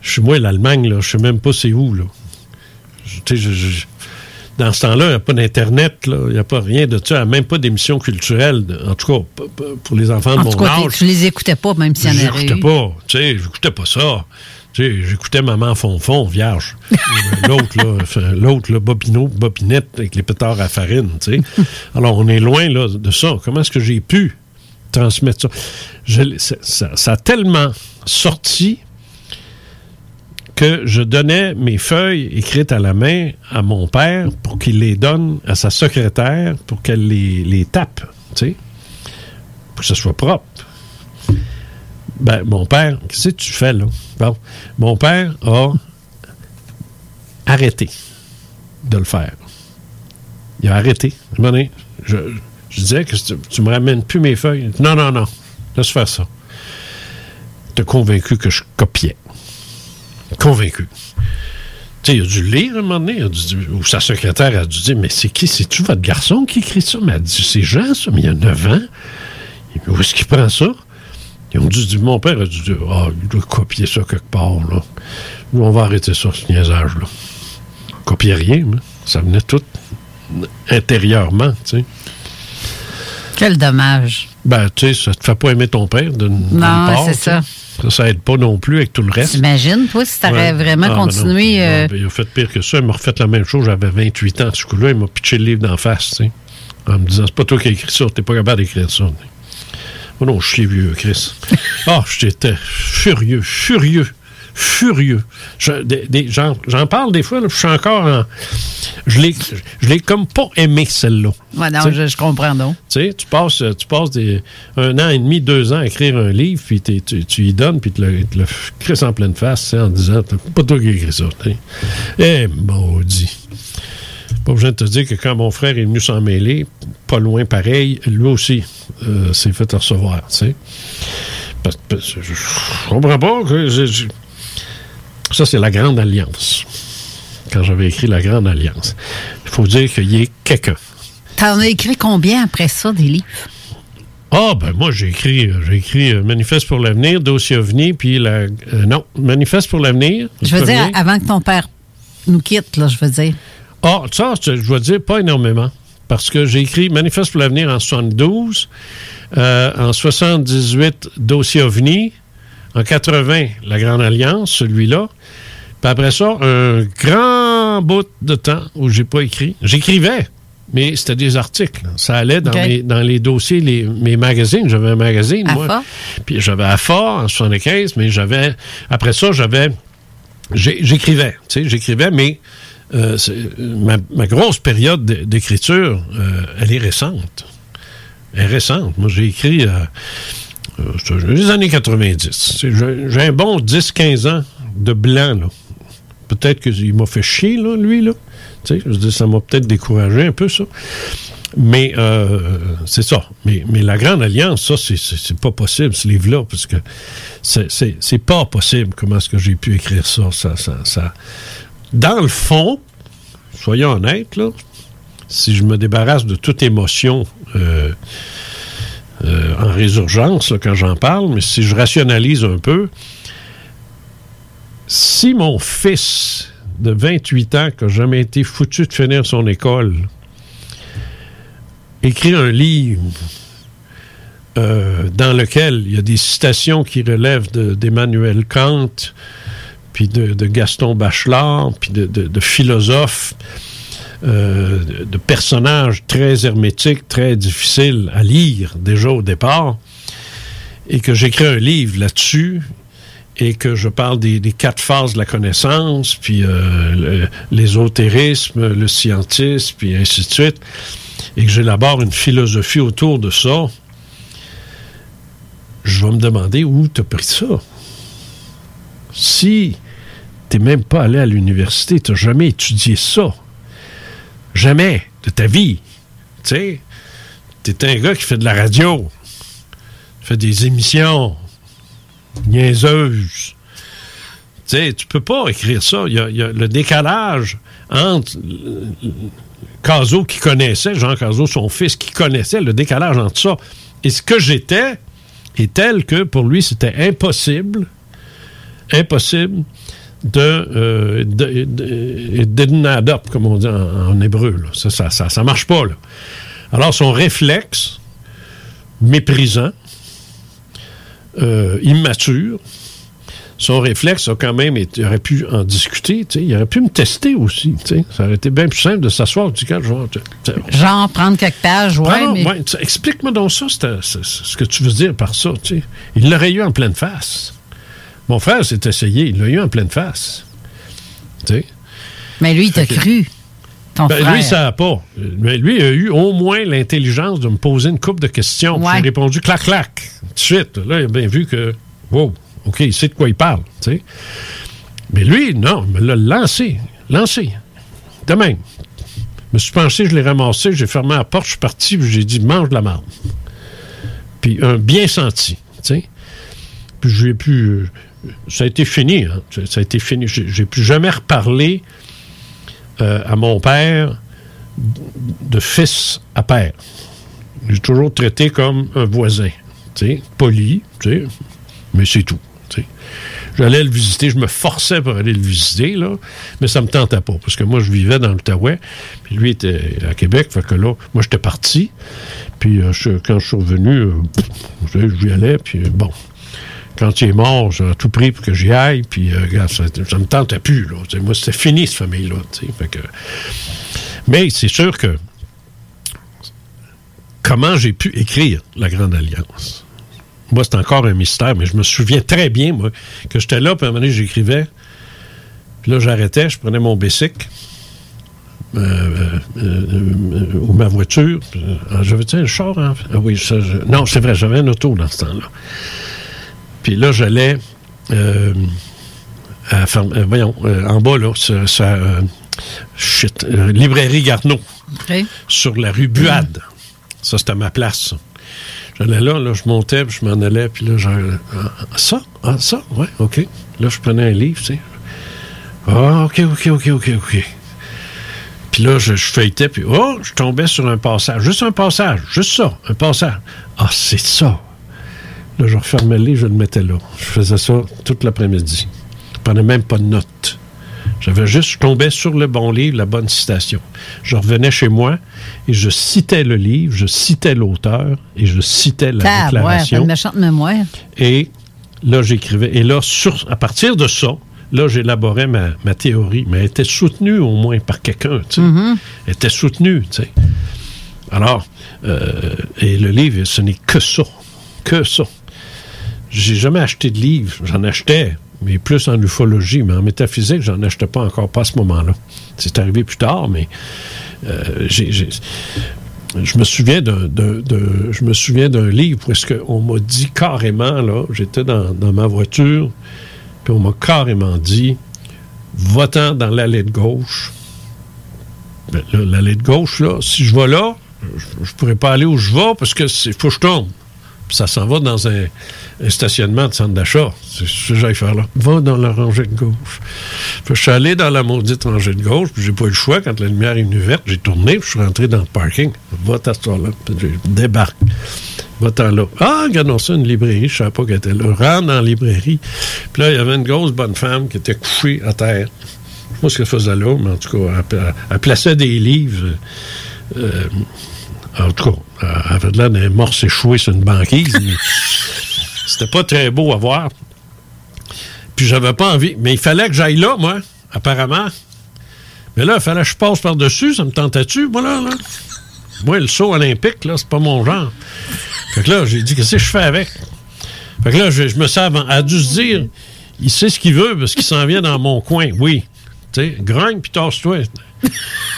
Je suis moi l'Allemagne, là. Je sais même pas c'est où, là. Je- dans ce temps-là, il n'y a pas d'Internet. Il n'y a pas rien de ça. Même pas d'émissions culturelles. En tout cas, pour les enfants de mon tout cas, âge. tu les écoutais pas, même s'il y en avait J'écoutais pas. Tu sais, j'écoutais pas ça. Tu sais, j'écoutais Maman Fonfon, vierge. L'autre, là, l'autre, là, Bobino, Bobinette, avec les pétards à farine, tu sais. Alors, on est loin, là, de ça. Comment est-ce que j'ai pu transmettre ça? Je ça- ça a tellement sorti que je donnais mes feuilles écrites à la main à mon père pour qu'il les donne à sa secrétaire pour qu'elle les, les tape, tu sais, pour que ce soit propre. Ben, mon père, qu'est-ce que tu fais là? Bon, mon père a arrêté de le faire. Il a arrêté. Je disais que tu, tu me ramènes plus mes feuilles. Non, non, non. Laisse faire ça. T'es convaincu que je copiais. Convaincu. Tu sais, il a dû lire à un moment donné, a ou sa secrétaire a dû dire Mais c'est qui C'est-tu votre garçon qui écrit ça? Mais elle dit C'est Jean, ça, mais il y a 9 ans. Où est-ce qu'il prend ça? Ils ont dû dire Mon père a dû dire Ah, il doit copier ça quelque part, là. Nous, on va arrêter ça, ce niaisage-là. Copier rien, mais ça venait tout intérieurement, tu sais. Quel dommage. Ben, tu sais, ça te fait pas aimer ton père d'une part, c'est ça. Ça, ça aide pas non plus avec tout le reste. T'imagines, toi, si t'aurais Ouais. vraiment Ah, ben non. continué. euh, Ah, ben, il a fait pire que ça. Il m'a refait la même chose. J'avais 28 ans. Ce coup-là, il m'a pitché le livre d'en face, tu sais. En me disant, c'est pas toi qui as écrit ça. T'es pas capable d'écrire ça. Oh non, je suis vieux, Chris. Ah, j'étais furieux, furieux, furieux. Je- des- des- J'en parle des fois, là, je suis encore en... Je l'ai je l'ai comme pas aimé, celle-là. ouais, non, je, je comprends donc. Tu sais, tu passes, tu passes des, un an et demi, deux ans à écrire un livre, puis tu, tu y donnes, puis tu le, tu le crisses en pleine face, en disant, pas toi qui as écrit ça. Eh, maudit. Pas besoin de te dire que quand mon frère est venu s'en mêler, pas loin pareil, lui aussi euh, s'est fait recevoir, tu sais. Parce- parce que je, je comprends pas que... je- je- ça, c'est la Grande Alliance. Quand j'avais écrit la Grande Alliance. Il faut dire qu'il y ait quelqu'un. T'en as écrit combien après ça, des livres? Ah, ben moi, j'ai écrit, euh, j'ai écrit euh, Manifeste pour l'avenir, Dossier OVNI, puis la. euh, non, Manifeste pour l'avenir. Je veux premier. dire, avant que ton père nous quitte, là, je veux dire. Ah, ça, je dois dire, pas énormément. Parce que j'ai écrit Manifeste pour l'avenir en 72, euh, en 78, Dossier OVNI, en 80, La Grande Alliance, celui-là. Puis après ça, un grand bout de temps où j'ai pas écrit. J'écrivais, mais c'était des articles. Ça allait dans, mes, dans les dossiers, les, mes magazines. J'avais un magazine, moi. Puis j'avais AFA en 75, mais j'avais... Après ça, j'avais... J'écrivais, tu sais, j'écrivais, mais euh, ma, ma grosse période d'écriture, euh, elle est récente. Elle est récente. Moi, j'ai écrit euh, les années 90. C'est- J'ai un bon 10-15 ans de blanc, là. Peut-être qu'il m'a fait chier, là, lui, là. Tu sais, je dire, ça m'a peut-être découragé un peu, ça. Mais euh, c'est ça. Mais, la Grande Alliance, ça, c'est- pas possible, ce livre-là, parce que c'est pas possible comment est-ce que j'ai pu écrire ça. Ça, ça, ça. Dans le fond, soyons honnêtes, là, si je me débarrasse de toute émotion euh, euh, en résurgence, quand j'en parle, mais si je rationalise un peu, si mon fils de 28 ans, qui n'a jamais été foutu de finir son école, écrit un livre euh, dans lequel il y a des citations qui relèvent de- d'Emmanuel Kant, puis de, Gaston Bachelard, puis de philosophes, euh, de, personnages très hermétiques, très difficiles à lire déjà au départ, et que j'écris un livre là-dessus, et que je parle des, quatre phases de la connaissance, puis euh, l'ésotérisme, le scientisme, puis ainsi de suite, et que j'élabore une philosophie autour de ça, je vais me demander où tu as pris ça. Si tu même pas allé à l'université, tu n'as jamais étudié ça. Jamais de ta vie. Tu sais, tu es un gars qui fait de la radio, fait des émissions niaiseuses. Tu sais, tu peux pas écrire ça. Il le décalage entre Cazot qui connaissait, Jean Cazot, son fils, qui connaissait le décalage entre ça et ce que j'étais, est tel que pour lui, c'était impossible, impossible de, euh, de, de- comme on dit en, en hébreu. là. Ça, ça, ça, ça marche pas. Là. Alors, son réflexe, méprisant, euh, immature, son réflexe a quand même été, il aurait pu en discuter, il aurait pu me tester aussi, tu sais. ça aurait été bien plus simple de s'asseoir du cas, genre, Genre, prendre quelques pages, ouais, Pardon, mais... ouais, tu- explique-moi donc ça, ce que tu veux dire par ça. Il l'aurait eu en pleine face. Mon frère s'est essayé, il l'a eu en pleine face. Tu sais? Mais lui, il t'a cru, ton Ben, frère. lui, ça n'a pas. Mais lui a eu au moins l'intelligence de me poser une coupe de questions. Ouais. J'ai répondu clac, clac, tout de suite. Là, il a bien vu que, wow, OK, il sait de quoi il parle. tu sais. Mais lui, non, il me l'a lancé. Lancé. De même. Je me suis penché, je l'ai ramassé, j'ai fermé la porte, je suis parti, puis j'ai dit mange de la marde. Puis un bien senti, tu sais. Puis j'ai pu. Ça a été fini, hein. Ça- a été fini. J'ai plus jamais reparlé euh, à mon père de fils à père. J'ai toujours traité comme un voisin, poli, mais c'est tout. J'allais le visiter, je me forçais pour aller le visiter, là, mais ça me tentait pas, parce que moi, je vivais dans l'Outaouais, puis lui était à Québec, fait que là, moi, j'étais parti, puis euh, quand je suis revenu, euh, je y allais, puis euh, bon, quand il est mort, j'ai tout pris pour que j'y aille, puis euh, ça, ça me tentait plus, là. Tu sais, moi, c'était fini, cette famille-là, tu sais. Mais c'est sûr que comment j'ai pu écrire la Grande Alliance? Moi, c'est encore un mystère, mais je me souviens très bien, moi, que j'étais là, puis à un moment donné, j'écrivais. Puis là, j'arrêtais, je prenais mon bicycle euh, euh, ou ma voiture. Euh, J'avais-tu un char? en fait? Ah oui, non, c'est vrai, j'avais un auto dans ce temps-là. Puis là, j'allais euh, à euh, voyons, euh, en bas, là, shit, euh, librairie Garneau, sur la rue Buade. Ça, c'était ma place. J'allais là, là, je montais, puis je m'en allais, puis là, genre, ah, ça, ah, ça, ouais, OK. Là, je prenais un livre, tu sais. Ah, OK, OK, OK, OK, OK. Puis là, je, je feuilletais, puis oh, je tombais sur un passage. Juste un passage, juste ça, un passage. Ah, c'est ça. Là, je refermais le livre, je le mettais là. Je faisais ça toute l'après-midi. Je prenais même pas de notes. J'avais juste, je tombais sur le bon livre, la bonne citation. Je revenais chez moi et je citais le livre, je citais l'auteur et je citais la Tab, ouais, t'as déclaration. une méchante mémoire. Et là, j'écrivais. Et là, sur, à partir de ça, là, j'élaborais ma, ma théorie. Mais elle était soutenue au moins par quelqu'un. tu sais. Mm-hmm. Elle était soutenue. tu sais. Alors, euh, et le livre, ce n'est que ça. Que ça. J'ai jamais acheté de livre. J'en achetais, mais plus en ufologie. Mais en métaphysique, j'en achetais pas encore, pas à ce moment-là. C'est arrivé plus tard, mais euh, j'ai- je me souviens d'un, je me souviens d'un livre où est-ce qu'on m'a dit carrément, là, j'étais dans, ma voiture, puis on m'a carrément dit, va-t'en dans l'allée de gauche. Ben, l'allée de gauche, là, si je vais là, je, je pourrais pas aller où je vais parce que c'est faut que je tourne. Ça s'en va dans un, stationnement de centre d'achat. C'est ce que j'aille faire là. Va dans la rangée de gauche. Puis je suis allé dans la maudite rangée de gauche, puis j'ai pas eu le choix. Quand la lumière est venue verte, j'ai tourné, puis je suis rentré dans le parking. Va t'asseoir là. Puis je débarque. Va-t'en là. Ah, regardons ça, une librairie. Je savais pas qu'elle était là. Rentre dans la librairie. Puis là, il y avait une grosse bonne femme qui était couchée à terre. Je sais pas ce qu'elle faisait là, mais en tout cas, elle, elle- elle plaçait des livres. euh, en tout cas, elle avait de l'air d'un morse échoué sur une banquise. mais C'était pas très beau à voir. Puis j'avais pas envie. Mais il fallait que j'aille là, moi, apparemment. Mais là, il fallait que je passe par-dessus. Ça me tentait-tu, moi, là, là? Moi, le saut olympique, là, c'est pas mon genre. Fait que là, j'ai dit, qu'est-ce que je fais avec? Fait que là, je, je me suis avant. Elle a dû se dire, il sait ce qu'il veut parce qu'il s'en vient dans mon coin. Oui. Tu sais, grogne puis tasse-toi.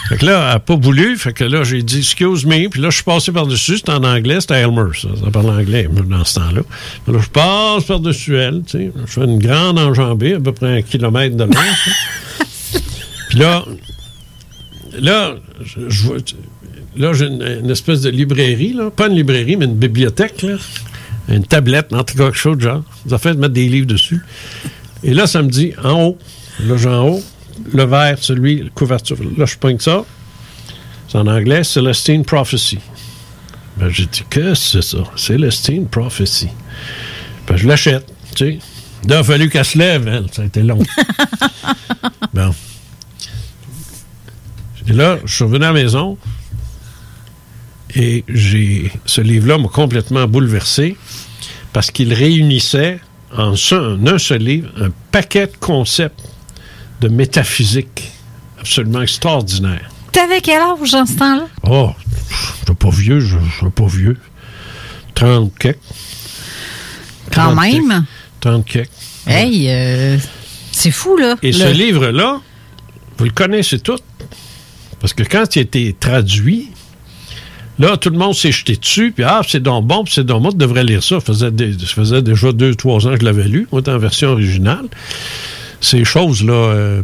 Fait que là, elle n'a pas voulu. Fait que là, j'ai dit, excuse me. Puis là, je suis passé par-dessus. C'était en anglais. C'était Elmer, ça. Ça parle anglais dans ce temps-là. Puis là, je passe par-dessus elle. Tu sais. Je fais une grande enjambée, à peu près un kilomètre de long. Puis là, là, je, là, j'ai une, espèce de librairie, là. Pas une librairie, mais une bibliothèque, là. Une tablette, en tout cas, quelque chose genre. Ça fait de mettre des livres dessus. Et là, ça me dit, en haut, là, j'ai en haut, le vert, celui, la couverture. Là, je pogne ça. C'est en anglais, Celestine Prophecy. Ben, j'ai dit, que c'est ça? Celestine Prophecy. Ben, je l'achète, tu sais. Là, il a fallu qu'elle se lève, elle. Ça a été long. bon. Et là, je suis revenu à la maison et j'ai ce livre-là m'a complètement bouleversé parce qu'il réunissait en un, un seul livre un paquet de concepts de métaphysique absolument extraordinaire. T'avais quel âge dans ce temps-là? Oh, je suis pas vieux, je suis pas vieux. 30 quelques. Quand 30 même. quelques. 30 quelques. Hey, euh, c'est fou, là. Et Le- ce livre-là, vous le connaissez tous. Parce que quand il a été traduit, là, tout le monde s'est jeté dessus, puis ah, c'est donc bon, puis c'est donc bon, tu devrais lire ça. Ça faisait, des- ça faisait déjà deux, trois ans que je l'avais lu, moi, en version originale. Ces choses-là, euh,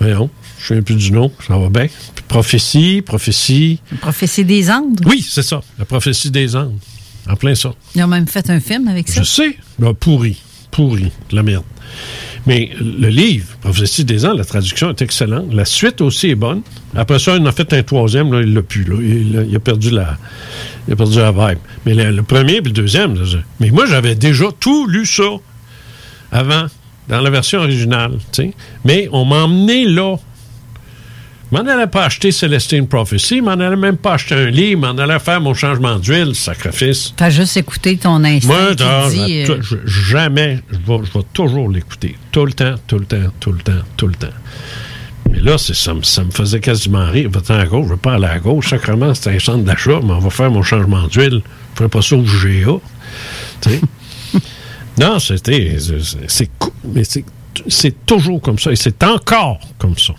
voyons, je ne sais plus du nom, ça va bien. Puis prophétie, prophétie. Prophétie des Andes? Oui, c'est ça, la prophétie des Andes. En plein ça. Ils ont même fait un film avec ça. Je sais. Ben, pourri. Pourri. De la merde. Mais le livre, Prophétie des ans, la traduction est excellente. La suite aussi est bonne. Après ça, il en a fait un troisième, là, il l'a plus. Là. Il, a- il a perdu la, il a perdu la vibe. Mais le, le premier et le deuxième, là, mais moi, j'avais déjà tout lu ça avant, dans la version originale. tu sais. Mais on m'a emmené là. Je m'en allais pas acheter Celestine Prophecy, je m'en allais même pas acheter un livre, je m'en allais faire mon changement d'huile, sacrifice. T'as juste écouté ton instinct Moi, qui non, dit... euh, jamais, je vais, je vais toujours l'écouter. Tout le temps, tout le temps, tout le temps, tout le temps. Mais là, c'est, ça, me- ça me faisait quasiment rire. Va-t'en à gauche, je veux pas aller à gauche. Sacrement, c'est un centre d'achat, mais on va faire mon changement d'huile. Je ferai pas ça au GA. Non, c'était. c'est- toujours comme ça. Et c'est encore comme ça.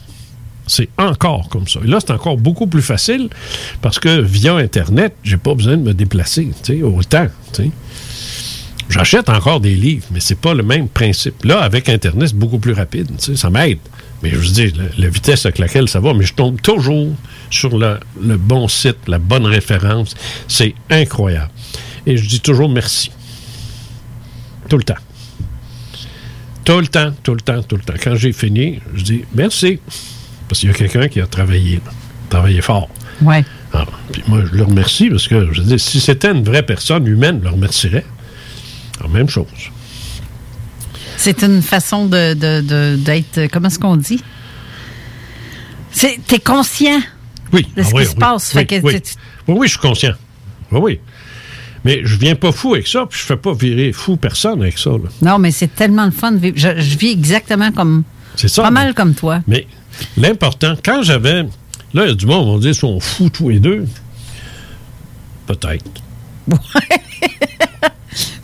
C'est encore comme ça. Et là, c'est encore beaucoup plus facile parce que via Internet, j'ai pas besoin de me déplacer, autant. J'achète encore des livres, mais c'est pas le même principe. Là, avec Internet, c'est beaucoup plus rapide, ça m'aide. Mais je veux dire, la, vitesse avec laquelle ça va, mais je tombe toujours sur le bon site, la bonne référence. C'est incroyable. Et je dis toujours merci. Tout le temps. Tout le temps, tout le temps, tout le temps. Quand j'ai fini, je dis merci. Parce qu'il y a quelqu'un qui a travaillé, travaillé fort. Ouais. Ah, puis moi, je le remercie parce que, je veux dire, si c'était une vraie personne humaine, je le remercierais. La même chose. C'est une façon de, d'être. Comment est-ce qu'on dit? C'est, t'es conscient Oui. de ce ah qui oui, se oui, passe. Oui, Fait que oui. tu- oui, oui, je suis conscient. Oui, oui. Mais je viens pas fou avec ça, puis je fais pas virer fou personne avec ça. là. Non, mais c'est tellement le fun de vivre. Je, je vis exactement comme. C'est ça. Pas mais- mal comme toi. Mais l'important, quand j'avais. Là, il y a du monde vont dire qu'ils sont fous tous les deux. Peut-être.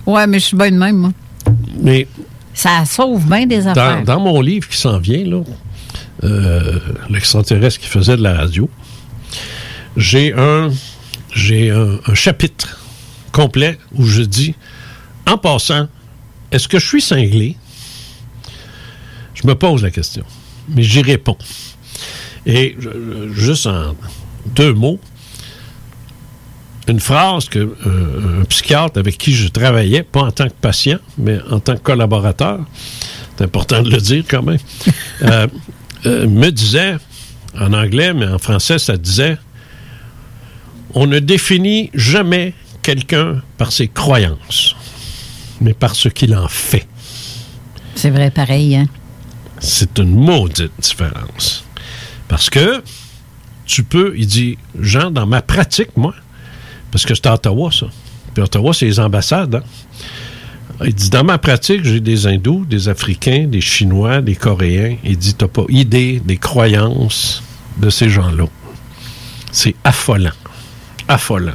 Ouais, mais je suis bien de même, moi. Mais Ça sauve bien des affaires. dans, dans mon livre qui s'en vient, là, euh, l'extraterrestre qui faisait de la radio, j'ai un, j'ai un, un chapitre complet où je dis, en passant, est-ce que je suis cinglé? Je me pose la question, mais j'y réponds. Et juste en deux mots, une phrase que euh, un psychiatre avec qui je travaillais, pas en tant que patient, mais en tant que collaborateur, c'est important de le dire quand même, euh, euh, me disait, en anglais, mais en français, ça disait, on ne définit jamais quelqu'un par ses croyances, mais par ce qu'il en fait. C'est vrai, pareil. Hein? C'est une maudite différence. Parce que tu peux, il dit, Jean, dans ma pratique, moi, parce que c'est à Ottawa, ça. Puis Ottawa, c'est les ambassades. hein. Il dit, dans ma pratique, j'ai des hindous, des africains, des chinois, des coréens. Il dit, t'as pas idée des croyances de ces gens-là. C'est affolant. Affolant.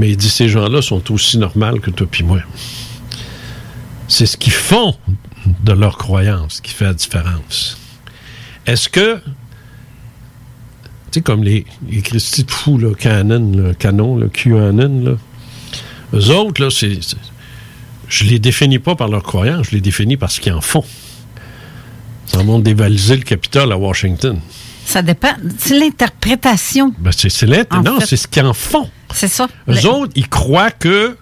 Mais il dit, ces gens-là sont aussi normaux que toi puis moi. C'est ce qu'ils font de leurs croyances qui fait la différence. Est-ce que, tu sais, comme les, les de fous, là, Canon, là, Canon, là, QAnon, là, eux autres, là, c'est, je les définis pas par leurs croyances, je les définis par ce qu'ils en font. Ça montre dévaliser le Capitole à Washington. Ça dépend. C'est l'interprétation. Ben, c'est, non, c'est ce qu'ils en font. C'est ça. Eux Le- autres, ils croient que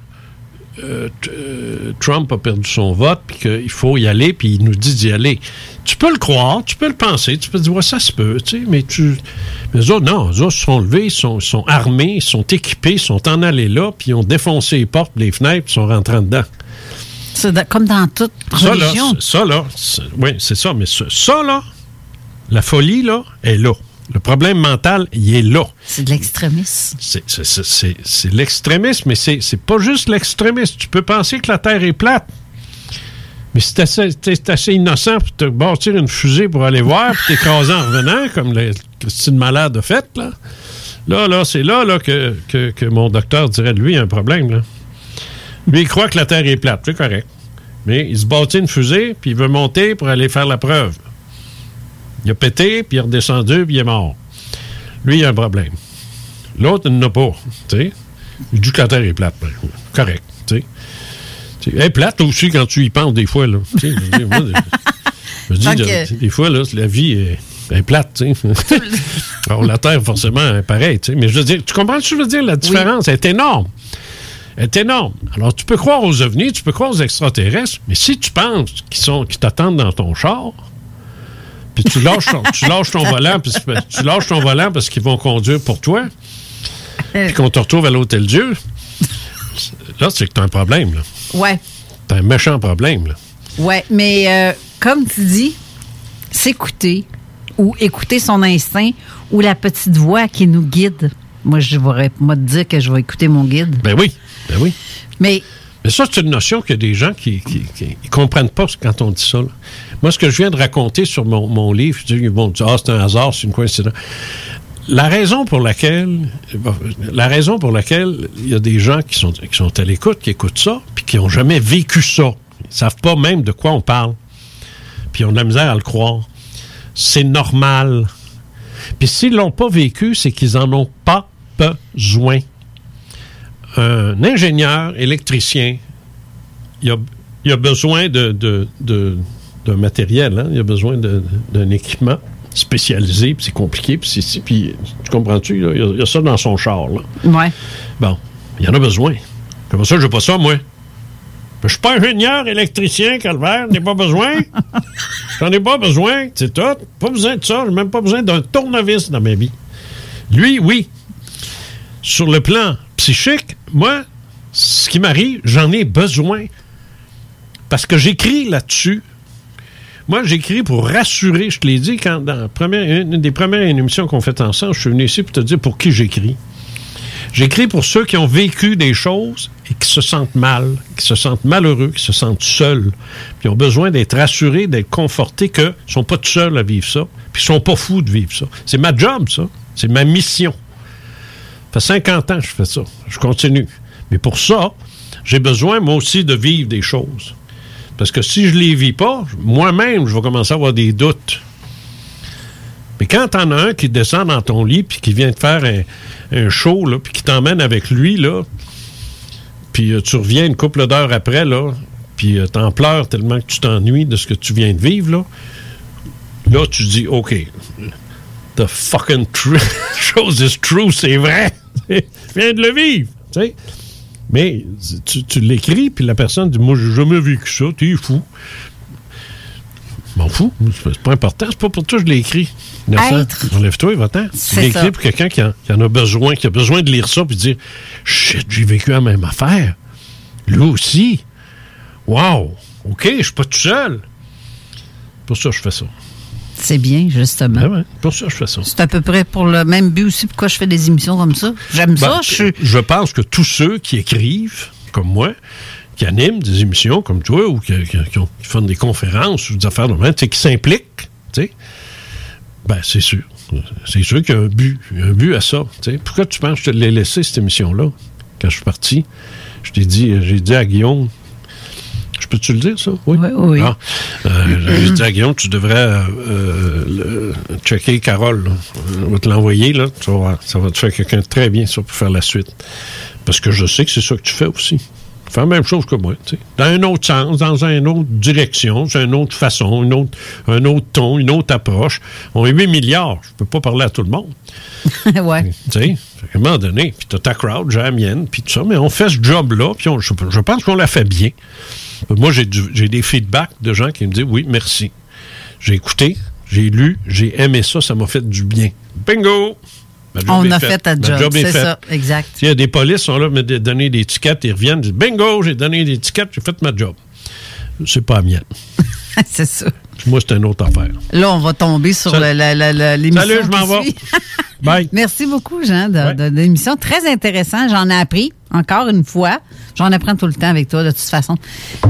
euh, euh, Trump a perdu son vote, puis qu'il faut y aller, puis il nous dit d'y aller. Tu peux le croire, tu peux le penser, tu peux dire, ouais, ça se peut, tu sais, mais tu. Mais eux autres, non, eux autres se sont levés, ils sont, sont armés, ils sont équipés, ils sont en allés là, puis ils ont défoncé les portes, les fenêtres, puis ils sont rentrés dedans. C'est comme dans toute Ça, là, religion. ça, là, c'est- oui, c'est ça, mais ça, ça, là, la folie, là, est là. Le problème mental, il est là. C'est de l'extrémisme. C'est- l'extrémisme, mais c'est pas juste l'extrémisme. Tu peux penser que la Terre est plate. Mais si t'es assez, assez innocent pour te bâtir une fusée pour aller voir, puis t'écraser en revenant, comme le Christine Malade a fait, là, là, là c'est là, là que, que- que mon docteur dirait de lui, il y a un problème. Là. Lui, il croit que la Terre est plate, c'est correct. Mais il se bâtit une fusée, puis il veut monter pour aller faire la preuve. Il a pété, puis il est redescendu, puis il est mort. Lui, il a un problème. L'autre, il n'en a pas. Tu sais. Il dit que la Terre est plate. Ben, correct. Tu sais. Tu sais, Elle est plate aussi quand tu y penses des fois. Là. Je moi, je dis, que- des fois, là, la vie est, est plate. tu sais. Alors, la Terre, forcément, est pareille. Mais je veux dire, tu comprends ce que je veux dire? La différence est énorme. Elle est énorme. Alors, tu peux croire aux ovnis, tu peux croire aux extraterrestres, mais si tu penses qu'ils sont, qu'ils t'attendent dans ton char, puis tu lâches ton, tu lâches ton volant, puis tu lâches ton volant parce qu'ils vont conduire pour toi, puis qu'on te retrouve à l'Hôtel Dieu, là, c'est que tu as un problème. Là. Ouais. Tu un méchant problème. Là. Ouais, mais euh, comme tu dis, s'écouter ou écouter son instinct ou la petite voix qui nous guide. Moi, je vais moi te dire que je vais écouter mon guide. Ben oui, ben oui. Mais Mais ça, c'est une notion a des gens qui ne comprennent pas quand on dit ça. Moi, ce que je viens de raconter sur mon, livre, ils vont dire, ah, c'est un hasard, c'est une coïncidence. La raison pour laquelle, la raison pour laquelle il y a des gens qui sont, qui sont à l'écoute, qui écoutent ça, puis qui n'ont jamais vécu ça, ils savent pas même de quoi on parle, puis ils ont de la misère à le croire. C'est normal. Puis s'ils l'ont pas vécu, c'est qu'ils en ont pas besoin. Un ingénieur électricien, il a, il a besoin de, de, de- d'un matériel, hein? il a besoin d'un équipement spécialisé, puis c'est compliqué, puis c'est ci, puis tu comprends-tu, il, y a, il y a ça dans son char. Là. Ouais. Bon, il en a besoin. Comment ça, j'ai pas ça, moi? Je suis pas ingénieur électricien, Calvaire, n'ai pas besoin? J'en ai pas besoin, c'est tout. Pas besoin de ça, j'ai même pas besoin d'un tournevis dans ma vie. Lui, oui. Sur le plan psychique, moi, ce qui m'arrive, j'en ai besoin. Parce que j'écris là-dessus. Moi, j'écris pour rassurer. Je te l'ai dit quand dans première, une des premières émissions qu'on fait ensemble, je suis venu ici pour te dire pour qui j'écris. J'écris pour ceux qui ont vécu des choses et qui se sentent mal, qui se sentent malheureux, qui se sentent seuls, puis ont besoin d'être rassurés, d'être confortés qu'ils ne sont pas seuls à vivre ça, puis ils ne sont pas fous de vivre ça. C'est ma job, ça. C'est ma mission. Ça fait 50 ans que je fais ça. Je continue. Mais pour ça, j'ai besoin, moi aussi, de vivre des choses. Parce que si je ne les vis pas, moi-même, je vais commencer à avoir des doutes. Mais quand t'en as un qui descend dans ton lit puis qui vient te faire un, show, là, puis qui t'emmène avec lui, là, puis euh, tu reviens une couple d'heures après, là, puis euh, t'en pleures tellement que tu t'ennuies de ce que tu viens de vivre, là, là, tu dis, OK, the fucking chose is true, c'est vrai. viens de le vivre, tu sais. Mais tu, tu l'écris, puis la personne dit, moi, j'ai jamais vécu ça, t'es fou. Je m'en fous, c'est pas important, c'est pas pour toi que je l'ai écrit. Enlève-toi, va-t'en. Tu ça. pour quelqu'un qui, en- qui en a besoin, qui a besoin de lire ça, puis dire, shit, j'ai vécu la même affaire. Lui aussi. Wow, OK, je suis pas tout seul. Pour ça, je fais ça. C'est bien, justement. Ben ouais, pour ça, je fais ça. C'est à peu près pour le même but aussi pourquoi je fais des émissions comme ça. J'aime ça. Ben, Je suis je pense que tous ceux qui écrivent, comme moi, qui animent des émissions comme toi, ou qui, qui- qui ont- qui font des conférences ou des affaires de même, qui s'impliquent, ben, c'est sûr. C'est sûr qu'il y a un but. Il y a un but à ça. Pourquoi tu penses que je te l'ai laissé, cette émission-là, quand je suis parti? Je t'ai dit, j'ai dit à Guillaume, je peux-tu le dire, ça? Oui. oui. Ah. Euh, à Guillaume, tu devrais euh, euh, le- checker Carole. là. On va te l'envoyer, là. Tu vas voir. Ça va te faire quelqu'un de très bien, ça, pour faire la suite. Parce que je sais que c'est ça que tu fais aussi. fait la même chose que moi, tu sais. Dans un autre sens, dans une autre direction, c'est une autre façon, une autre, un autre ton, une autre approche. On est 8 milliards. Je peux pas parler à tout le monde. ouais. Tu sais, à un moment donné, puis t'as ta crowd, j'ai la mienne, puis tout ça, mais on fait ce job-là, puis je pense qu'on l'a fait bien. Moi, j'ai des feedbacks de gens qui me disent oui, merci. J'ai écouté, j'ai lu, j'ai aimé ça, ça m'a fait du bien. Bingo! On a fait ta job, est c'est ça, exact. Il y a des polices qui sont là, me donner des tickets, ils reviennent, ils disent Bingo, j'ai donné des tickets, j'ai fait ma job. C'est pas la mienne. c'est ça. Moi, c'est une autre affaire. Là, on va tomber sur Salut. la- la- la- la- l'émission. Salut, je m'en vais. Bye. Merci beaucoup, Jean, de, de- de l'émission. Très intéressant. J'en ai appris encore une fois. J'en apprends tout le temps avec toi, de toute façon.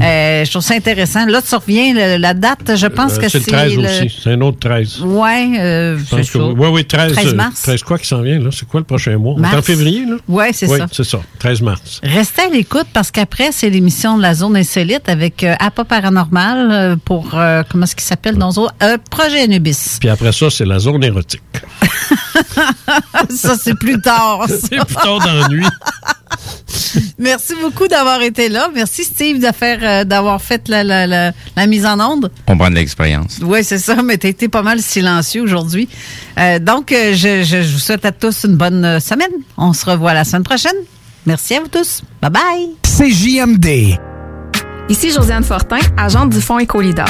Euh, je trouve ça intéressant. Là, tu reviens, le- la date, je pense Euh, que c'est c'est. le 13 le- aussi. C'est un autre 13. Ouais, euh, c'est ça. oui. Oui, oui, 13, 13 euh, mars. 13 quoi qui s'en vient, là? C'est quoi le prochain mois? On est en Mars. février, là? Ouais, c'est oui, ça. c'est ça. 13 mars. Restez à l'écoute parce qu'après, c'est l'émission de la zone insolite avec Appa Paranormal pour, comment est-ce qu'il s'appelle dans euh, Projet Anubis. Puis après ça, c'est la zone érotique. ça, c'est plus tard. C'est plus tard dans la nuit. Merci beaucoup d'avoir été là. Merci, Steve, euh, d'avoir fait la, la- la- la mise en onde. On prend de l'expérience. Oui, c'est ça, mais tu as été pas mal silencieux aujourd'hui. Euh, donc, euh, je, je- je vous souhaite à tous une bonne semaine. On se revoit la semaine prochaine. Merci à vous tous. Bye bye. CJMD. Ici Josiane Fortin, agente du Fonds Écolidar.